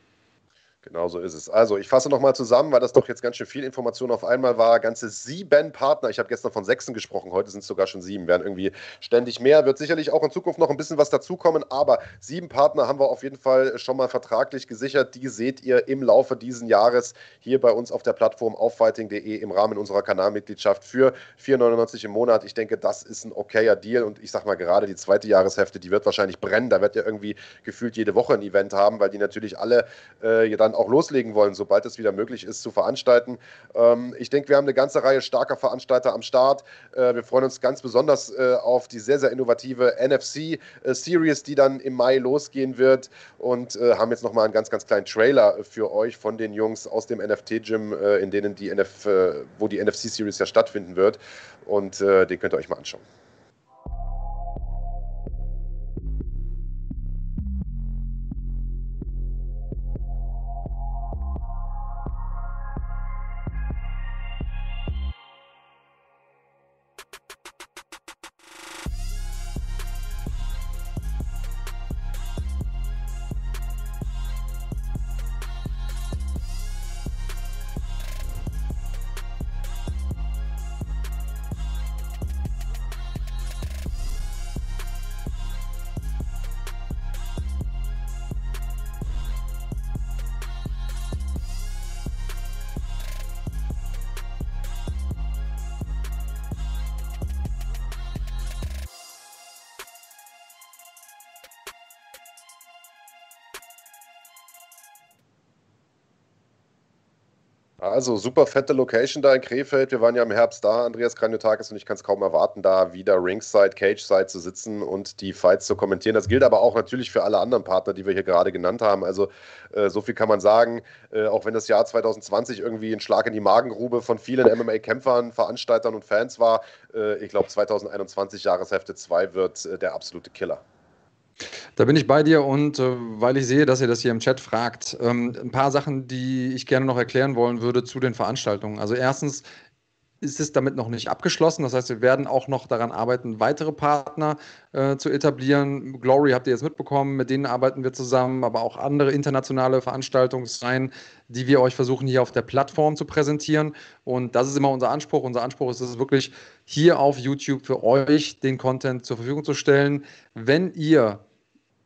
Genau so ist es. Also, ich fasse nochmal zusammen, weil das doch jetzt ganz schön viel Information auf einmal war. Ganze sieben Partner. Ich habe gestern von sechsen gesprochen, heute sind es sogar schon sieben. Werden irgendwie ständig mehr. Wird sicherlich auch in Zukunft noch ein bisschen was dazukommen, aber sieben Partner haben wir auf jeden Fall schon mal vertraglich gesichert. Die seht ihr im Laufe dieses Jahres hier bei uns auf der Plattform auffighting.de im Rahmen unserer Kanalmitgliedschaft für 4,99 im Monat. Ich denke, das ist ein okayer Deal und ich sag mal, gerade die zweite Jahreshälfte, die wird wahrscheinlich brennen. Da wird ja irgendwie gefühlt jede Woche ein Event haben, weil die natürlich alle äh, dann auch loslegen wollen, sobald es wieder möglich ist, zu veranstalten. Ähm, ich denke, wir haben eine ganze Reihe starker Veranstalter am Start. Äh, wir freuen uns ganz besonders äh, auf die sehr, sehr innovative NFC-Series, äh, die dann im Mai losgehen wird und äh, haben jetzt nochmal einen ganz, ganz kleinen Trailer für euch von den Jungs aus dem NFT-Gym, äh, in denen die NF, wo die NFC-Series ja stattfinden wird. Und den könnt ihr euch mal anschauen. Also super fette Location da in Krefeld. Wir waren ja im Herbst da, Andreas Kranjotakis, und ich kann es kaum erwarten, da wieder Ringside, Cage-Side zu sitzen und die Fights zu kommentieren. Das gilt aber auch natürlich für alle anderen Partner, die wir hier gerade genannt haben. Also äh, so viel kann man sagen, äh, auch wenn das Jahr 2020 irgendwie ein Schlag in die Magengrube von vielen MMA-Kämpfern, Veranstaltern und Fans war, äh, ich glaube 2021 Jahreshefte 2 wird äh, der absolute Killer. Da bin ich bei dir und äh, weil ich sehe, dass ihr das hier im Chat fragt, ähm, ein paar Sachen, die ich gerne noch erklären wollen würde zu den Veranstaltungen. Also erstens ist es damit noch nicht abgeschlossen. Das heißt, wir werden auch noch daran arbeiten, weitere Partner äh, zu etablieren. Glory habt ihr jetzt mitbekommen, mit denen arbeiten wir zusammen, aber auch andere internationale Veranstaltungsreihen, die wir euch versuchen hier auf der Plattform zu präsentieren. Und das ist immer unser Anspruch. Unser Anspruch ist es wirklich, hier auf YouTube für euch den Content zur Verfügung zu stellen. Wenn ihr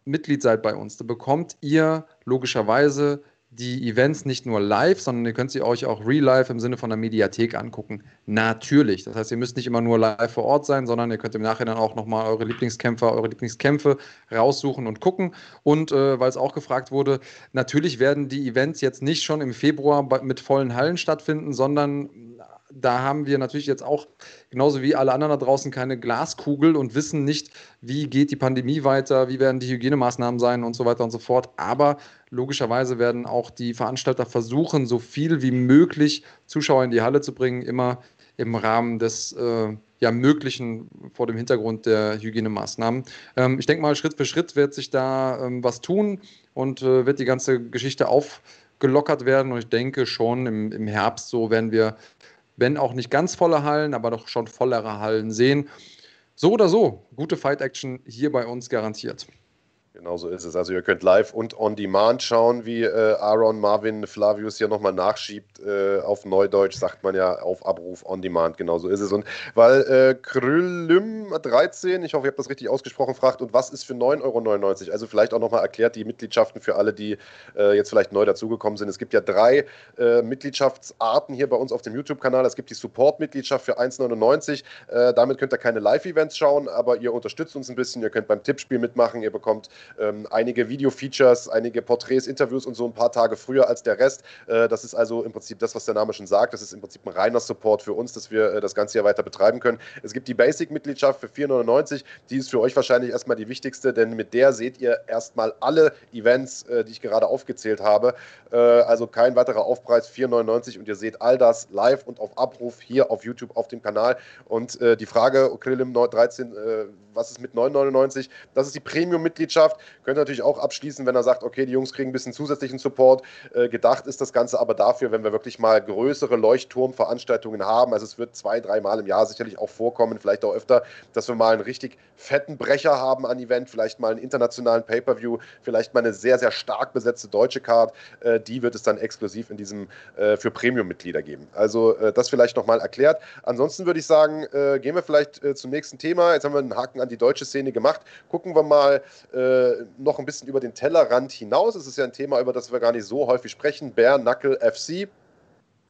Mitglied seid bei uns, dann bekommt ihr logischerweise die Events nicht nur live, sondern ihr könnt sie euch auch real live im Sinne von einer Mediathek angucken. Natürlich. Das heißt, ihr müsst nicht immer nur live vor Ort sein, sondern ihr könnt im Nachhinein auch nochmal eure Lieblingskämpfer, eure Lieblingskämpfe raussuchen und gucken. Und äh, weil es auch gefragt wurde, natürlich werden die Events jetzt nicht schon im Februar mit vollen Hallen stattfinden, sondern da haben wir natürlich jetzt auch, genauso wie alle anderen da draußen, keine Glaskugel und wissen nicht, wie geht die Pandemie weiter, wie werden die Hygienemaßnahmen sein und so weiter und so fort. Aber logischerweise werden auch die Veranstalter versuchen, so viel wie möglich Zuschauer in die Halle zu bringen, immer im Rahmen des äh, ja, Möglichen vor dem Hintergrund der Hygienemaßnahmen. Ähm, ich denke mal, Schritt für Schritt wird sich da ähm, was tun und äh, wird die ganze Geschichte aufgelockert werden. Und ich denke schon im, im Herbst so werden wir wenn auch nicht ganz volle Hallen, aber doch schon vollere Hallen sehen. So oder so, gute Fight Action hier bei uns garantiert. Genau so ist es. Also ihr könnt live und on demand schauen, wie äh, Aaron Marvin Flavius hier nochmal nachschiebt. Äh, auf Neudeutsch sagt man ja auf Abruf on demand. Genau so ist es. Und weil äh, Krylym13, ich hoffe, ich habe das richtig ausgesprochen, fragt, und was ist für 9,99 Euro? Also vielleicht auch nochmal erklärt die Mitgliedschaften für alle, die äh, jetzt vielleicht neu dazugekommen sind. Es gibt ja drei äh, Mitgliedschaftsarten hier bei uns auf dem YouTube-Kanal. Es gibt die Support-Mitgliedschaft für 1,99. Äh, damit könnt ihr keine Live-Events schauen, aber ihr unterstützt uns ein bisschen. Ihr könnt beim Tippspiel mitmachen. Ihr bekommt ähm, einige Video-Features, einige Porträts, Interviews und so ein paar Tage früher als der Rest. Äh, das ist also im Prinzip das, was der Name schon sagt. Das ist im Prinzip ein reiner Support für uns, dass wir äh, das Ganze hier weiter betreiben können. Es gibt die Basic-Mitgliedschaft für 4,99. Die ist für euch wahrscheinlich erstmal die wichtigste, denn mit der seht ihr erstmal alle Events, äh, die ich gerade aufgezählt habe. Äh, also kein weiterer Aufpreis, 4,99 und ihr seht all das live und auf Abruf hier auf YouTube auf dem Kanal. Und äh, die Frage, Krillim 13, äh, was ist mit 9,99? Das ist die Premium-Mitgliedschaft. Könnt ihr natürlich auch abschließen, wenn er sagt, okay, die Jungs kriegen ein bisschen zusätzlichen Support. Äh, gedacht ist das Ganze aber dafür, wenn wir wirklich mal größere Leuchtturmveranstaltungen haben. Also es wird zwei, dreimal im Jahr sicherlich auch vorkommen, vielleicht auch öfter, dass wir mal einen richtig fetten Brecher haben an Event, vielleicht mal einen internationalen Pay-Per-View, vielleicht mal eine sehr, sehr stark besetzte deutsche Card. Äh, die wird es dann exklusiv in diesem äh, für Premium-Mitglieder geben. Also äh, das vielleicht nochmal erklärt. Ansonsten würde ich sagen, äh, gehen wir vielleicht äh, zum nächsten Thema. Jetzt haben wir einen Haken an die deutsche Szene gemacht. Gucken wir mal äh, noch ein bisschen über den Tellerrand hinaus. Es ist ja ein Thema, über das wir gar nicht so häufig sprechen. Bare Knuckle FC.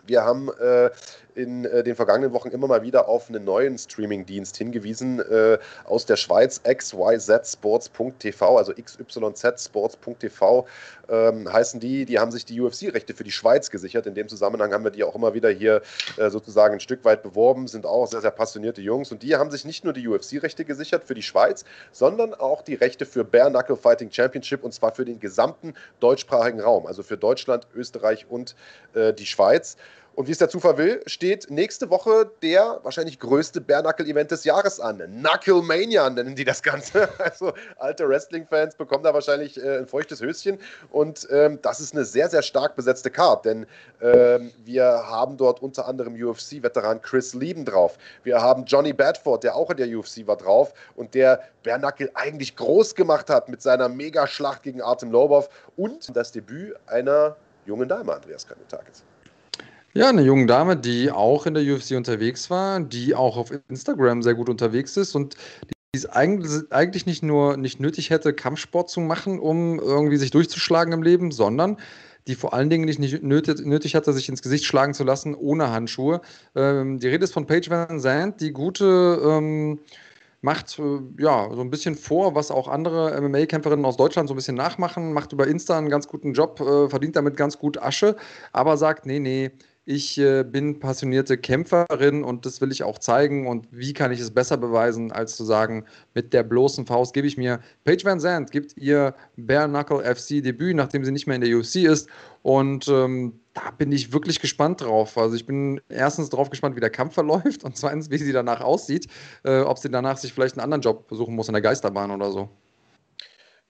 Wir haben äh, in äh, den vergangenen Wochen immer mal wieder auf einen neuen Streaming-Dienst hingewiesen äh, aus der Schweiz, xyzsports.tv, also xyzsports.tv ähm, heißen die. Die haben sich die UFC-Rechte für die Schweiz gesichert. In dem Zusammenhang haben wir die auch immer wieder hier äh, sozusagen ein Stück weit beworben, sind auch sehr, sehr passionierte Jungs. Und die haben sich nicht nur die UFC-Rechte gesichert für die Schweiz, sondern auch die Rechte für Bare Knuckle Fighting Championship und zwar für den gesamten deutschsprachigen Raum, also für Deutschland, Österreich und äh, die Schweiz. Und wie es der Zufall will, steht nächste Woche der wahrscheinlich größte Bare-Knuckle-Event des Jahres an. Knuckle-Mania nennen die das Ganze. Also alte Wrestling-Fans bekommen da wahrscheinlich äh, ein feuchtes Höschen. Und ähm, das ist eine sehr, sehr stark besetzte Card, denn ähm, wir haben dort unter anderem UFC-Veteran Chris Lieben drauf. Wir haben Johnny Badford, der auch in der UFC war, drauf und der Bare-Knuckle eigentlich groß gemacht hat mit seiner Mega-Schlacht gegen Artem Lobov und das Debüt einer jungen Dame, Andreas Kanutakis. Ja, eine junge Dame, die auch in der UFC unterwegs war, die auch auf Instagram sehr gut unterwegs ist und die es eigentlich nicht nur nicht nötig hätte, Kampfsport zu machen, um irgendwie sich durchzuschlagen im Leben, sondern die vor allen Dingen nicht nötig, nötig hatte, sich ins Gesicht schlagen zu lassen ohne Handschuhe. Ähm, die Rede ist von Paige Van Zandt, die gute ähm, macht äh, ja so ein bisschen vor, was auch andere MMA-Kämpferinnen aus Deutschland so ein bisschen nachmachen, macht über Insta einen ganz guten Job, äh, verdient damit ganz gut Asche, aber sagt, nee, nee, ich äh, bin passionierte Kämpferin und das will ich auch zeigen. Und wie kann ich es besser beweisen, als zu sagen, mit der bloßen Faust gebe ich mir. Paige Van Zandt gibt ihr Bare Knuckle FC Debüt, nachdem sie nicht mehr in der UFC ist. Und ähm, da bin ich wirklich gespannt drauf. Also ich bin erstens drauf gespannt, wie der Kampf verläuft und zweitens, wie sie danach aussieht. Äh, ob sie danach sich vielleicht einen anderen Job besuchen muss in der Geisterbahn oder so.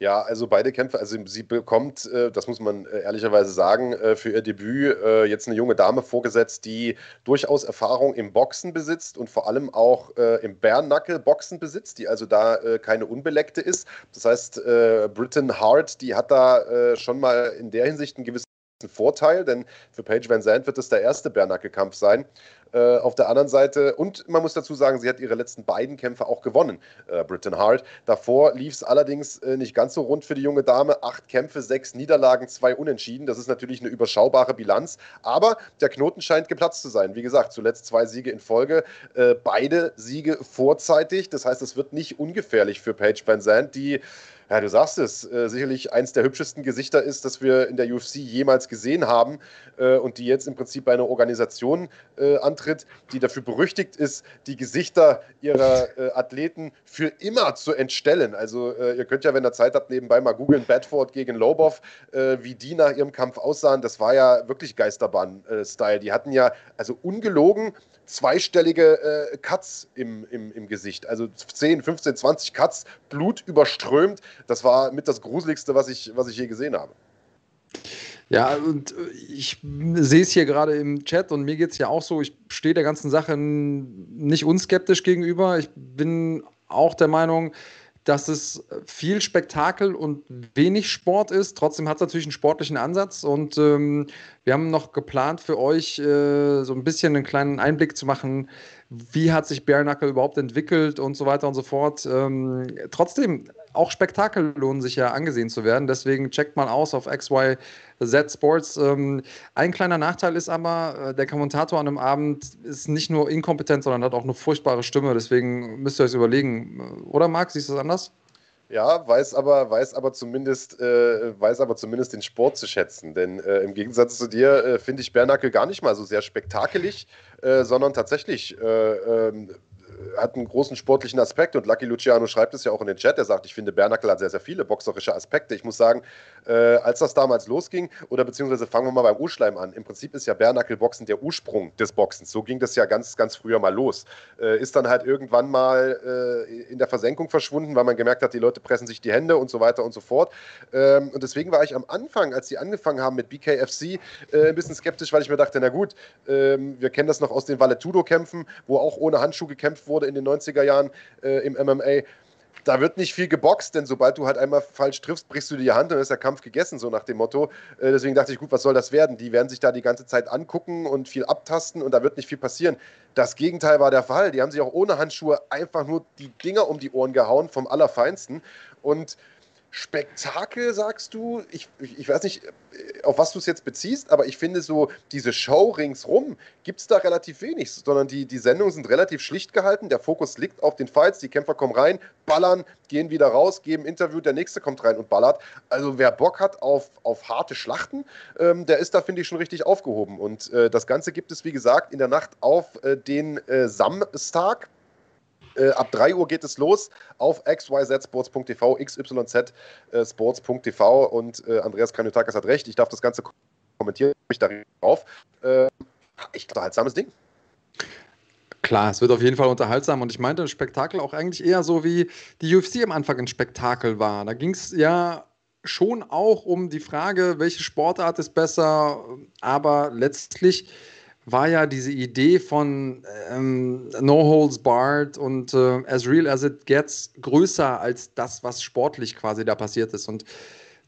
Ja, also beide Kämpfe, also sie bekommt, äh, das muss man äh, ehrlicherweise sagen, äh, für ihr Debüt jetzt eine junge Dame vorgesetzt, die durchaus Erfahrung im Boxen besitzt und vor allem auch im Bärnackel-Boxen besitzt, die also da keine Unbeleckte ist. Das heißt, Britton Hart, die hat da schon mal in der Hinsicht einen gewissen Vorteil, denn für Paige Van Zandt wird es der erste Bärnackelkampf sein. Äh, auf der anderen Seite, und man muss dazu sagen, sie hat ihre letzten beiden Kämpfe auch gewonnen, äh, Britton Hart. Davor lief es allerdings äh, nicht ganz so rund für die junge Dame. Acht Kämpfe, sechs Niederlagen, zwei Unentschieden. Das ist natürlich eine überschaubare Bilanz. Aber der Knoten scheint geplatzt zu sein. Wie gesagt, zuletzt zwei Siege in Folge, äh, beide Siege vorzeitig. Das heißt, es wird nicht ungefährlich für Paige Van Zandt, die ja, du sagst es, äh, sicherlich eins der hübschesten Gesichter ist, das wir in der UFC jemals gesehen haben äh, und die jetzt im Prinzip bei einer Organisation äh, antritt, die dafür berüchtigt ist, die Gesichter ihrer äh, Athleten für immer zu entstellen. Also äh, ihr könnt ja, wenn ihr Zeit habt, nebenbei mal googeln, Bedford gegen Lobov, äh, wie die nach ihrem Kampf aussahen. Das war ja wirklich Geisterbahn-Style. Die hatten ja also ungelogen zweistellige Cuts im, im, im Gesicht. Also 10, 15, 20 Cuts, Blut überströmt das war mit das Gruseligste, was ich, was ich je gesehen habe. Ja, und äh, ich sehe es hier gerade im Chat und mir geht es ja auch so, ich stehe der ganzen Sache nicht unskeptisch gegenüber. Ich bin auch der Meinung, dass es viel Spektakel und wenig Sport ist. Trotzdem hat es natürlich einen sportlichen Ansatz und ähm, wir haben noch geplant für euch äh, so ein bisschen einen kleinen Einblick zu machen, wie hat sich Bare Knuckle überhaupt entwickelt und so weiter und so fort. Ähm, trotzdem, auch Spektakel lohnen sich ja angesehen zu werden. Deswegen checkt mal aus auf XYZ Sports. Ähm, ein kleiner Nachteil ist aber, äh, der Kommentator an einem Abend ist nicht nur inkompetent, sondern hat auch eine furchtbare Stimme. Deswegen müsst ihr euch überlegen. Oder Marc, siehst du das anders? Ja, weiß aber, weiß aber zumindest, äh, weiß aber zumindest den Sport zu schätzen. Denn äh, im Gegensatz zu dir äh, finde ich Bernacke gar nicht mal so sehr spektakelig, äh, sondern tatsächlich äh, ähm, hat einen großen sportlichen Aspekt und Lucky Luciano schreibt es ja auch in den Chat. Er sagt, ich finde, Bernackel hat sehr, sehr viele boxerische Aspekte. Ich muss sagen, äh, als das damals losging, oder beziehungsweise fangen wir mal beim Urschleim an. Im Prinzip ist ja Bernackel-Boxen der Ursprung des Boxens. So ging das ja ganz, ganz früher mal los. Äh, ist dann halt irgendwann mal äh, in der Versenkung verschwunden, weil man gemerkt hat, die Leute pressen sich die Hände und so weiter und so fort. Ähm, und deswegen war ich am Anfang, als sie angefangen haben mit BKFC, äh, ein bisschen skeptisch, weil ich mir dachte, na gut, ähm, wir kennen das noch aus den Valetudo-Kämpfen, wo auch ohne Handschuh gekämpft wurde in den 90er Jahren äh, im MMA. Da wird nicht viel geboxt, denn sobald du halt einmal falsch triffst, brichst du dir die Hand und dann ist der Kampf gegessen, so nach dem Motto. Äh, deswegen dachte ich, gut, was soll das werden? Die werden sich da die ganze Zeit angucken und viel abtasten und da wird nicht viel passieren. Das Gegenteil war der Fall. Die haben sich auch ohne Handschuhe einfach nur die Dinger um die Ohren gehauen, vom Allerfeinsten. Und Spektakel, sagst du? Ich, ich, ich weiß nicht, auf was du es jetzt beziehst, aber ich finde so, diese Show ringsrum gibt es da relativ wenig, sondern die, die Sendungen sind relativ schlicht gehalten. Der Fokus liegt auf den Fights, die Kämpfer kommen rein, ballern, gehen wieder raus, geben Interview, der nächste kommt rein und ballert. Also wer Bock hat auf, auf harte Schlachten, ähm, der ist da, finde ich, schon richtig aufgehoben. Und äh, das Ganze gibt es, wie gesagt, in der Nacht auf äh, den äh, Samstag äh, ab 3 Uhr geht es los auf xyzsports.tv, xyz-sports.tv und äh, Andreas Kanyotakis hat recht, ich darf das Ganze kommentieren, mich darauf. Äh, ich unterhaltsames Ding. Klar, es wird auf jeden Fall unterhaltsam und ich meinte das Spektakel auch eigentlich eher so wie die UFC am Anfang ein Spektakel war. Da ging es ja schon auch um die Frage, welche Sportart ist besser, aber letztlich war ja diese Idee von ähm, No Holds Barred und äh, As Real as It Gets größer als das, was sportlich quasi da passiert ist. Und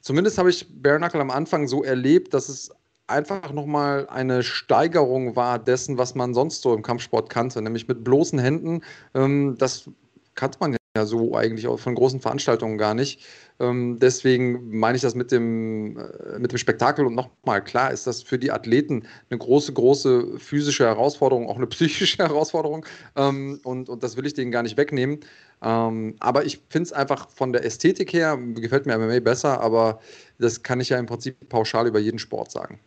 zumindest habe ich Bare Knuckle am Anfang so erlebt, dass es einfach nochmal eine Steigerung war dessen, was man sonst so im Kampfsport kannte, nämlich mit bloßen Händen. Ähm, das kannte man ja so eigentlich auch von großen Veranstaltungen gar nicht. Ähm, deswegen meine ich das mit dem, äh, mit dem Spektakel und nochmal, klar ist das für die Athleten eine große, große physische Herausforderung, auch eine psychische Herausforderung ähm, und, und das will ich denen gar nicht wegnehmen. Ähm, aber ich finde es einfach von der Ästhetik her, gefällt mir MMA besser, aber das kann ich ja im Prinzip pauschal über jeden Sport sagen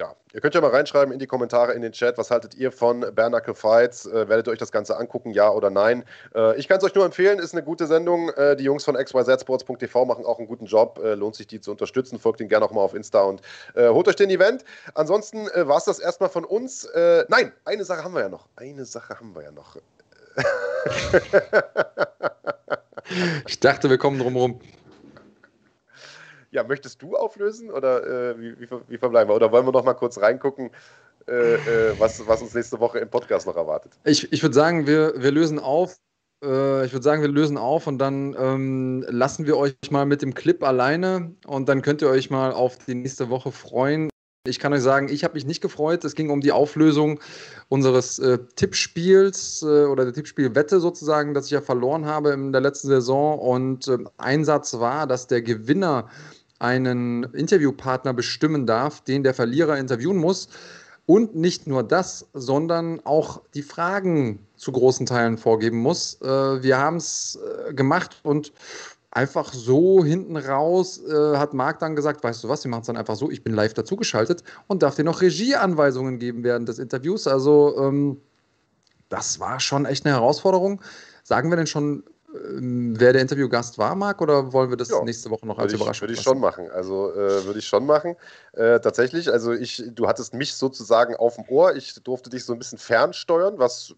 ja, ihr könnt ja mal reinschreiben in die Kommentare in den Chat, was haltet ihr von Bernacle Fights? Äh, werdet ihr euch das Ganze angucken, ja oder nein? Äh, ich kann es euch nur empfehlen, ist eine gute Sendung. Äh, die Jungs von xyzsports.tv machen auch einen guten Job. Äh, lohnt sich, die zu unterstützen. Folgt ihnen gerne auch mal auf Insta und äh, holt euch den Event. Ansonsten äh, war es das erstmal von uns. nein, eine Sache haben wir ja noch. Eine Sache haben wir ja noch. ich dachte, wir kommen drum rum. Ja, möchtest du auflösen oder äh, wie, wie, wie, verbleiben wir? Oder wollen wir noch mal kurz reingucken, äh, äh, was, was uns nächste Woche im Podcast noch erwartet? Ich, ich würde sagen, wir, wir lösen auf. Äh, ich würde sagen, wir lösen auf und dann ähm, lassen wir euch mal mit dem Clip alleine und dann könnt ihr euch mal auf die nächste Woche freuen. Ich kann euch sagen, ich habe mich nicht gefreut. Es ging um die Auflösung unseres äh, Tippspiels äh, oder der Tippspielwette sozusagen, das ich ja verloren habe in der letzten Saison. Und äh, Einsatz war, dass der Gewinner einen Interviewpartner bestimmen darf, den der Verlierer interviewen muss. Und nicht nur das, sondern auch die Fragen zu großen Teilen vorgeben muss. Äh, wir haben es äh, gemacht und einfach so hinten raus äh, hat Marc dann gesagt, weißt du was, wir machen es dann einfach so, ich bin live dazugeschaltet und darf dir noch Regieanweisungen geben während des Interviews. Also ähm, das war schon echt eine Herausforderung. Sagen wir denn schon wer der Interviewgast war, Marc, oder wollen wir das ja, nächste Woche noch als ich, Überraschung Würde ich schon machen. Also äh, würde ich schon machen. Äh, tatsächlich, also ich, du hattest mich sozusagen auf dem Ohr. Ich durfte dich so ein bisschen fernsteuern, was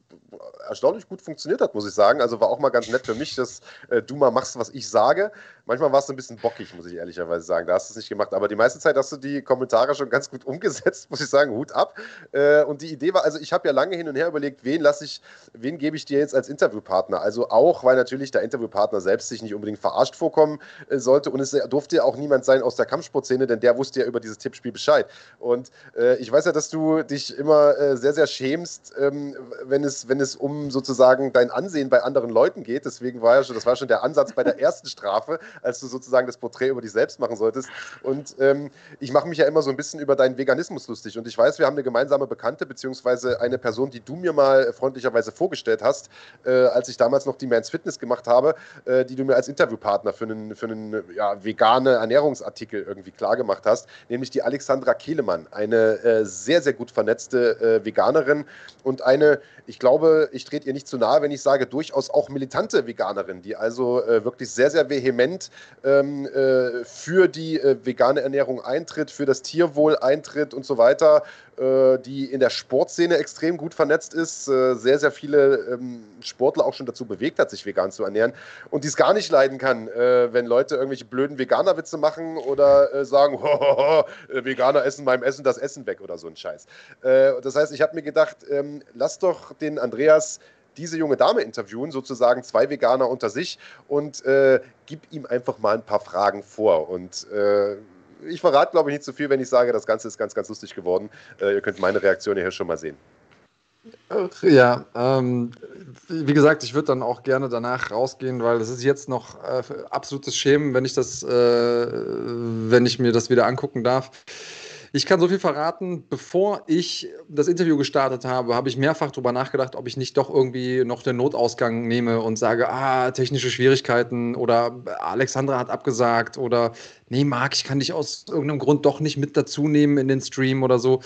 erstaunlich gut funktioniert hat, muss ich sagen. Also war auch mal ganz nett für mich, dass äh, du mal machst, was ich sage. Manchmal war es ein bisschen bockig, muss ich ehrlicherweise sagen. Da hast du es nicht gemacht. Aber die meiste Zeit hast du die Kommentare schon ganz gut umgesetzt, muss ich sagen. Hut ab. Äh, und die Idee war, also ich habe ja lange hin und her überlegt, wen lasse ich, wen gebe ich dir jetzt als Interviewpartner? Also auch, weil natürlich der Interviewpartner selbst sich nicht unbedingt verarscht vorkommen äh, sollte. Und es durfte ja auch niemand sein aus der Kampfsportszene, denn der wusste ja über dieses Tippspiel Bescheid. Und äh, ich weiß ja, dass du dich immer äh, sehr, sehr schämst, ähm, wenn, es, wenn es um sozusagen dein Ansehen bei anderen Leuten geht. Deswegen war ja schon, das war schon der Ansatz bei der ersten Strafe, als du sozusagen das Porträt über dich selbst machen solltest. Und ähm, ich mache mich ja immer so ein bisschen über deinen Veganismus lustig. Und ich weiß, wir haben eine gemeinsame Bekannte, beziehungsweise eine Person, die du mir mal freundlicherweise vorgestellt hast, äh, als ich damals noch die Mans Fitness gemacht habe, äh, die du mir als Interviewpartner für einen, für einen ja, vegane Ernährungsartikel irgendwie klargemacht hast, nämlich die Alexandra Kehlemann, eine äh, sehr, sehr gut vernetzte äh, Veganerin und eine, ich glaube, ich trete ihr nicht zu nahe, wenn ich sage, durchaus auch militante Veganerin, die also äh, wirklich sehr, sehr vehement ähm, äh, für die äh, vegane Ernährung eintritt, für das Tierwohl eintritt und so weiter, äh, die in der Sportszene extrem gut vernetzt ist, äh, sehr, sehr viele ähm, Sportler auch schon dazu bewegt hat, sich vegan zu ernähren und die es gar nicht leiden kann, äh, wenn Leute irgendwelche blöden Veganer-Witze machen oder sagen, ho, ho, ho, Veganer essen beim Essen das Essen weg oder so ein Scheiß. das heißt, ich habe mir gedacht, ähm, lass doch den Andreas diese junge Dame interviewen, sozusagen zwei Veganer unter sich und äh, gib ihm einfach mal ein paar Fragen vor. Und äh, ich verrate, glaube ich, nicht zu so viel, wenn ich sage, das Ganze ist ganz, ganz lustig geworden. Äh, ihr könnt meine Reaktion hier schon mal sehen. Ja, ähm, wie gesagt, ich würde dann auch gerne danach rausgehen, weil es ist jetzt noch äh, absolutes Schämen, wenn ich das, äh, wenn ich mir das wieder angucken darf. Ich kann so viel verraten, bevor ich das Interview gestartet habe, habe ich mehrfach darüber nachgedacht, ob ich nicht doch irgendwie noch den Notausgang nehme und sage, ah, technische Schwierigkeiten oder Alexandra hat abgesagt oder nee, Marc, ich kann dich aus irgendeinem Grund doch nicht mit dazu nehmen in den Stream oder so.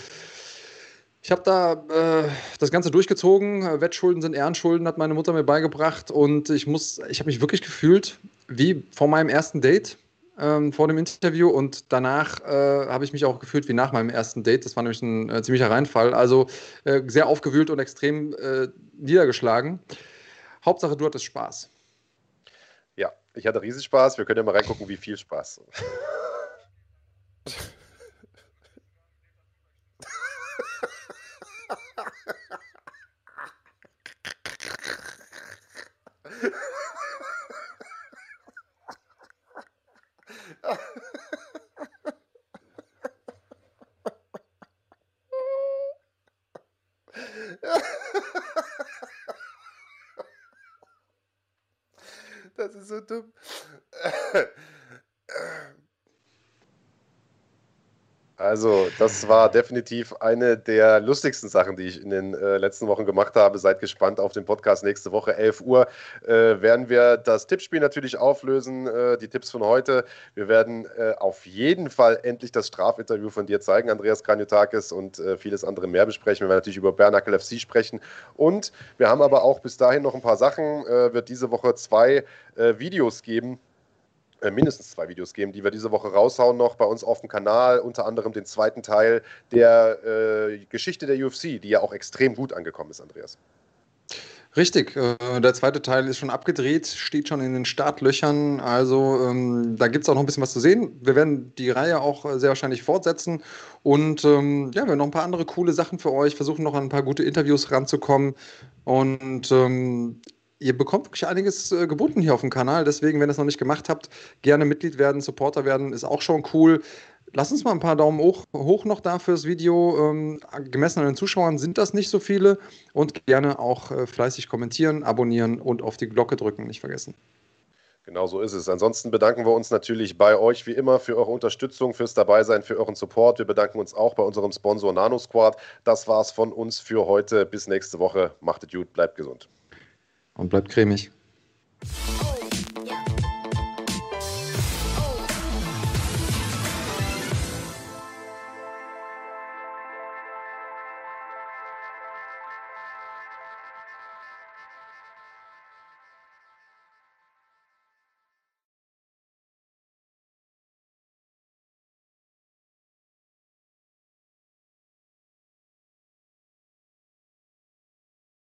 Ich habe da äh, das Ganze durchgezogen. Wettschulden sind Ehrenschulden, hat meine Mutter mir beigebracht. Und ich muss, ich habe mich wirklich gefühlt wie vor meinem ersten Date ähm, vor dem Interview und danach äh, habe ich mich auch gefühlt wie nach meinem ersten Date. Das war nämlich ein äh, ziemlicher Reinfall. Also äh, sehr aufgewühlt und extrem äh, niedergeschlagen. Hauptsache, du hattest Spaß. Ja, ich hatte riesig Spaß. Wir können ja mal reingucken, wie viel Spaß. Das ist so dumm. Also, das war definitiv eine der lustigsten Sachen, die ich in den äh, letzten Wochen gemacht habe. Seid gespannt auf den Podcast nächste Woche, 11 Uhr. Äh, werden wir das Tippspiel natürlich auflösen, äh, die Tipps von heute. Wir werden äh, auf jeden Fall endlich das Strafinterview von dir zeigen, Andreas Kranjotakis, und äh, vieles andere mehr besprechen. Wir werden natürlich über Bernacle FC sprechen. Und wir haben aber auch bis dahin noch ein paar Sachen. Äh, wird diese Woche zwei Videos geben mindestens zwei Videos geben, die wir diese Woche raushauen noch bei uns auf dem Kanal, unter anderem den zweiten Teil der äh, Geschichte der UFC, die ja auch extrem gut angekommen ist, Andreas. Richtig, äh, der zweite Teil ist schon abgedreht, steht schon in den Startlöchern, also ähm, da gibt es auch noch ein bisschen was zu sehen. Wir werden die Reihe auch äh, sehr wahrscheinlich fortsetzen und ähm, ja, wir haben noch ein paar andere coole Sachen für euch, versuchen noch an ein paar gute Interviews ranzukommen und ähm, ihr bekommt wirklich einiges äh, geboten hier auf dem Kanal. Deswegen, wenn ihr es noch nicht gemacht habt, gerne Mitglied werden, Supporter werden, ist auch schon cool. Lasst uns mal ein paar Daumen hoch, hoch noch da fürs Video. Ähm, gemessen an den Zuschauern sind das nicht so viele. Und gerne auch äh, fleißig kommentieren, abonnieren und auf die Glocke drücken, nicht vergessen. Genau so ist es. Ansonsten bedanken wir uns natürlich bei euch wie immer für eure Unterstützung, fürs Dabeisein, für euren Support. Wir bedanken uns auch bei unserem Sponsor NanoSquad. Das war's von uns für heute. Bis nächste Woche. Macht es gut, bleibt gesund und bleibt cremig.